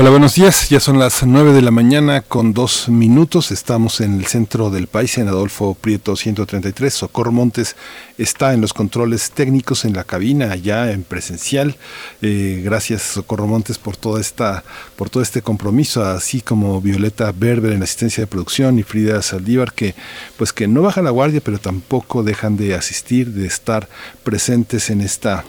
Hola, buenos días. Ya son las 9 de la mañana con dos minutos. Estamos en el centro del país, en Adolfo Prieto 133. Socorro Montes está en los controles técnicos en la cabina, allá en presencial. Eh, gracias, Socorro Montes, por toda esta, por todo este compromiso, así como Violeta Berber en la asistencia de producción y Frida Saldívar, que pues que no bajan la guardia, pero tampoco dejan de asistir, de estar presentes en esta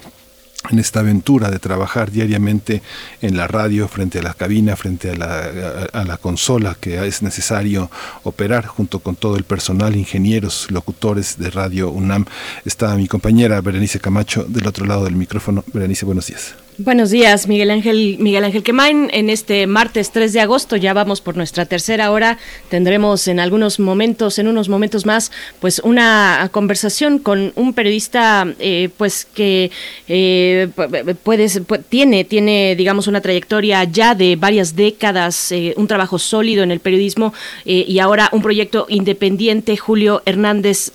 en esta aventura de trabajar diariamente en la radio, frente a la cabina, frente a la, consola que es necesario operar junto con todo el personal, ingenieros, locutores de Radio UNAM. Está mi compañera Berenice Camacho del otro lado del micrófono. Berenice, buenos días. Buenos días, Miguel Ángel, Miguel Ángel Quemain. En este martes 3 de agosto ya vamos por nuestra tercera hora. Tendremos en algunos momentos, en unos momentos más, pues una conversación con un periodista, eh, pues que eh, puede, tiene, tiene, digamos, una trayectoria ya de varias décadas, eh, un trabajo sólido en el periodismo eh, y ahora un proyecto independiente. Julio Hernández,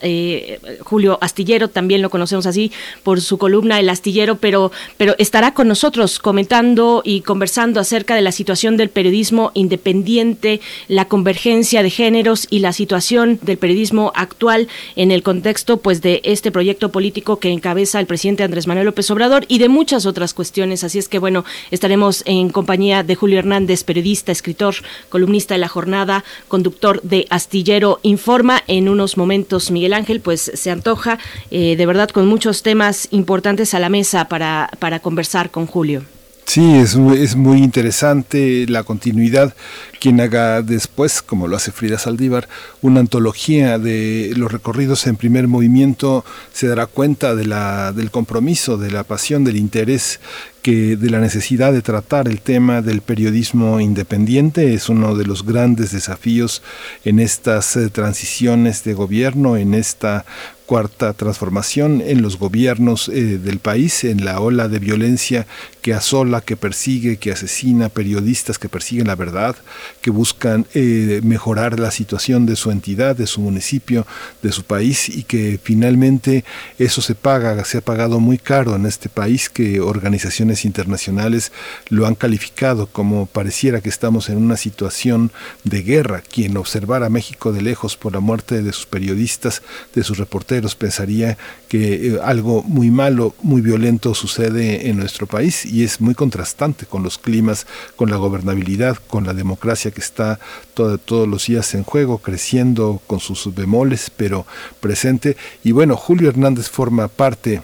Julio Astillero, también lo conocemos así por su columna El Astillero, pero, pero estará con nosotros comentando y conversando acerca de la situación del periodismo independiente, la convergencia de géneros y la situación del periodismo actual en el contexto pues de este proyecto político que encabeza el presidente Andrés Manuel López Obrador y de muchas otras cuestiones. Así es que bueno, estaremos en compañía de Julio Hernández, periodista, escritor, columnista de la jornada, conductor de Astillero Informa. En unos momentos, Miguel Ángel, pues se antoja eh, de verdad con muchos temas importantes a la mesa para, para conversar con Julio. Sí, es, muy interesante la continuidad. Quien haga después, como lo hace Frida Saldívar, una antología de los recorridos en primer movimiento, se dará cuenta del compromiso, de la pasión, del interés que de la necesidad de tratar el tema del periodismo independiente es uno de los grandes desafíos en estas eh, transiciones de gobierno, en esta cuarta transformación en los gobiernos eh, del país, en la ola de violencia que asola, que persigue, que asesina periodistas que persiguen la verdad, que buscan eh, mejorar la situación de su entidad, de su municipio, de su país y que finalmente eso se paga, se ha pagado muy caro en este país que organizaciones internacionales lo han calificado como pareciera que estamos en una situación de guerra. Quien observara México de lejos por la muerte de sus periodistas, de sus reporteros, pensaría que eh, algo muy malo, muy violento sucede en nuestro país y es muy contrastante con los climas, con la gobernabilidad, con la democracia que está todos los días en juego, creciendo con sus bemoles, pero presente. Y bueno, Julio Hernández forma parte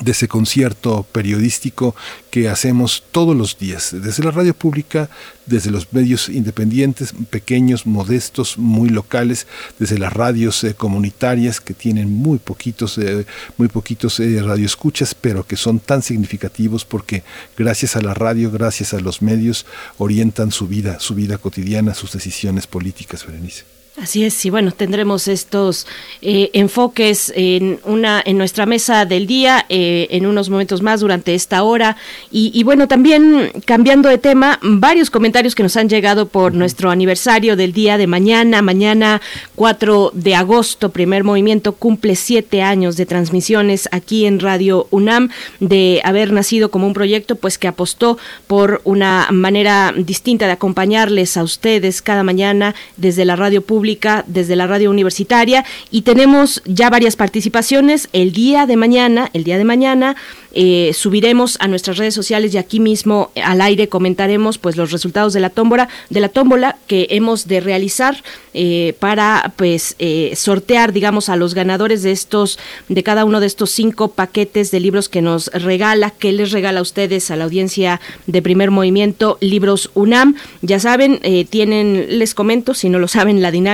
de ese concierto periodístico que hacemos todos los días, desde la radio pública, desde los medios independientes, pequeños, modestos, muy locales, desde las radios eh, comunitarias que tienen muy poquitos, eh, muy poquitos eh, radioescuchas, pero que son tan significativos porque gracias a la radio, gracias a los medios, orientan su vida, su vida cotidiana, sus decisiones políticas, Berenice. Así es, y bueno, tendremos estos eh, enfoques en una en nuestra mesa del día eh, en unos momentos más durante esta hora. Y, bueno también cambiando de tema varios comentarios que nos han llegado por nuestro aniversario del día de mañana. Mañana 4 de agosto primer movimiento cumple siete años de transmisiones aquí en Radio UNAM de haber nacido como un proyecto pues que apostó por una manera distinta de acompañarles a ustedes cada mañana desde la radio pública desde la radio universitaria y tenemos ya varias participaciones el día de mañana, el día de mañana eh, subiremos a nuestras redes sociales y aquí mismo al aire comentaremos pues los resultados de la tómbola, de la tómbola que hemos de realizar eh, para pues eh, sortear digamos a los ganadores de estos de cada uno de estos cinco paquetes de libros que nos regala, que les regala a ustedes a la audiencia de primer movimiento libros UNAM. Ya saben, tienen, les comento, si no lo saben, la dinámica,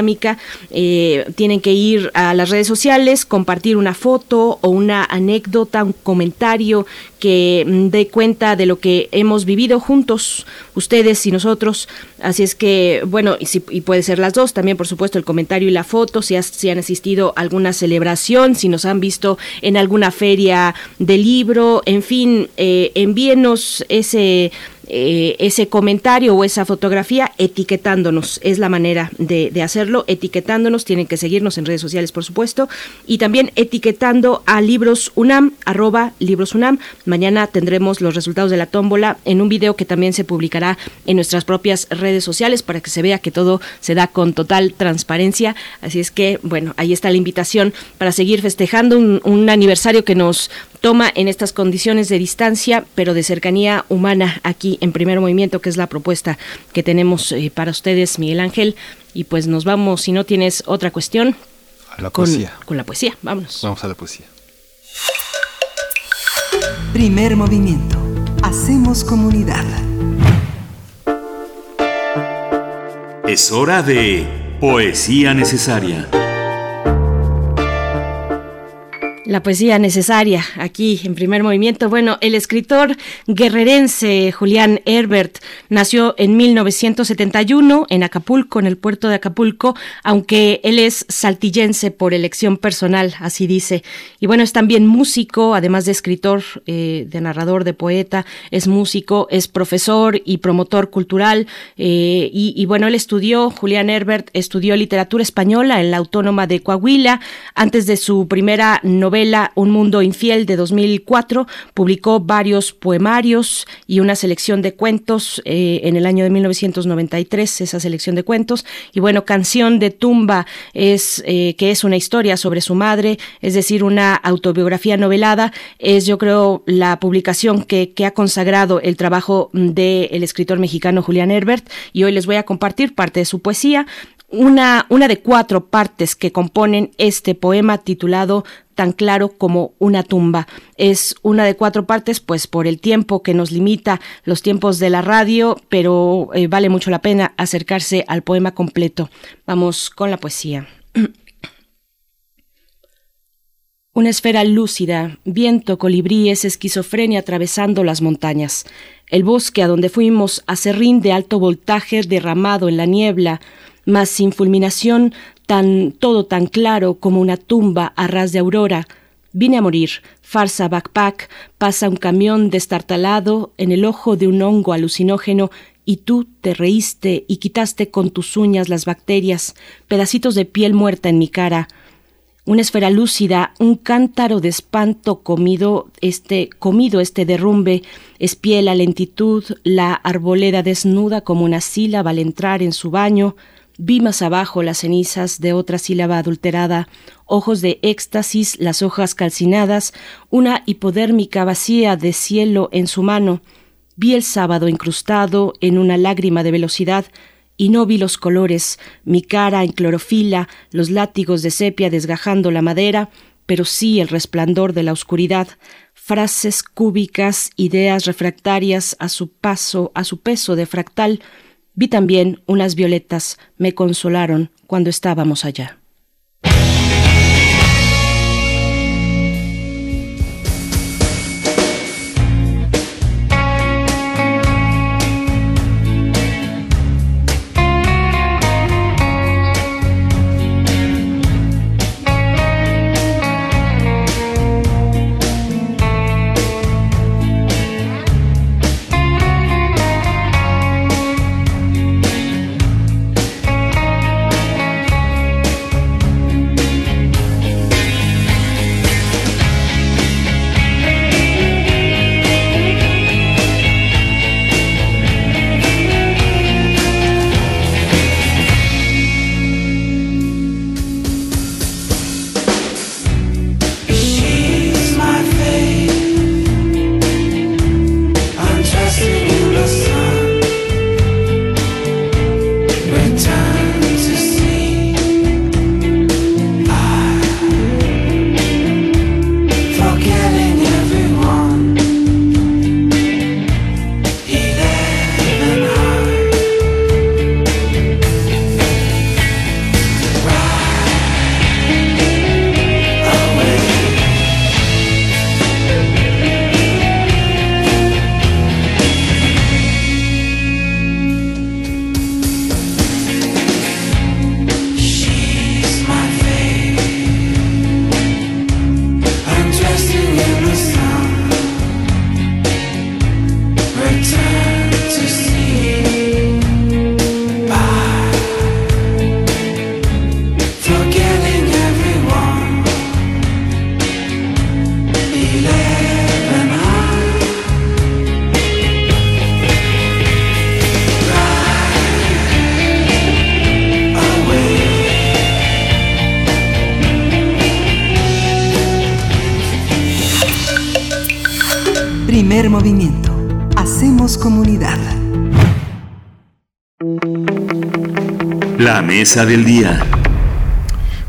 tienen que ir a las redes sociales, compartir una foto o una anécdota, un comentario que mm, dé cuenta de lo que hemos vivido juntos, ustedes y nosotros. Así es que, bueno, y, si, y puede ser las dos, también por supuesto el comentario y la foto, si, si han asistido a alguna celebración, si nos han visto en alguna feria de libro, en fin, eh, envíenos ese eh, ese comentario o esa fotografía etiquetándonos. Es la manera de, hacerlo, etiquetándonos. Tienen que seguirnos en redes sociales, por supuesto. Y también etiquetando a Libros UNAM, arroba Libros UNAM. Mañana tendremos los resultados de la tómbola en un video que también se publicará en nuestras propias redes sociales para que se vea que todo se da con total transparencia. Así es que, bueno, ahí está la invitación para seguir festejando un aniversario que nos toma en estas condiciones de distancia, pero de cercanía humana aquí en primer movimiento, que es la propuesta que tenemos eh, para ustedes, Miguel Ángel. Y pues nos vamos, si no tienes otra cuestión, a la poesía. Con la poesía, vámonos. Vamos a la poesía. Primer movimiento. Hacemos comunidad. Es hora de poesía necesaria. La poesía necesaria aquí en primer movimiento. Bueno, el escritor guerrerense Julián Herbert nació en 1971 en Acapulco, en el puerto de Acapulco, aunque él es saltillense por elección personal, así dice. Y bueno, es también músico, además de escritor, eh, de narrador, de poeta, es músico, es profesor y promotor cultural. Eh, y, y bueno, él estudió, Julián Herbert estudió literatura española en la Autónoma de Coahuila antes de su primera novela un mundo infiel de 2004 publicó varios poemarios y una selección de cuentos eh, en el año de 1993, esa selección de cuentos. Y bueno, Canción de Tumba es eh, que es una historia sobre su madre, es decir, una autobiografía novelada. Es, yo creo, la publicación que, ha consagrado el trabajo del escritor mexicano Julián Herbert. Y hoy les voy a compartir parte de su poesía una, una de cuatro partes que componen este poema titulado tan claro como una tumba. Es una de cuatro partes, pues por el tiempo que nos limita los tiempos de la radio, pero eh, vale mucho la pena acercarse al poema completo. Vamos con la poesía. [CLEARS THROAT] Una esfera lúcida, viento, colibríes, esquizofrenia atravesando las montañas. El bosque a donde fuimos, acerrín de alto voltaje derramado en la niebla, mas sin fulminación, tan todo tan claro como una tumba a ras de aurora. Vine a morir, farsa backpack, pasa un camión destartalado en el ojo de un hongo alucinógeno y tú te reíste y quitaste con tus uñas las bacterias, pedacitos de piel muerta en mi cara, una esfera lúcida, un cántaro de espanto comido este comido este derrumbe, espié la lentitud, la arboleda desnuda como una sílaba al entrar en su baño, Vi más abajo las cenizas de otra sílaba adulterada, ojos de éxtasis, las hojas calcinadas, una hipodérmica vacía de cielo en su mano. Vi el sábado incrustado en una lágrima de velocidad, y no vi los colores, mi cara en clorofila, los látigos de sepia desgajando la madera, pero sí el resplandor de la oscuridad, frases cúbicas, ideas refractarias a su paso, a su peso de fractal. Vi también unas violetas, me consolaron cuando estábamos allá. Mesa del día.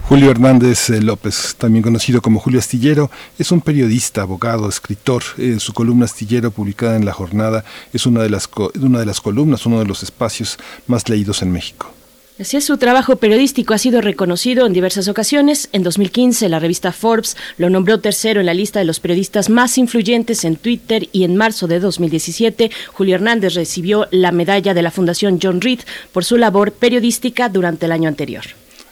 Julio Hernández eh, López, también conocido como Julio Astillero, es un periodista, abogado, escritor. En su columna Astillero, publicada en La Jornada, es una de las, una de las columnas, uno de los espacios más leídos en México. Así es, su trabajo periodístico ha sido reconocido en diversas ocasiones. En 2015, la revista Forbes lo nombró tercero en la lista de los periodistas más influyentes en Twitter y en marzo de 2017, Julio Hernández recibió la medalla de la Fundación John Reed por su labor periodística durante el año anterior.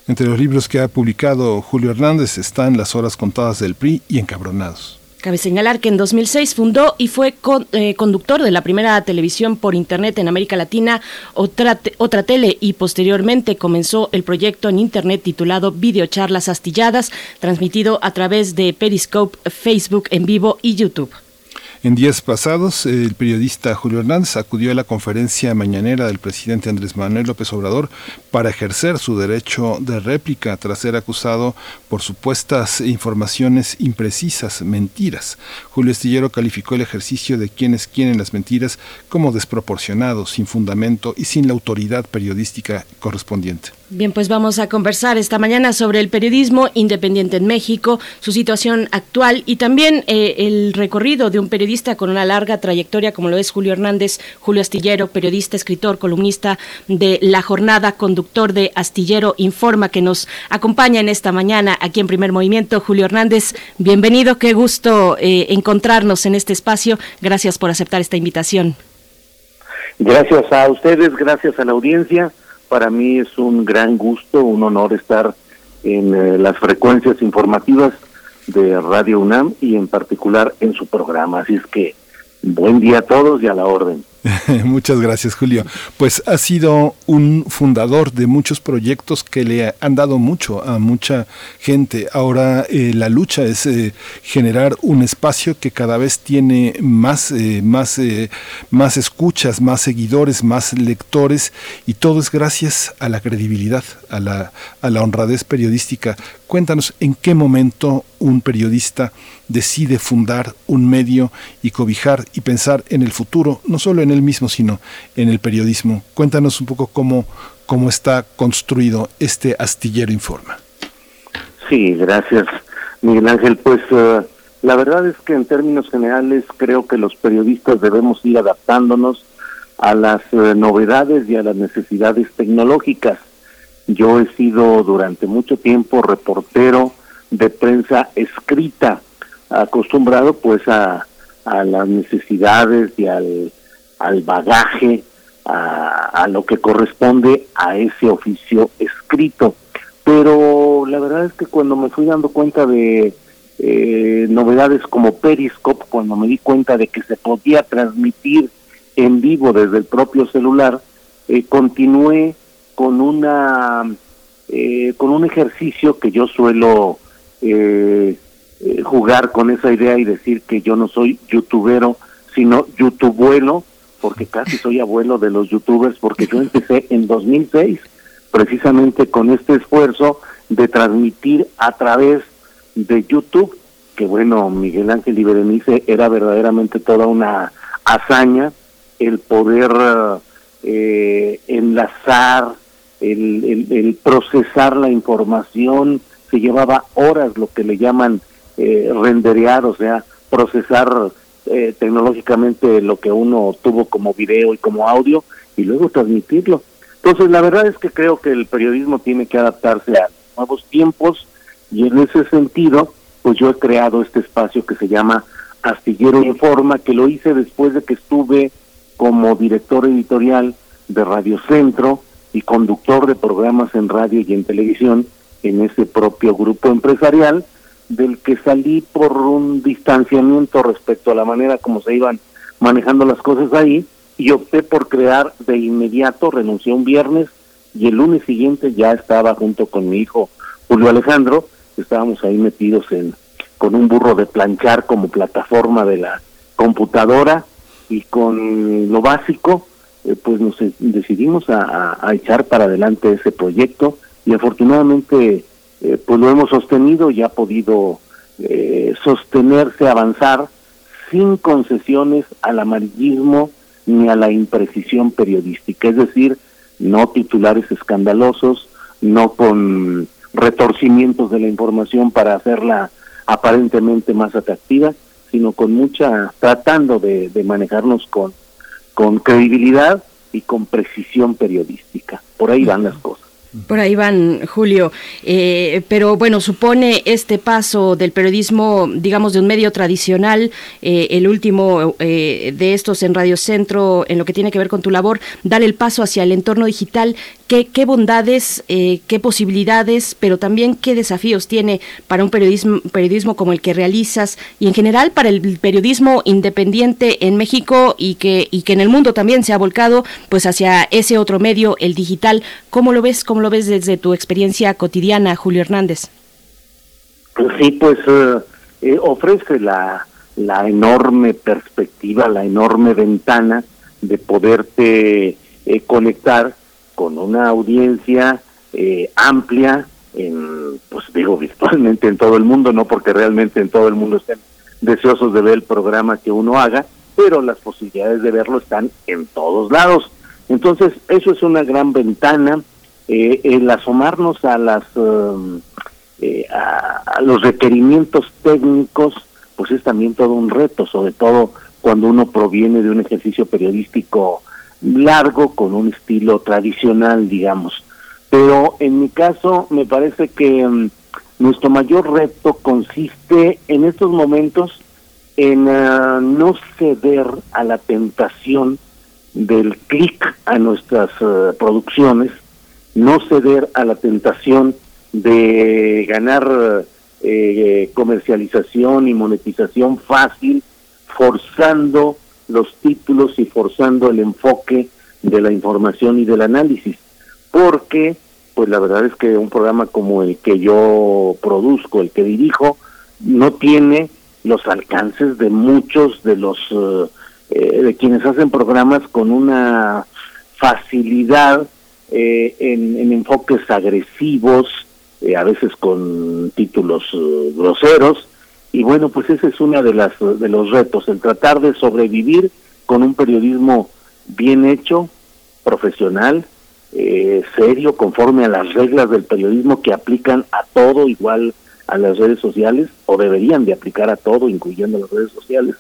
Entre los libros que ha publicado Julio Hernández están Las horas contadas del PRI y Encabronados. Cabe señalar que en 2006 fundó y fue eh, conductor de la primera televisión por Internet en América Latina, otra, otra tele, y posteriormente comenzó el proyecto en Internet titulado Videocharlas Astilladas, transmitido a través de Periscope, Facebook en vivo y YouTube. En días pasados, el periodista Julio Hernández acudió a la conferencia mañanera del presidente Andrés Manuel López Obrador para ejercer su derecho de réplica tras ser acusado por supuestas informaciones imprecisas, mentiras. Julio Estillero calificó el ejercicio de quienes quieren las mentiras como desproporcionado, sin fundamento y sin la autoridad periodística correspondiente. Bien, pues vamos a conversar esta mañana sobre el periodismo independiente en México, su situación actual y también eh, el recorrido de un periodista con una larga trayectoria como lo es Julio Hernández, Julio Astillero, periodista, escritor, columnista de La Jornada, conductor de Astillero Informa, que nos acompaña en esta mañana aquí en Primer Movimiento. Julio Hernández, bienvenido, qué gusto eh, encontrarnos en este espacio. Gracias por aceptar esta invitación. Gracias a ustedes, gracias a la audiencia para mí es un gran gusto, un honor estar en eh, las frecuencias informativas de Radio UNAM y en particular en su programa. Así es que buen día a todos y a la orden. [LAUGHS] Muchas gracias, Julio. Pues ha sido un fundador de muchos proyectos que le han dado mucho a mucha gente. Ahora eh, la lucha es eh, generar un espacio que cada vez tiene más, eh, más, más escuchas, más seguidores, más lectores y todo es gracias a la credibilidad, a la, a la honradez periodística. Cuéntanos en qué momento un periodista decide fundar un medio y cobijar y pensar en el futuro, no solo en el mismo, sino en el periodismo. Cuéntanos un poco cómo, cómo está construido este astillero Informa. Sí, gracias, Miguel Ángel. Pues eh, La verdad es que en términos generales creo que los periodistas debemos ir adaptándonos a las eh, novedades y a las necesidades tecnológicas. Yo he sido durante mucho tiempo reportero de prensa escrita, acostumbrado pues a, a las necesidades y al, al bagaje, a, a lo que corresponde a ese oficio escrito. Pero la verdad es que cuando me fui dando cuenta de eh, novedades como Periscope, cuando me di cuenta de que se podía transmitir en vivo desde el propio celular, eh, continué con una eh, con un ejercicio que yo suelo eh, eh, jugar con esa idea y decir que yo no soy youtubero, sino youtubuelo, porque casi soy abuelo de los youtubers, porque yo empecé en 2006 precisamente con este esfuerzo de transmitir a través de YouTube, que bueno, Miguel Ángel y Berenice era verdaderamente toda una hazaña el poder eh, enlazar, el, el, procesar la información, se llevaba horas lo que le llaman eh, renderear, o sea, procesar eh, tecnológicamente lo que uno tuvo como video y como audio y luego transmitirlo. Entonces, la verdad es que creo que el periodismo tiene que adaptarse a nuevos tiempos y en ese sentido, pues yo he creado este espacio que se llama Astillero Informa, que lo hice después de que estuve como director editorial de Radio Centro y conductor de programas en radio y en televisión en ese propio grupo empresarial, del que salí por un distanciamiento respecto a la manera como se iban manejando las cosas ahí y opté por crear de inmediato, renuncié un viernes y el lunes siguiente ya estaba junto con mi hijo Julio Alejandro, estábamos ahí metidos en con un burro de planchar como plataforma de la computadora y con lo básico, eh, pues nos decidimos a, echar para adelante ese proyecto y afortunadamente eh, pues lo hemos sostenido y ha podido eh, sostenerse, avanzar sin concesiones al amarillismo ni a la imprecisión periodística, es decir, no titulares escandalosos, no con retorcimientos de la información para hacerla aparentemente más atractiva, sino con mucha, tratando de, de manejarnos con, con credibilidad y con precisión periodística. Por ahí van las cosas. Por ahí van, Julio. Eh, pero bueno, supone este paso del periodismo, digamos, de un medio tradicional, eh, el último eh, de estos en Radio Centro, en lo que tiene que ver con tu labor, dar el paso hacia el entorno digital. ¿Qué, bondades, qué posibilidades, pero también qué desafíos tiene para un periodismo, periodismo como el que realizas y en general para el periodismo independiente en México y que, y que en el mundo también se ha volcado pues hacia ese otro medio, el digital? ¿Cómo lo ves? ¿Cómo lo ves desde tu experiencia cotidiana, Julio Hernández? Sí, pues eh, eh, ofrece la, la enorme perspectiva, la enorme ventana de poderte eh, conectar con una audiencia amplia, en, pues digo virtualmente en todo el mundo, no porque realmente en todo el mundo estén deseosos de ver el programa que uno haga, pero las posibilidades de verlo están en todos lados. Entonces, eso es una gran ventana, eh, el asomarnos a las um, eh, a, los requerimientos técnicos, pues es también todo un reto, sobre todo cuando uno proviene de un ejercicio periodístico largo con un estilo tradicional, digamos. Pero en mi caso me parece que um, nuestro mayor reto consiste en estos momentos en uh, no ceder a la tentación del clic a nuestras eh, producciones, no ceder a la tentación de ganar eh, comercialización y monetización fácil, forzando los títulos y forzando el enfoque de la información y del análisis, porque pues la verdad es que un programa como el que yo produzco, el que dirijo, no tiene los alcances de muchos de los eh, eh, de quienes hacen programas con una facilidad eh, en, enfoques agresivos, a veces con títulos groseros, y bueno, pues ese es uno de, las, de los retos, el tratar de sobrevivir con un periodismo bien hecho, profesional, serio, conforme a las reglas del periodismo que aplican a todo igual a las redes sociales o deberían de aplicar a todo, incluyendo las redes sociales.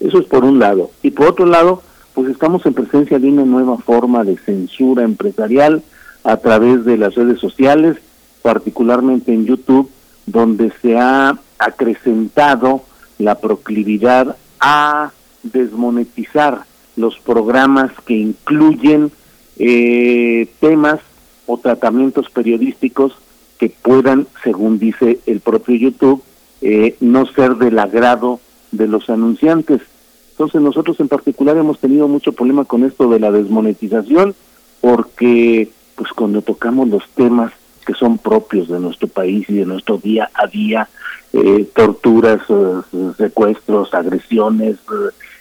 Eso es por un lado. Y por otro lado, pues estamos en presencia de una nueva forma de censura empresarial a través de las redes sociales, particularmente en YouTube, donde se ha acrecentado la proclividad a desmonetizar los programas que incluyen eh, temas o tratamientos periodísticos que puedan, según dice el propio YouTube, eh, no ser del agrado de los anunciantes. Entonces nosotros en particular hemos tenido mucho problema con esto de la desmonetización porque pues cuando tocamos los temas que son propios de nuestro país y de nuestro día a día, eh, torturas, eh, secuestros, agresiones,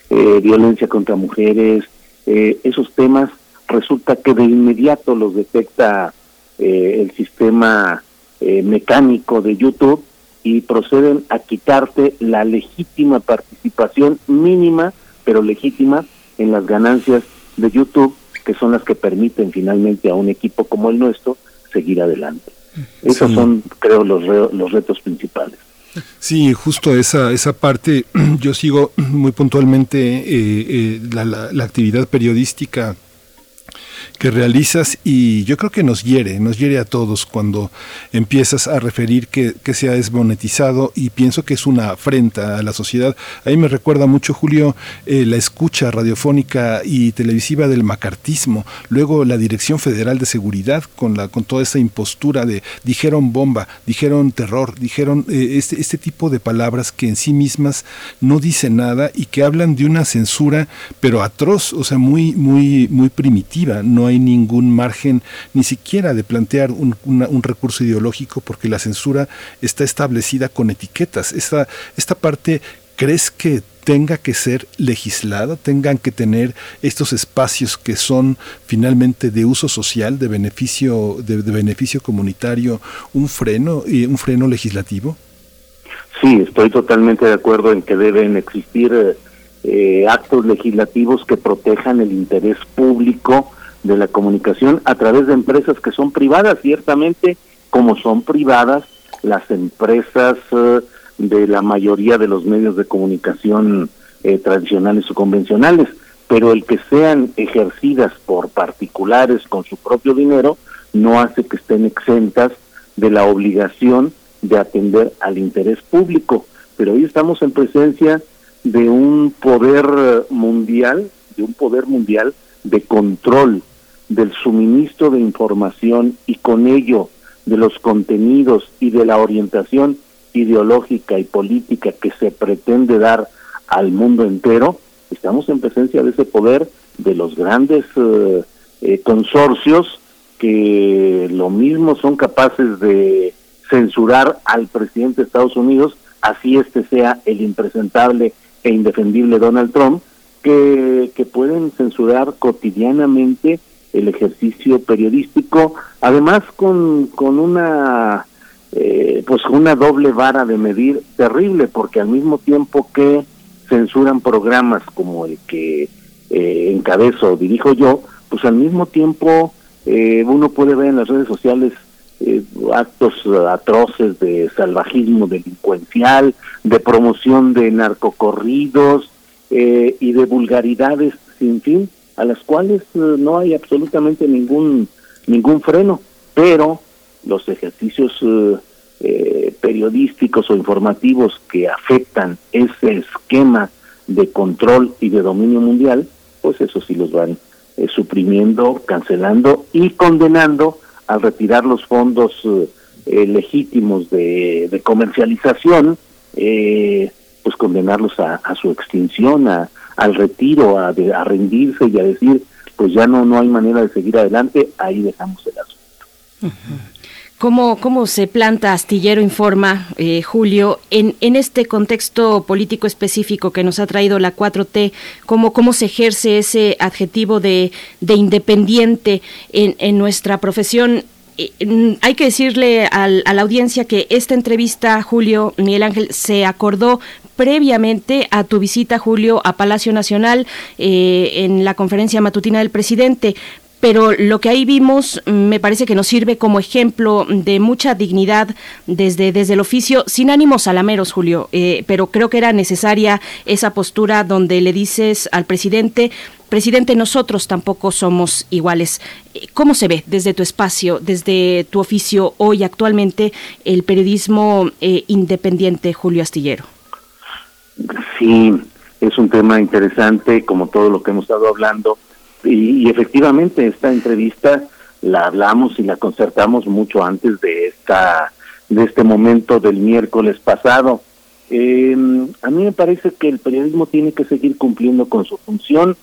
eh, violencia contra mujeres, esos temas resulta que de inmediato los detecta el sistema mecánico de YouTube y proceden a quitarte la legítima participación mínima, pero legítima, en las ganancias de YouTube, que son las que permiten finalmente a un equipo como el nuestro seguir adelante. Esos son, creo, los, los retos principales. Sí, justo esa, esa parte, [CLEARS THROAT] yo sigo muy puntualmente eh, eh, la, la, actividad periodística que realizas y yo creo que nos hiere, nos hiere a todos cuando empiezas a referir que, que se ha desmonetizado y pienso que es una afrenta a la sociedad. Ahí me recuerda mucho, Julio, eh, la escucha radiofónica y televisiva del macartismo, luego la Dirección Federal de Seguridad con, la, con toda esa impostura de dijeron bomba, dijeron terror, dijeron eh, este, este tipo de palabras que en sí mismas no dicen nada y que hablan de una censura pero atroz, o sea, muy, muy, muy primitiva, no hay ningún margen ni siquiera de plantear un, un, recurso ideológico porque la censura está establecida con etiquetas. Esta, esta parte, ¿crees que tenga que ser legislada, tengan que tener estos espacios que son finalmente de uso social, de beneficio, de, de beneficio comunitario, un freno y un freno legislativo? Sí, estoy totalmente de acuerdo en que deben existir eh, actos legislativos que protejan el interés público de la comunicación a través de empresas que son privadas, ciertamente, como son privadas las empresas eh, de la mayoría de los medios de comunicación eh, tradicionales o convencionales, pero el que sean ejercidas por particulares con su propio dinero no hace que estén exentas de la obligación de atender al interés público. Pero hoy estamos en presencia de un poder eh, mundial, de un poder mundial de control del suministro de información y con ello de los contenidos y de la orientación ideológica y política que se pretende dar al mundo entero, estamos en presencia de ese poder de los grandes eh, eh, consorcios que lo mismo son capaces de censurar al presidente de Estados Unidos, así este sea el impresentable e indefendible Donald Trump, que, que pueden censurar cotidianamente el ejercicio periodístico, además con, con una eh, pues una doble vara de medir terrible, porque al mismo tiempo que censuran programas como el que eh, encabezo o dirijo yo, pues al mismo tiempo eh, uno puede ver en las redes sociales eh, actos atroces de salvajismo delincuencial, de promoción de narcocorridos y de vulgaridades sin fin a las cuales eh, no hay absolutamente ningún ningún freno, pero los ejercicios eh, eh, periodísticos o informativos que afectan ese esquema de control y de dominio mundial, pues eso sí los van suprimiendo, cancelando y condenando al retirar los fondos legítimos de, de comercialización, pues condenarlos a, a su extinción, a, al retiro, a, a rendirse y a decir, pues ya no, no hay manera de seguir adelante, ahí dejamos el asunto. ¿Cómo, ¿Cómo se planta Astillero Informa, eh, Julio, en, en este contexto político específico que nos ha traído la 4T? ¿Cómo, cómo se ejerce ese adjetivo de, de independiente en, en nuestra profesión? Eh, hay que decirle al, a la audiencia que esta entrevista, Julio Miguel Ángel, se acordó previamente a tu visita, Julio, a Palacio Nacional eh, en la conferencia matutina del presidente pero lo que ahí vimos mm, me parece que nos sirve como ejemplo de mucha dignidad desde, desde el oficio, sin ánimos salameros, Julio, eh, pero creo que era necesaria esa postura donde le dices al presidente, presidente, nosotros tampoco somos iguales. ¿Cómo se ve desde tu espacio, desde tu oficio hoy actualmente el periodismo eh, independiente, Julio Astillero? Sí, es un tema interesante, como todo lo que hemos estado hablando y, efectivamente esta entrevista la hablamos y la concertamos mucho antes de esta de este momento del miércoles pasado. Eh, a mí me parece que el periodismo tiene que seguir cumpliendo con su función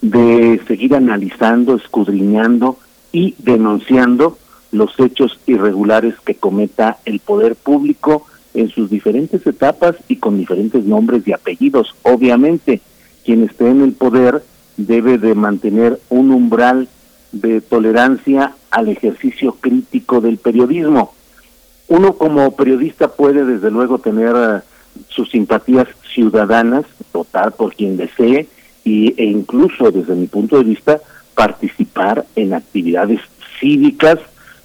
de seguir analizando, escudriñando y denunciando los hechos irregulares que cometa el poder público en sus diferentes etapas y con diferentes nombres y apellidos. Obviamente, quien esté en el poder debe de mantener un umbral de tolerancia al ejercicio crítico del periodismo. Uno como periodista puede desde luego tener eh, sus simpatías ciudadanas, votar por quien desee y, e incluso desde mi punto de vista participar en actividades cívicas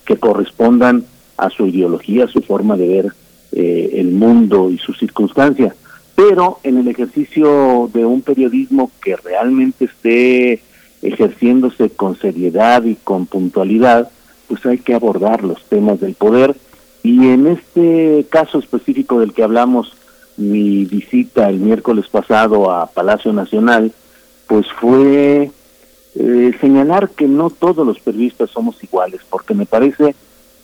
que correspondan a su ideología, a su forma de ver eh, el mundo y sus circunstancias pero en el ejercicio de un periodismo que realmente esté ejerciéndose con seriedad y con puntualidad, pues hay que abordar los temas del poder. Y en este caso específico del que hablamos, mi visita el miércoles pasado a Palacio Nacional, pues fue eh, señalar que no todos los periodistas somos iguales, porque me parece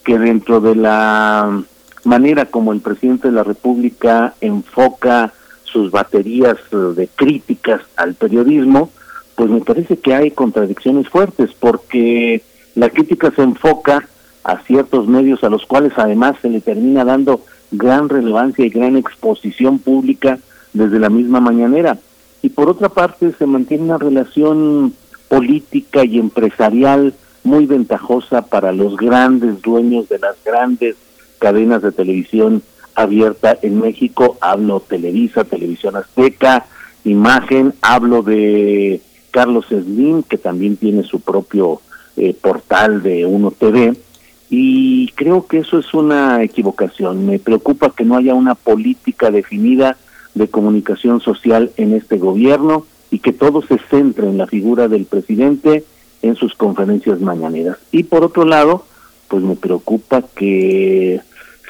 que dentro de la manera como el presidente de la República enfoca sus baterías eh, de críticas al periodismo, pues me parece que hay contradicciones fuertes, porque la crítica se enfoca a ciertos medios a los cuales además se le termina dando gran relevancia y gran exposición pública desde la misma mañanera. Y por otra parte se mantiene una relación política y empresarial muy ventajosa para los grandes dueños de las grandes cadenas de televisión abierta en México, hablo Televisa, Televisión Azteca, Imagen, hablo de Carlos Slim, que también tiene su propio eh, portal de Uno TV, y creo que eso es una equivocación. Me preocupa que no haya una política definida de comunicación social en este gobierno y que todo se centre en la figura del presidente en sus conferencias mañaneras. Y por otro lado, pues me preocupa que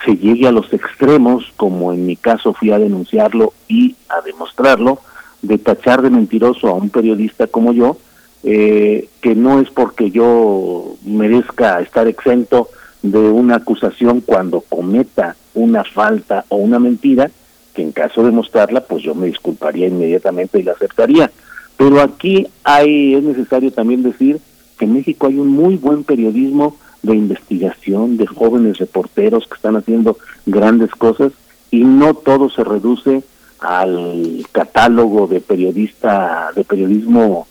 se llegue a los extremos, como en mi caso fui a denunciarlo y a demostrarlo, de tachar de mentiroso a un periodista como yo, eh, que no es porque yo merezca estar exento de una acusación cuando cometa una falta o una mentira, que en caso de mostrarla, pues yo me disculparía inmediatamente y la aceptaría. Pero aquí hay, es necesario también decir que en México hay un muy buen periodismo de investigación, de jóvenes reporteros que están haciendo grandes cosas y no todo se reduce al catálogo de periodista, de periodismo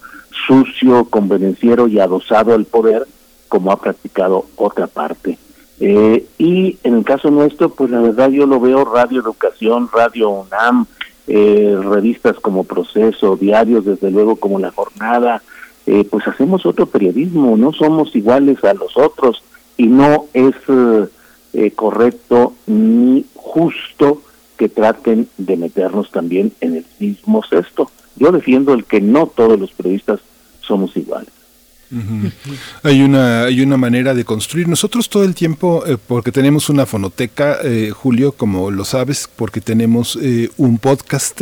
sucio, convenenciero y adosado al poder, como ha practicado otra parte. Eh, y en el caso nuestro, pues la verdad yo lo veo Radio Educación, Radio UNAM, eh, revistas como Proceso, diarios desde luego como La Jornada, eh, pues hacemos otro periodismo, no somos iguales a los otros y no es eh, eh, correcto ni justo que traten de meternos también en el mismo cesto. Yo defiendo el que no todos los periodistas somos iguales. Hay una hay una manera de construir. Nosotros todo el tiempo, eh, porque tenemos una fonoteca, eh, Julio, como lo sabes, porque tenemos eh, un podcast,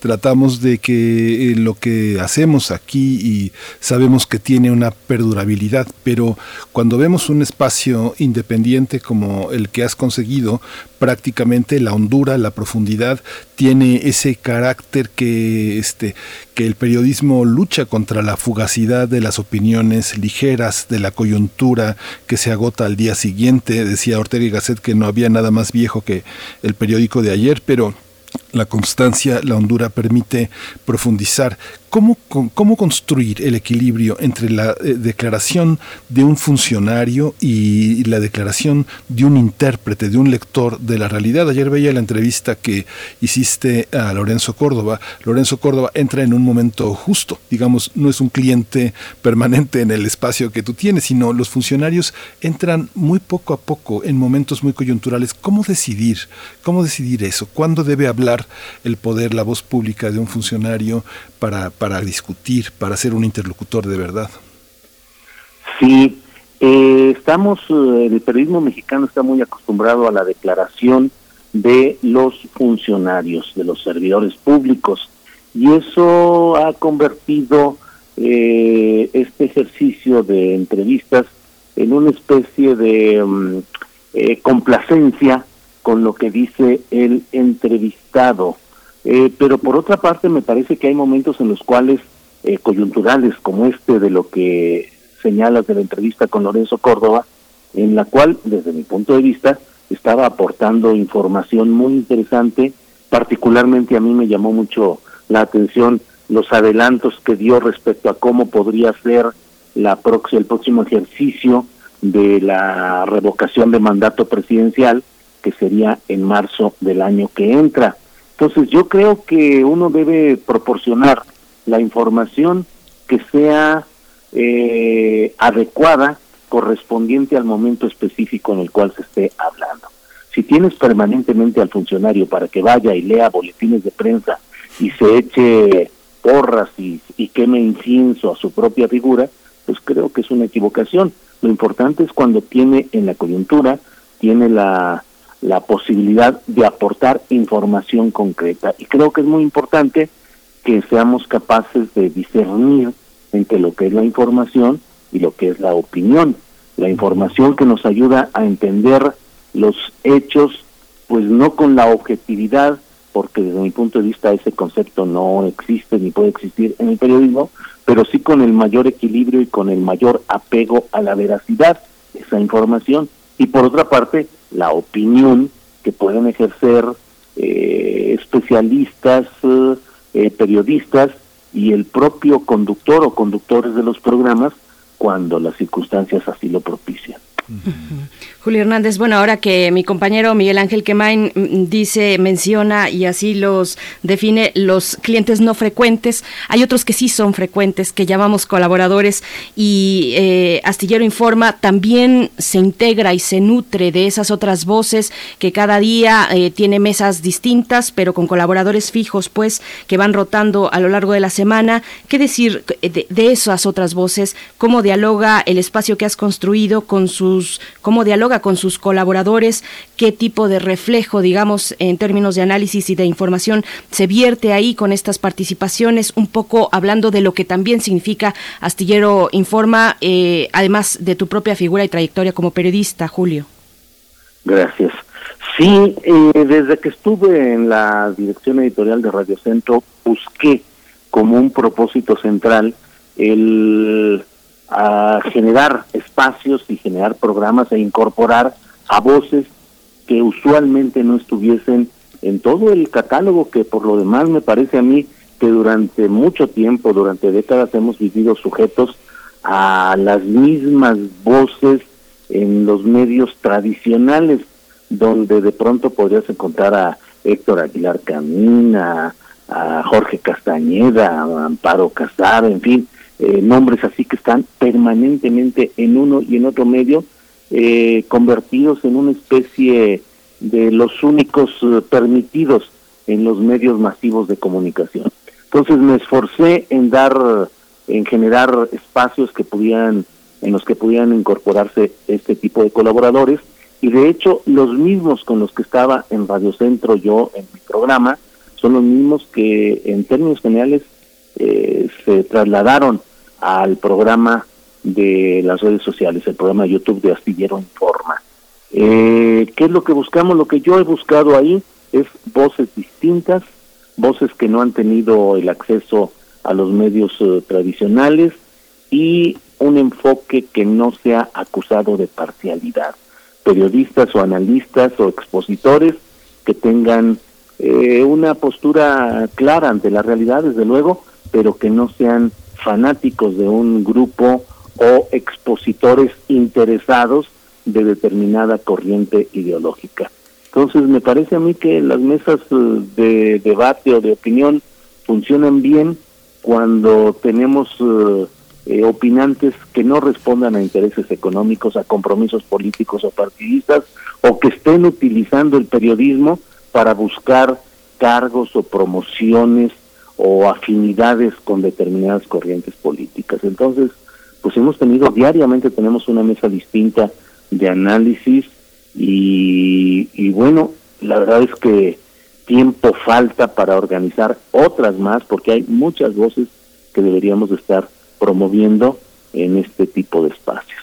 tratamos de que lo que hacemos aquí y sabemos que tiene una perdurabilidad, pero cuando vemos un espacio independiente como el que has conseguido, prácticamente la hondura, la profundidad, tiene ese carácter que, este, que el periodismo lucha contra la fugacidad de las opiniones ligeras, de la coyuntura que se agota al día siguiente. Decía Ortega y Gasset que no había nada más viejo que el periódico de ayer, pero la constancia, la hondura permite profundizar. ¿Cómo, cómo construir el equilibrio entre la eh, declaración de un funcionario y la declaración de un intérprete, de un lector de la realidad? Ayer veía la entrevista que hiciste a Lorenzo Córdoba. Lorenzo Córdoba entra en un momento justo, digamos, no es un cliente permanente en el espacio que tú tienes, sino los funcionarios entran muy poco a poco en momentos muy coyunturales. ¿Cómo decidir? ¿Cómo decidir eso? ¿Cuándo debe hablar el poder, la voz pública de un funcionario para para discutir, para ser un interlocutor de verdad. Sí, eh, estamos, eh, el periodismo mexicano está muy acostumbrado a la declaración de los funcionarios, de los servidores públicos, y eso ha convertido eh, este ejercicio de entrevistas en una especie de mm, complacencia con lo que dice el entrevistado. Eh, pero por otra parte me parece que hay momentos en los cuales eh, coyunturales como este de lo que señalas de la entrevista con Lorenzo Córdoba, en la cual desde mi punto de vista estaba aportando información muy interesante, particularmente a mí me llamó mucho la atención los adelantos que dio respecto a cómo podría ser la el próximo ejercicio de la revocación de mandato presidencial, que sería en marzo del año que entra. Entonces yo creo que uno debe proporcionar la información que sea eh, adecuada, correspondiente al momento específico en el cual se esté hablando. Si tienes permanentemente al funcionario para que vaya y lea boletines de prensa y se eche porras y, y queme incienso a su propia figura, pues creo que es una equivocación. Lo importante es cuando tiene en la coyuntura, tiene la la posibilidad de aportar información concreta. Y creo que es muy importante que seamos capaces de discernir entre lo que es la información y lo que es la opinión. La información que nos ayuda a entender los hechos, pues no con la objetividad, porque desde mi punto de vista ese concepto no existe ni puede existir en el periodismo, pero sí con el mayor equilibrio y con el mayor apego a la veracidad esa información. Y por otra parte, la opinión que pueden ejercer eh, especialistas, eh, periodistas y el propio conductor o conductores de los programas cuando las circunstancias así lo propician. Julio Hernández, bueno, ahora que mi compañero Miguel Ángel Quemain mm, dice, menciona y así los define los clientes no frecuentes, hay otros que sí son frecuentes, que llamamos colaboradores y eh, Astillero Informa también se integra y se nutre de esas otras voces que cada día eh, tiene mesas distintas, pero con colaboradores fijos, pues, que van rotando a lo largo de la semana. ¿Qué decir de, de esas otras voces? ¿Cómo dialoga el espacio que has construido con sus, cómo dialoga con sus colaboradores, qué tipo de reflejo, digamos, en términos de análisis y de información se vierte ahí con estas participaciones, un poco hablando de lo que también significa Astillero Informa, eh, además de tu propia figura y trayectoria como periodista, Julio. Gracias. Sí, eh, desde que estuve en la dirección editorial de Radio Centro, busqué como un propósito central el a generar espacios y generar programas e incorporar a voces que usualmente no estuviesen en todo el catálogo que por lo demás me parece a mí que durante mucho tiempo, durante décadas hemos vivido sujetos a las mismas voces en los medios tradicionales, donde de pronto podrías encontrar a Héctor Aguilar Camina, a Jorge Castañeda, a Amparo Casar, en fin, eh, nombres así que están permanentemente en uno y en otro medio, eh, convertidos en una especie de los únicos eh, permitidos en los medios masivos de comunicación. Entonces me esforcé en dar, en generar espacios que pudieran, en los que pudieran incorporarse este tipo de colaboradores, y de hecho los mismos con los que estaba en Radio Centro yo en mi programa, son los mismos que en términos generales se trasladaron al programa de las redes sociales, el programa de YouTube de Astillero Informa. Eh, ¿Qué es lo que buscamos? Lo que yo he buscado ahí es voces distintas, voces que no han tenido el acceso a los medios eh, tradicionales y un enfoque que no sea acusado de parcialidad. Periodistas o analistas o expositores que tengan eh, una postura clara ante la realidad, desde luego, pero que no sean fanáticos de un grupo o expositores interesados de determinada corriente ideológica. Entonces, me parece a mí que las mesas eh, de debate o de opinión funcionan bien cuando tenemos eh, eh, opinantes que no respondan a intereses económicos, a compromisos políticos o partidistas, o que estén utilizando el periodismo para buscar cargos o promociones o afinidades con determinadas corrientes políticas. Entonces, pues hemos tenido, diariamente tenemos una mesa distinta de análisis y, y bueno, la verdad es que tiempo falta para organizar otras más porque hay muchas voces que deberíamos estar promoviendo en este tipo de espacios.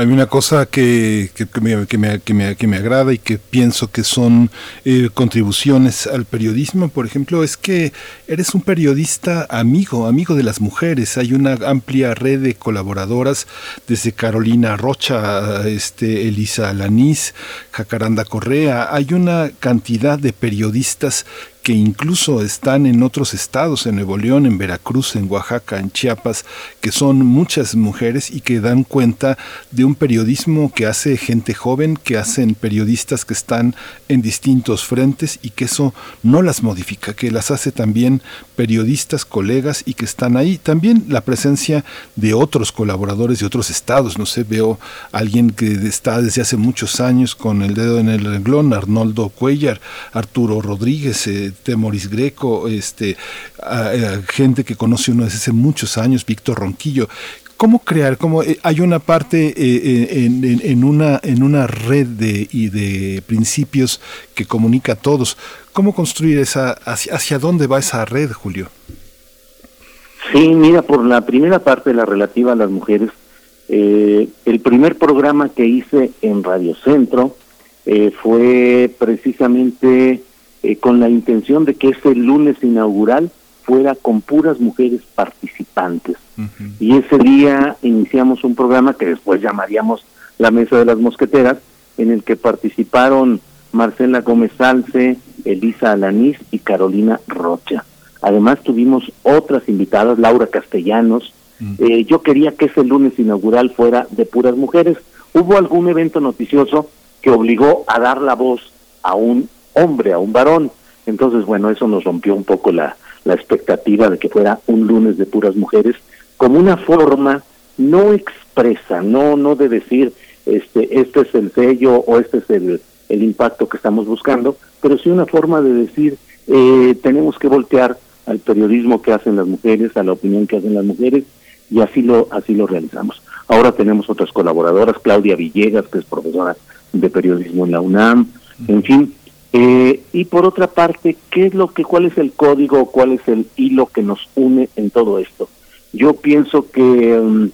Hay una cosa que, que, me, que, me, que, me, que, me, agrada y que pienso que son eh, contribuciones al periodismo, por ejemplo, es que eres un periodista amigo, amigo de las mujeres. Hay una amplia red de colaboradoras, desde Carolina Rocha, este, Elisa Alanís, Jacaranda Correa. Hay una cantidad de periodistas que incluso están en otros estados, en Nuevo León, en Veracruz, en Oaxaca, en Chiapas, que son muchas mujeres y que dan cuenta de un periodismo que hace gente joven, que hacen periodistas que están en distintos frentes y que eso no las modifica, que las hace también periodistas, colegas y que están ahí. También la presencia de otros colaboradores de otros estados, no sé, veo a alguien que está desde hace muchos años con el dedo en el renglón, Arnoldo Cuellar, Arturo Rodríguez, eh, Temoris Greco, este, gente que conoce uno desde hace muchos años, Víctor Ronquillo. ¿Cómo crear? ¿Cómo, eh, hay una parte eh, eh, en, en, una, en una red de, y de principios que comunica a todos. ¿Cómo construir esa, hacia, hacia dónde va esa red, Julio? Sí, mira, por la primera parte, la relativa a las mujeres, el primer programa que hice en Radio Centro fue precisamente eh, con la intención de que ese lunes inaugural fuera con puras mujeres participantes. Y ese día iniciamos un programa que después llamaríamos la Mesa de las Mosqueteras, en el que participaron Marcela Gómez Salce, Elisa Alanís y Carolina Rocha. Además tuvimos otras invitadas, Laura Castellanos. Eh, yo quería que ese lunes inaugural fuera de puras mujeres. Hubo algún evento noticioso que obligó a dar la voz a un hombre, a un varón. Entonces, bueno, eso nos rompió un poco la, la expectativa de que fuera un lunes de puras mujeres, como una forma no expresa, no, no de decir este, este es el sello o este es el, el impacto que estamos buscando, pero sí una forma de decir eh, tenemos que voltear al periodismo que hacen las mujeres, a la opinión que hacen las mujeres, y así lo, así lo realizamos. Ahora tenemos otras colaboradoras, Claudia Villegas, que es profesora de periodismo en la UNAM, en fin, eh, y por otra parte, ¿qué es lo que, cuál es el código, cuál es el hilo que nos une en todo esto? Yo pienso que, mm,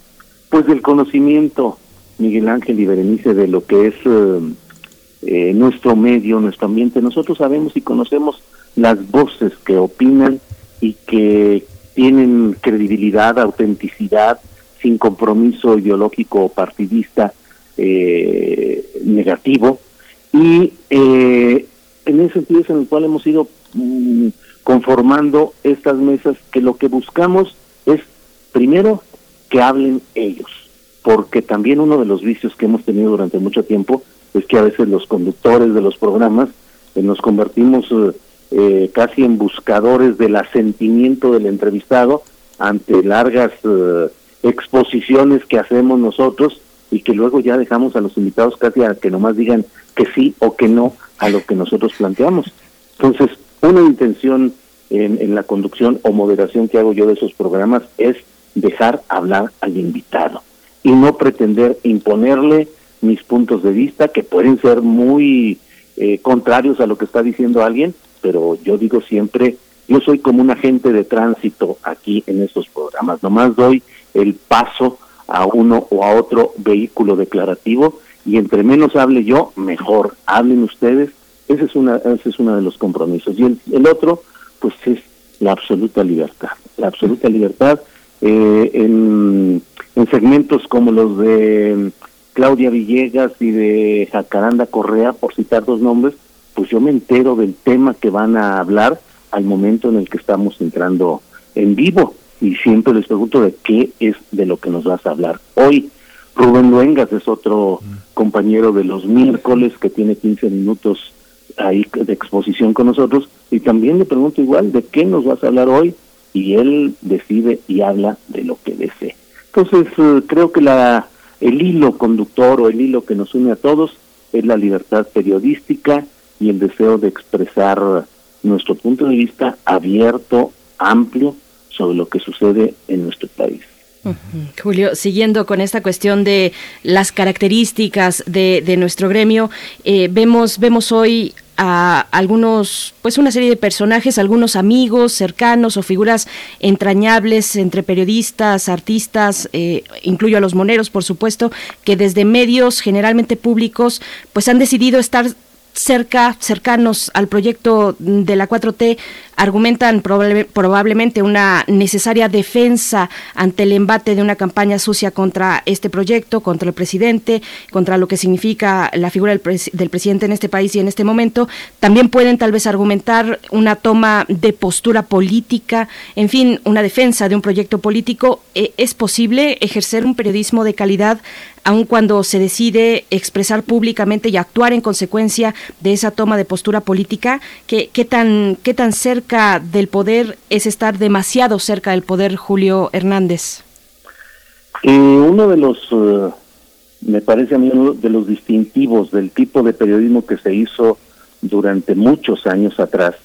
pues, del conocimiento, Miguel Ángel y Berenice, de lo que es eh, eh, nuestro medio, nuestro ambiente, nosotros sabemos y conocemos las voces que opinan y que tienen credibilidad, autenticidad, sin compromiso ideológico o partidista negativo. Y eh, en ese sentido es en el cual hemos ido mm, conformando estas mesas que lo que buscamos es primero que hablen ellos, porque también uno de los vicios que hemos tenido durante mucho tiempo es que a veces los conductores de los programas eh, nos convertimos eh, eh, casi en buscadores del asentimiento del entrevistado ante largas exposiciones que hacemos nosotros y que luego ya dejamos a los invitados casi a que nomás digan que sí o que no a lo que nosotros planteamos. Entonces, una intención en, en la conducción o moderación que hago yo de esos programas es dejar hablar al invitado y no pretender imponerle mis puntos de vista que pueden ser muy eh, contrarios a lo que está diciendo alguien, pero yo digo siempre, yo soy como un agente de tránsito aquí en estos programas, nomás doy el paso a uno o a otro vehículo declarativo y entre menos hable yo, mejor. Hablen ustedes. Ese es una ese es uno de los compromisos. Y el, otro, pues es la absoluta libertad. La absoluta libertad eh, en, en segmentos como los de Claudia Villegas y de Jacaranda Correa, por citar dos nombres, pues yo me entero del tema que van a hablar al momento en el que estamos entrando en vivo y siempre les pregunto de qué es de lo que nos vas a hablar hoy. Rubén Luengas es otro compañero de los miércoles que tiene 15 minutos ahí de exposición con nosotros y también le pregunto igual de qué nos vas a hablar hoy y él decide y habla de lo que desee. Entonces eh, creo que la el hilo conductor o el hilo que nos une a todos es la libertad periodística y el deseo de expresar nuestro punto de vista abierto, amplio sobre lo que sucede en nuestro país. Julio, siguiendo con esta cuestión de las características de, nuestro gremio, eh, vemos, vemos hoy a algunos, pues una serie de personajes, algunos amigos cercanos o figuras entrañables entre periodistas, artistas, eh, incluyo a los moneros, por supuesto, que desde medios generalmente públicos, pues han decidido estar cerca, cercanos al proyecto de la 4T, argumentan probablemente una necesaria defensa ante el embate de una campaña sucia contra este proyecto, contra el presidente, contra lo que significa la figura del, del, presidente en este país y en este momento. También pueden tal vez argumentar una toma de postura política, en fin, una defensa de un proyecto político. Eh, ¿Es posible ejercer un periodismo de calidad aun cuando se decide expresar públicamente y actuar en consecuencia de esa toma de postura política? ¿Qué, tan, qué tan cerca del poder es estar demasiado cerca del poder, Julio Hernández? Eh, uno de los, uh, me parece a mí, uno de los distintivos del tipo de periodismo que se hizo durante muchos años atrás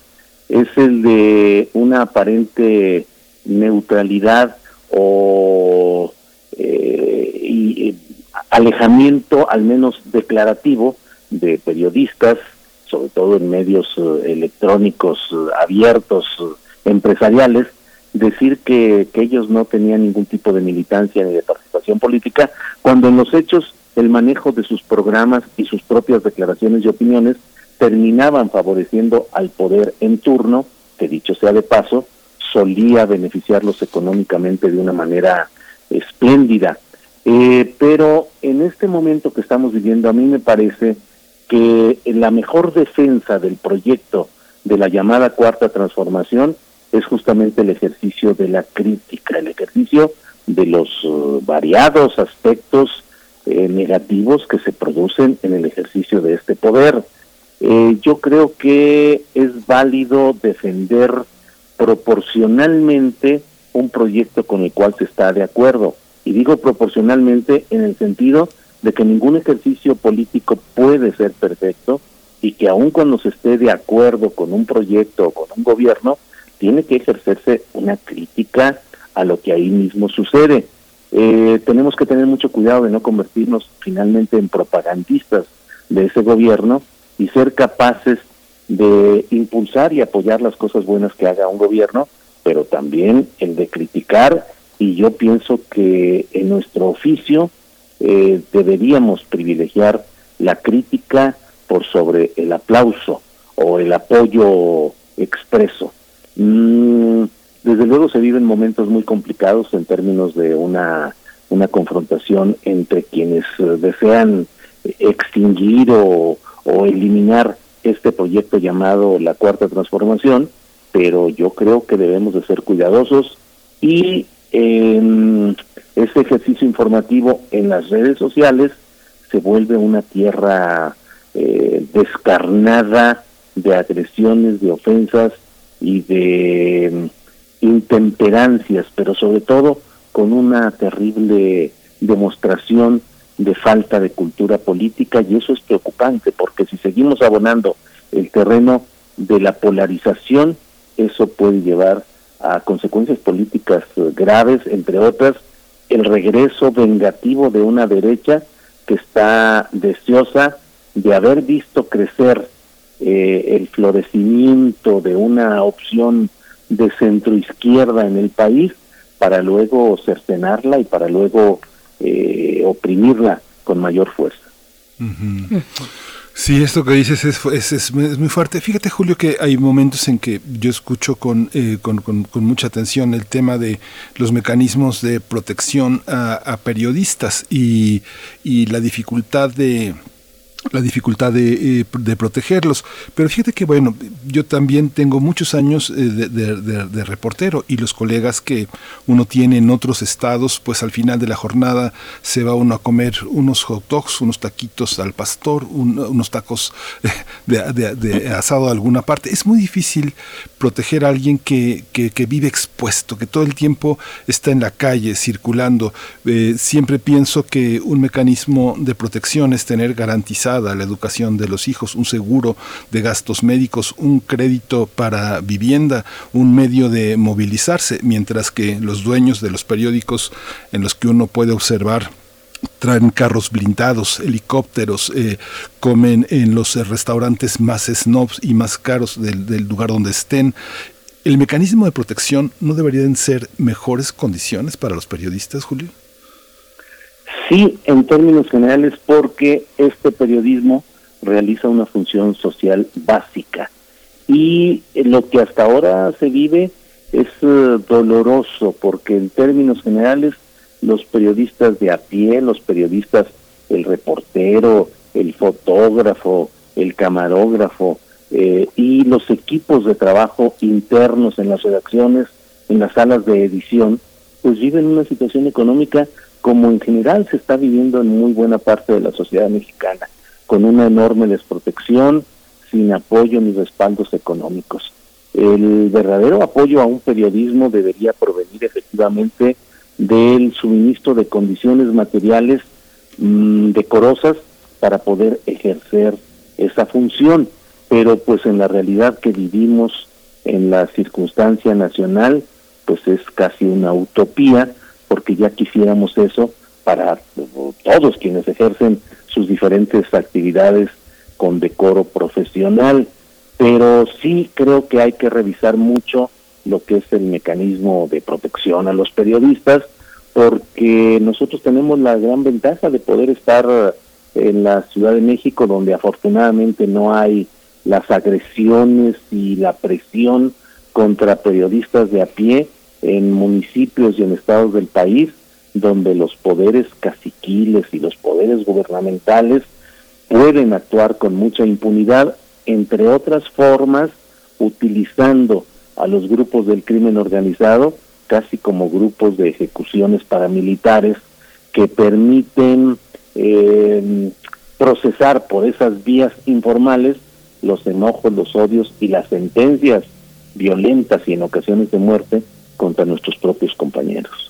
es el de una aparente neutralidad o eh, y, alejamiento, al menos declarativo, de periodistas, sobre todo en medios eh, electrónicos eh, abiertos, eh, empresariales, decir que, que ellos no tenían ningún tipo de militancia ni de participación política, cuando en los hechos el manejo de sus programas y sus propias declaraciones y opiniones terminaban favoreciendo al poder en turno, que dicho sea de paso, solía beneficiarlos económicamente de una manera espléndida. Eh, pero en este momento que estamos viviendo, a mí me parece que la mejor defensa del proyecto de la llamada cuarta transformación es justamente el ejercicio de la crítica, el ejercicio de los uh, variados aspectos eh, negativos que se producen en el ejercicio de este poder. Eh, yo creo que es válido defender proporcionalmente un proyecto con el cual se está de acuerdo. Y digo proporcionalmente en el sentido de que ningún ejercicio político puede ser perfecto y que aun cuando se esté de acuerdo con un proyecto o con un gobierno, tiene que ejercerse una crítica a lo que ahí mismo sucede. Eh, tenemos que tener mucho cuidado de no convertirnos finalmente en propagandistas de ese gobierno y ser capaces de impulsar y apoyar las cosas buenas que haga un gobierno, pero también el de criticar y yo pienso que en nuestro oficio eh, deberíamos privilegiar la crítica por sobre el aplauso o el apoyo expreso. Mm, desde luego se viven momentos muy complicados en términos de una, una confrontación entre quienes eh, desean extinguir o, o eliminar este proyecto llamado la cuarta transformación, pero yo creo que debemos de ser cuidadosos y eh, ese ejercicio informativo en las redes sociales se vuelve una tierra eh, descarnada de agresiones, de ofensas y de mm, intemperancias, pero sobre todo con una terrible demostración de falta de cultura política y eso es preocupante porque si seguimos abonando el terreno de la polarización, eso puede llevar a consecuencias políticas eh, graves, entre otras, el regreso vengativo de una derecha que está deseosa de haber visto crecer eh, el florecimiento de una opción de centro izquierda en el país para luego cercenarla y para luego eh, oprimirla con mayor fuerza. Sí, esto que dices es, es, es, muy fuerte. Fíjate, Julio, que hay momentos en que yo escucho con, eh, con, con, mucha atención el tema de los mecanismos de protección a, a periodistas y, y la dificultad de la dificultad de, de, protegerlos. Pero fíjate que, bueno, yo también tengo muchos años de, de, reportero y los colegas que uno tiene en otros estados, pues al final de la jornada se va uno a comer unos hot dogs, unos taquitos al pastor, unos tacos de, asado a alguna parte. Es muy difícil proteger a alguien que, que, vive expuesto, que todo el tiempo está en la calle, circulando. Eh, siempre pienso que un mecanismo de protección es tener garantizado la educación de los hijos, un seguro de gastos médicos, un crédito para vivienda, un medio de movilizarse, mientras que los dueños de los periódicos en los que uno puede observar traen carros blindados, helicópteros, eh, comen en los restaurantes más snobs y más caros del, del, lugar donde estén. ¿El mecanismo de protección no deberían ser mejores condiciones para los periodistas, Julio? Sí, en términos generales, porque este periodismo realiza una función social básica. Y lo que hasta ahora se vive es eh, doloroso porque en términos generales los periodistas de a pie, los periodistas, el reportero, el fotógrafo, el camarógrafo eh, y los equipos de trabajo internos en las redacciones, en las salas de edición, pues viven una situación económica como en general se está viviendo en muy buena parte de la sociedad mexicana, con una enorme desprotección, sin apoyo ni respaldos económicos. El verdadero apoyo a un periodismo debería provenir efectivamente del suministro de condiciones materiales mm, decorosas para poder ejercer esa función, pero pues en la realidad que vivimos en la circunstancia nacional, pues es casi una utopía porque ya quisiéramos eso para todos quienes ejercen sus diferentes actividades con decoro profesional, pero sí creo que hay que revisar mucho lo que es el mecanismo de protección a los periodistas, porque nosotros tenemos la gran ventaja de poder estar en la Ciudad de México, donde afortunadamente no hay las agresiones y la presión contra periodistas de a pie, en municipios y en estados del país donde los poderes caciquiles y los poderes gubernamentales pueden actuar con mucha impunidad, entre otras formas, utilizando a los grupos del crimen organizado casi como grupos de ejecuciones paramilitares que permiten eh, procesar por esas vías informales los enojos, los odios y las sentencias violentas y en ocasiones de muerte contra nuestros propios compañeros.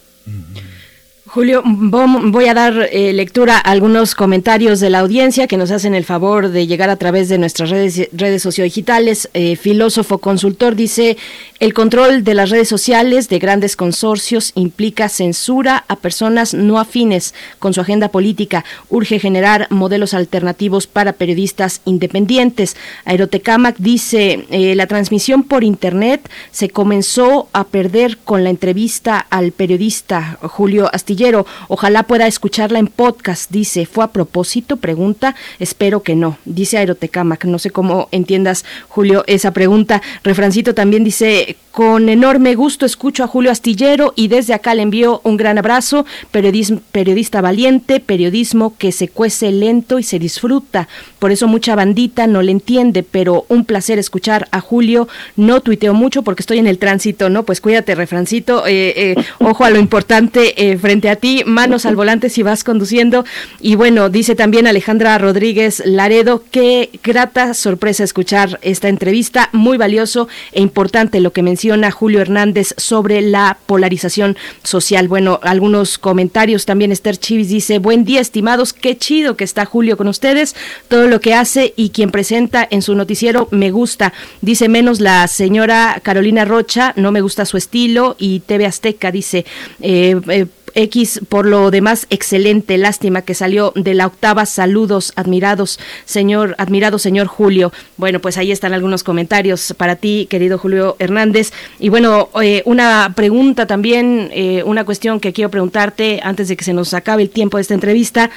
Julio, voy a dar eh, lectura a algunos comentarios de la audiencia que nos hacen el favor de llegar a través de nuestras redes, redes sociodigitales. Eh, filósofo consultor dice, el control de las redes sociales de grandes consorcios implica censura a personas no afines con su agenda política. Urge generar modelos alternativos para periodistas independientes. Aerotecamac dice, eh, la transmisión por Internet se comenzó a perder con la entrevista al periodista Julio Astillero Ojalá pueda escucharla en podcast, dice. ¿Fue a propósito? Pregunta. Espero que no. Dice Aerotecamac. No sé cómo entiendas, Julio, esa pregunta. Refrancito también dice, con enorme gusto escucho a Julio Astillero y desde acá le envío un gran abrazo. periodista valiente, periodismo que se cuece lento y se disfruta. Por eso mucha bandita no le entiende, pero un placer escuchar a Julio. No tuiteo mucho porque estoy en el tránsito, ¿no? Pues cuídate, refrancito. Eh, eh, ojo a lo importante eh, frente a ti, manos al volante si vas conduciendo. Y bueno, dice también Alejandra Rodríguez Laredo, qué grata sorpresa escuchar esta entrevista, muy valioso e importante lo que menciona Julio Hernández sobre la polarización social. Bueno, algunos comentarios también Esther Chivis dice, buen día estimados, qué chido que está Julio con ustedes, todo lo que hace y quien presenta en su noticiero me gusta. Dice menos la señora Carolina Rocha, no me gusta su estilo y TV Azteca dice, eh, eh X, por lo demás, excelente. Lástima que salió de la octava. Saludos, admirados, señor, admirado señor Julio. Bueno, pues ahí están algunos comentarios para ti, querido Julio Hernández. Y bueno, eh, una pregunta también, eh, una cuestión que quiero preguntarte antes de que se nos acabe el tiempo de esta entrevista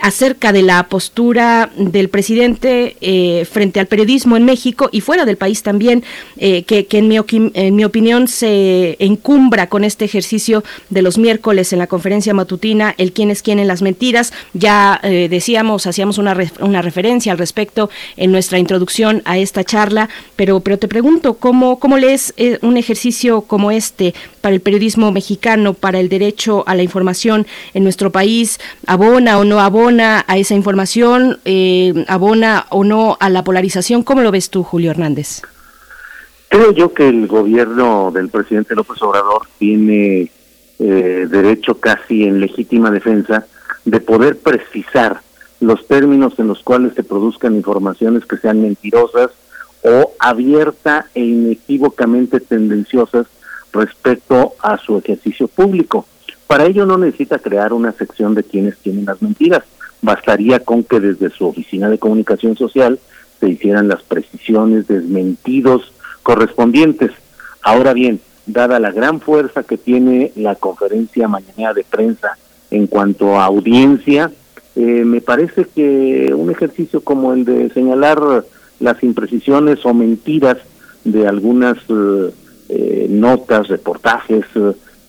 acerca de la postura del presidente eh, frente al periodismo en México y fuera del país también, que, que en, mi, opinión se encumbra con este ejercicio de los miércoles en la conferencia matutina El quién es quién en las mentiras. Ya eh, decíamos, hacíamos una, una referencia al respecto en nuestra introducción a esta charla, pero, pero te pregunto, ¿cómo, cómo lees eh, un ejercicio como este para el periodismo mexicano, para el derecho a la información en nuestro país? ¿Abona o no abona a esa información? Eh, ¿Abona o no a la polarización? ¿Cómo lo ves tú, Julio Hernández? Creo yo que el gobierno del presidente López Obrador tiene eh, derecho casi en legítima defensa de poder precisar los términos en los cuales se produzcan informaciones que sean mentirosas o abierta e inequívocamente tendenciosas respecto a su ejercicio público. Para ello no necesita crear una sección de quienes tienen las mentiras. Bastaría con que desde su oficina de comunicación social se hicieran las precisiones, desmentidos correspondientes. Ahora bien, dada la gran fuerza que tiene la conferencia mañana de prensa en cuanto a audiencia, eh, me parece que un ejercicio como el de señalar las imprecisiones o mentiras de algunas eh, eh, notas, reportajes,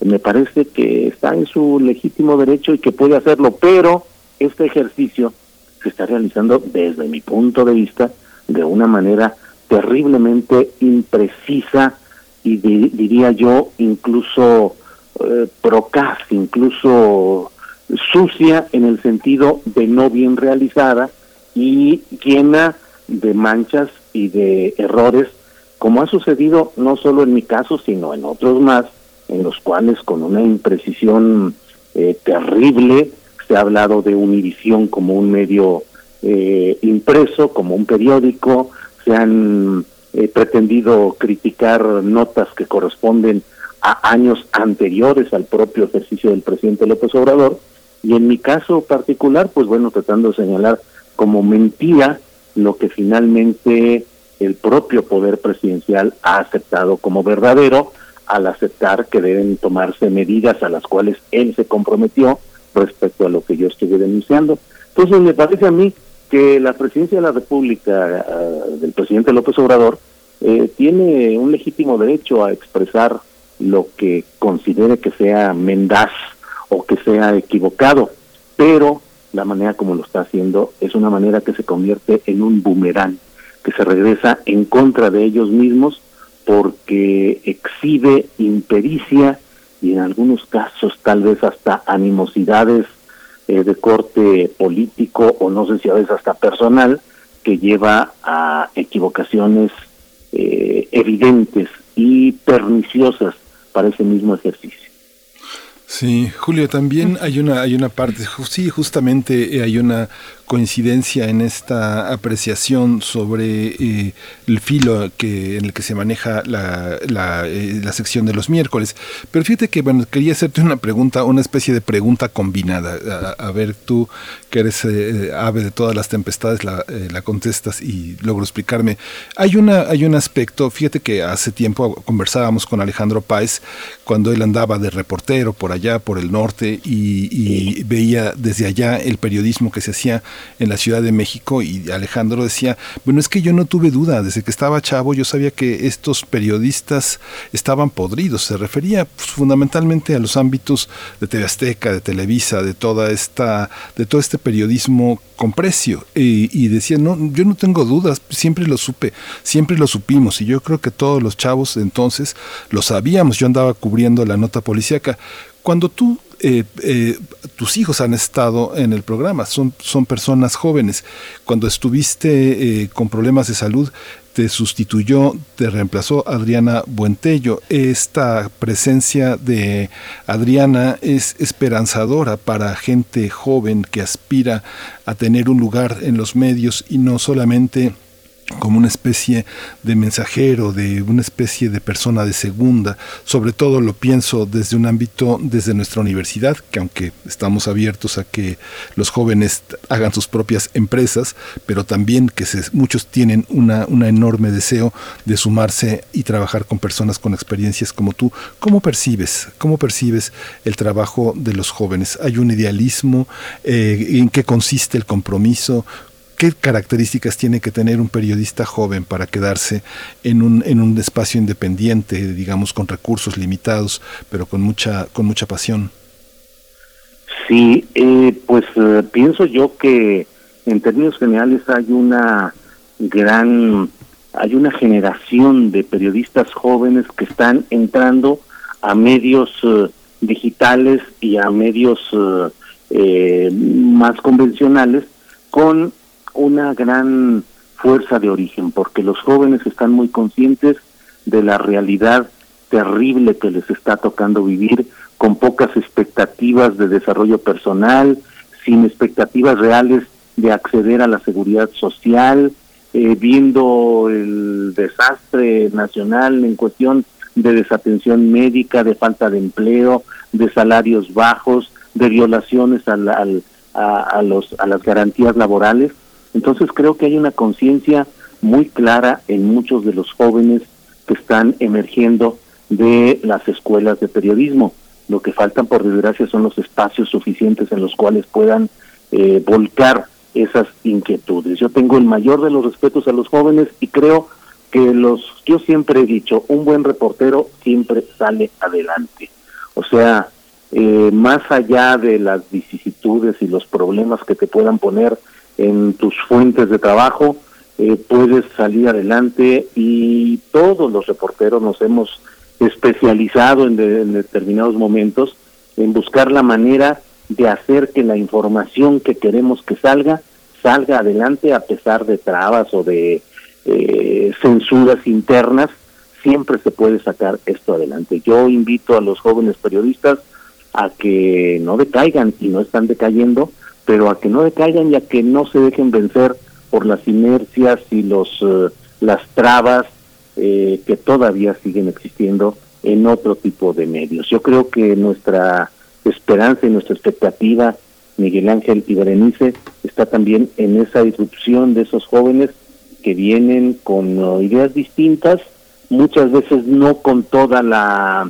me parece que está en su legítimo derecho y que puede hacerlo, pero este ejercicio se está realizando desde mi punto de vista de una manera terriblemente imprecisa y diría yo incluso eh, procaz, incluso sucia en el sentido de no bien realizada y llena de manchas y de errores, como ha sucedido no solo en mi caso, sino en otros más, en los cuales con una imprecisión eh, terrible se ha hablado de Univisión como un medio eh, impreso, como un periódico, se han eh, pretendido criticar notas que corresponden a años anteriores al propio ejercicio del presidente López Obrador, y en mi caso particular, pues bueno, tratando de señalar como mentira lo que finalmente el propio poder presidencial ha aceptado como verdadero al aceptar que deben tomarse medidas a las cuales él se comprometió respecto a lo que yo estuve denunciando. Entonces me parece a mí que la presidencia de la República eh, del presidente López Obrador eh, tiene un legítimo derecho a expresar lo que considere que sea mendaz o que sea equivocado, pero la manera como lo está haciendo es una manera que se convierte en un boomerang, que se regresa en contra de ellos mismos porque exhibe impericia y en algunos casos tal vez hasta animosidades eh, de corte político o no sé si a veces hasta personal que lleva a equivocaciones eh, evidentes y perniciosas para ese mismo ejercicio. Sí, Julio, también hay una, hay una parte, sí, justamente eh, hay una coincidencia en esta apreciación sobre eh, el filo que, en el que se maneja la, la, eh, la, sección de los miércoles. Pero fíjate que, bueno, quería hacerte una pregunta, una especie de pregunta combinada. A, ver, tú que eres eh, ave de todas las tempestades, la, la, contestas y logro explicarme. Hay, una, hay un aspecto, fíjate que hace tiempo conversábamos con Alejandro Páez cuando él andaba de reportero por allá, por el norte, y, y veía desde allá el periodismo que se hacía en la Ciudad de México y Alejandro decía, bueno, es que yo no tuve duda, desde que estaba chavo yo sabía que estos periodistas estaban podridos, se refería pues, fundamentalmente a los ámbitos de TV Azteca, de Televisa, de toda esta, de todo este periodismo con precio y, y decía, no, yo no tengo dudas, siempre lo supe, siempre lo supimos y yo creo que todos los chavos entonces lo sabíamos, yo andaba cubriendo la nota policíaca. Cuando tú eh, eh, tus hijos han estado en el programa, son, son personas jóvenes. Cuando estuviste eh, con problemas de salud, te sustituyó, te reemplazó Adriana Buentello. Esta presencia de Adriana es esperanzadora para gente joven que aspira a tener un lugar en los medios y no solamente como una especie de mensajero, de una especie de persona de segunda. Sobre todo lo pienso desde un ámbito, desde nuestra universidad, que aunque estamos abiertos a que los jóvenes hagan sus propias empresas, pero también que muchos tienen una, un enorme deseo de sumarse y trabajar con personas con experiencias como tú. ¿Cómo percibes? ¿Cómo percibes el trabajo de los jóvenes? ¿Hay un idealismo? Eh, ¿En qué consiste el compromiso? ¿Qué características tiene que tener un periodista joven para quedarse en un, en un espacio independiente, digamos, con recursos limitados, pero con mucha, con mucha pasión? Sí, eh, pues eh, pienso yo que en términos generales hay una gran, hay una generación de periodistas jóvenes que están entrando a medios eh, digitales y a medios más convencionales con una gran fuerza de origen, porque los jóvenes están muy conscientes de la realidad terrible que les está tocando vivir, con pocas expectativas de desarrollo personal, sin expectativas reales de acceder a la seguridad social, eh, viendo el desastre nacional en cuestión de desatención médica, de falta de empleo, de salarios bajos, de violaciones al, a, a, los, a las garantías laborales. Entonces creo que hay una conciencia muy clara en muchos de los jóvenes que están emergiendo de las escuelas de periodismo. Lo que faltan, por desgracia, son los espacios suficientes en los cuales puedan eh, volcar esas inquietudes. Yo tengo el mayor de los respetos a los jóvenes y creo que los, yo siempre he dicho, un buen reportero siempre sale adelante. O sea, eh, más allá de las vicisitudes y los problemas que te puedan poner en tus fuentes de trabajo, eh, puedes salir adelante y todos los reporteros nos hemos especializado en, determinados momentos en buscar la manera de hacer que la información que queremos que salga salga adelante a pesar de trabas o de eh, censuras internas, siempre se puede sacar esto adelante. Yo invito a los jóvenes periodistas a que no decaigan y no están decayendo, pero a que no decaigan y a que no se dejen vencer por las inercias y los eh, las trabas eh, que todavía siguen existiendo en otro tipo de medios. Yo creo que nuestra esperanza y nuestra expectativa, Miguel Ángel y Berenice, está también en esa disrupción de esos jóvenes que vienen con uh, ideas distintas, muchas veces no con toda la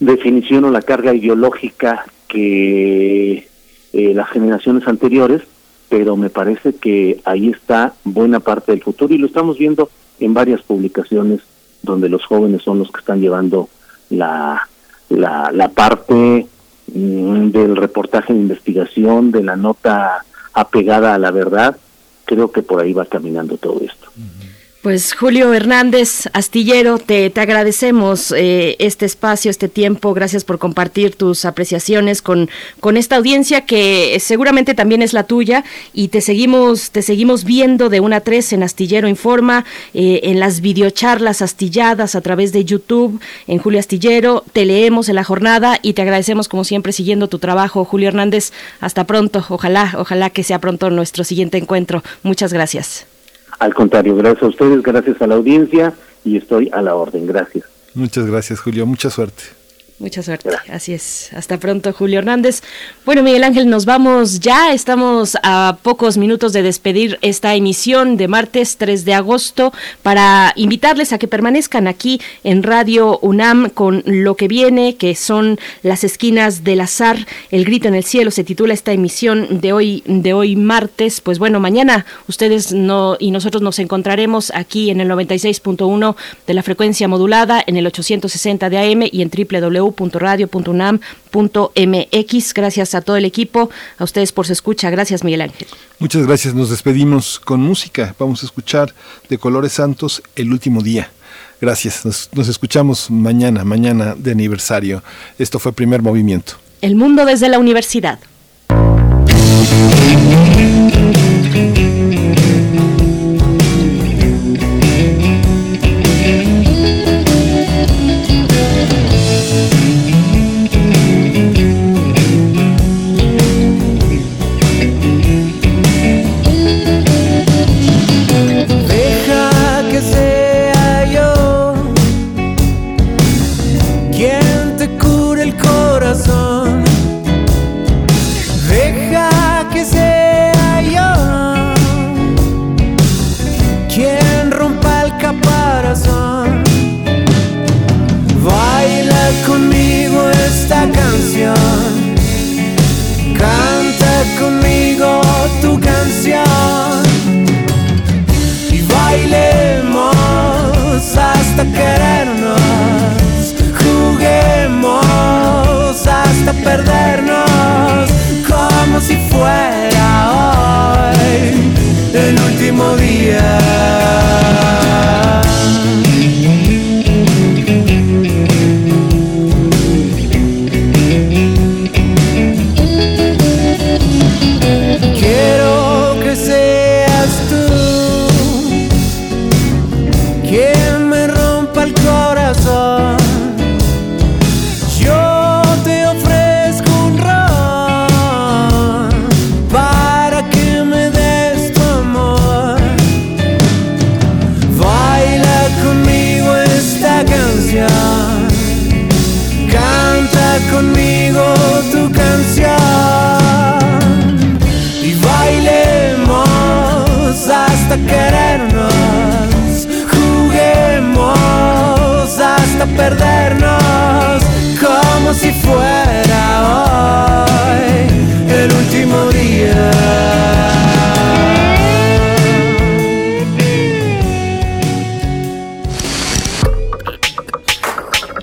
definición o la carga ideológica que eh, las generaciones anteriores, pero me parece que ahí está buena parte del futuro y lo estamos viendo en varias publicaciones donde los jóvenes son los que están llevando la, la, la parte mm, del reportaje de investigación, de la nota apegada a la verdad. Creo que por ahí va caminando todo esto. Pues Julio Hernández Astillero, te, te agradecemos eh, este espacio, este tiempo. Gracias por compartir tus apreciaciones con, con esta audiencia que seguramente también es la tuya y te seguimos, te seguimos viendo de una a tres en Astillero Informa, eh, en las videocharlas astilladas a través de YouTube, en Julio Astillero. Te leemos en la jornada y te agradecemos como siempre siguiendo tu trabajo, Julio Hernández. Hasta pronto. Ojalá, ojalá que sea pronto nuestro siguiente encuentro. Muchas gracias. Al contrario, gracias a ustedes, gracias a la audiencia y estoy a la orden. Gracias. Muchas gracias, Julio. Mucha suerte. Mucha suerte. Así es. Hasta pronto, Julio Hernández. Bueno, Miguel Ángel, nos vamos ya. Estamos a pocos minutos de despedir esta emisión de martes 3 de agosto para invitarles a que permanezcan aquí en Radio UNAM con lo que viene, que son las esquinas del azar. El grito en el cielo se titula esta emisión de hoy, de hoy martes. Pues bueno, mañana ustedes no y nosotros nos encontraremos aquí en el 96.1 de la frecuencia modulada, en el 860 de AM y en www www.radio.unam.mx. Gracias a todo el equipo, a ustedes por su escucha. Gracias, Miguel Ángel. Muchas gracias. Nos despedimos con música. Vamos a escuchar de Colores Santos El último día. Gracias. Nos, nos escuchamos mañana, mañana de aniversario. Esto fue Primer Movimiento. El mundo desde la universidad.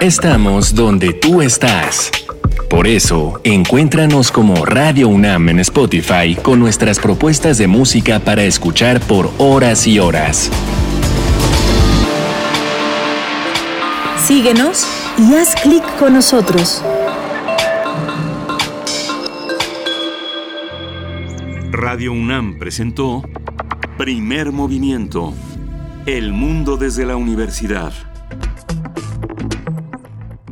Estamos donde tú estás. Por eso, encuéntranos como Radio UNAM en Spotify con nuestras propuestas de música para escuchar por horas y horas. Síguenos y haz clic con nosotros. Radio UNAM presentó Primer Movimiento. El mundo desde la universidad.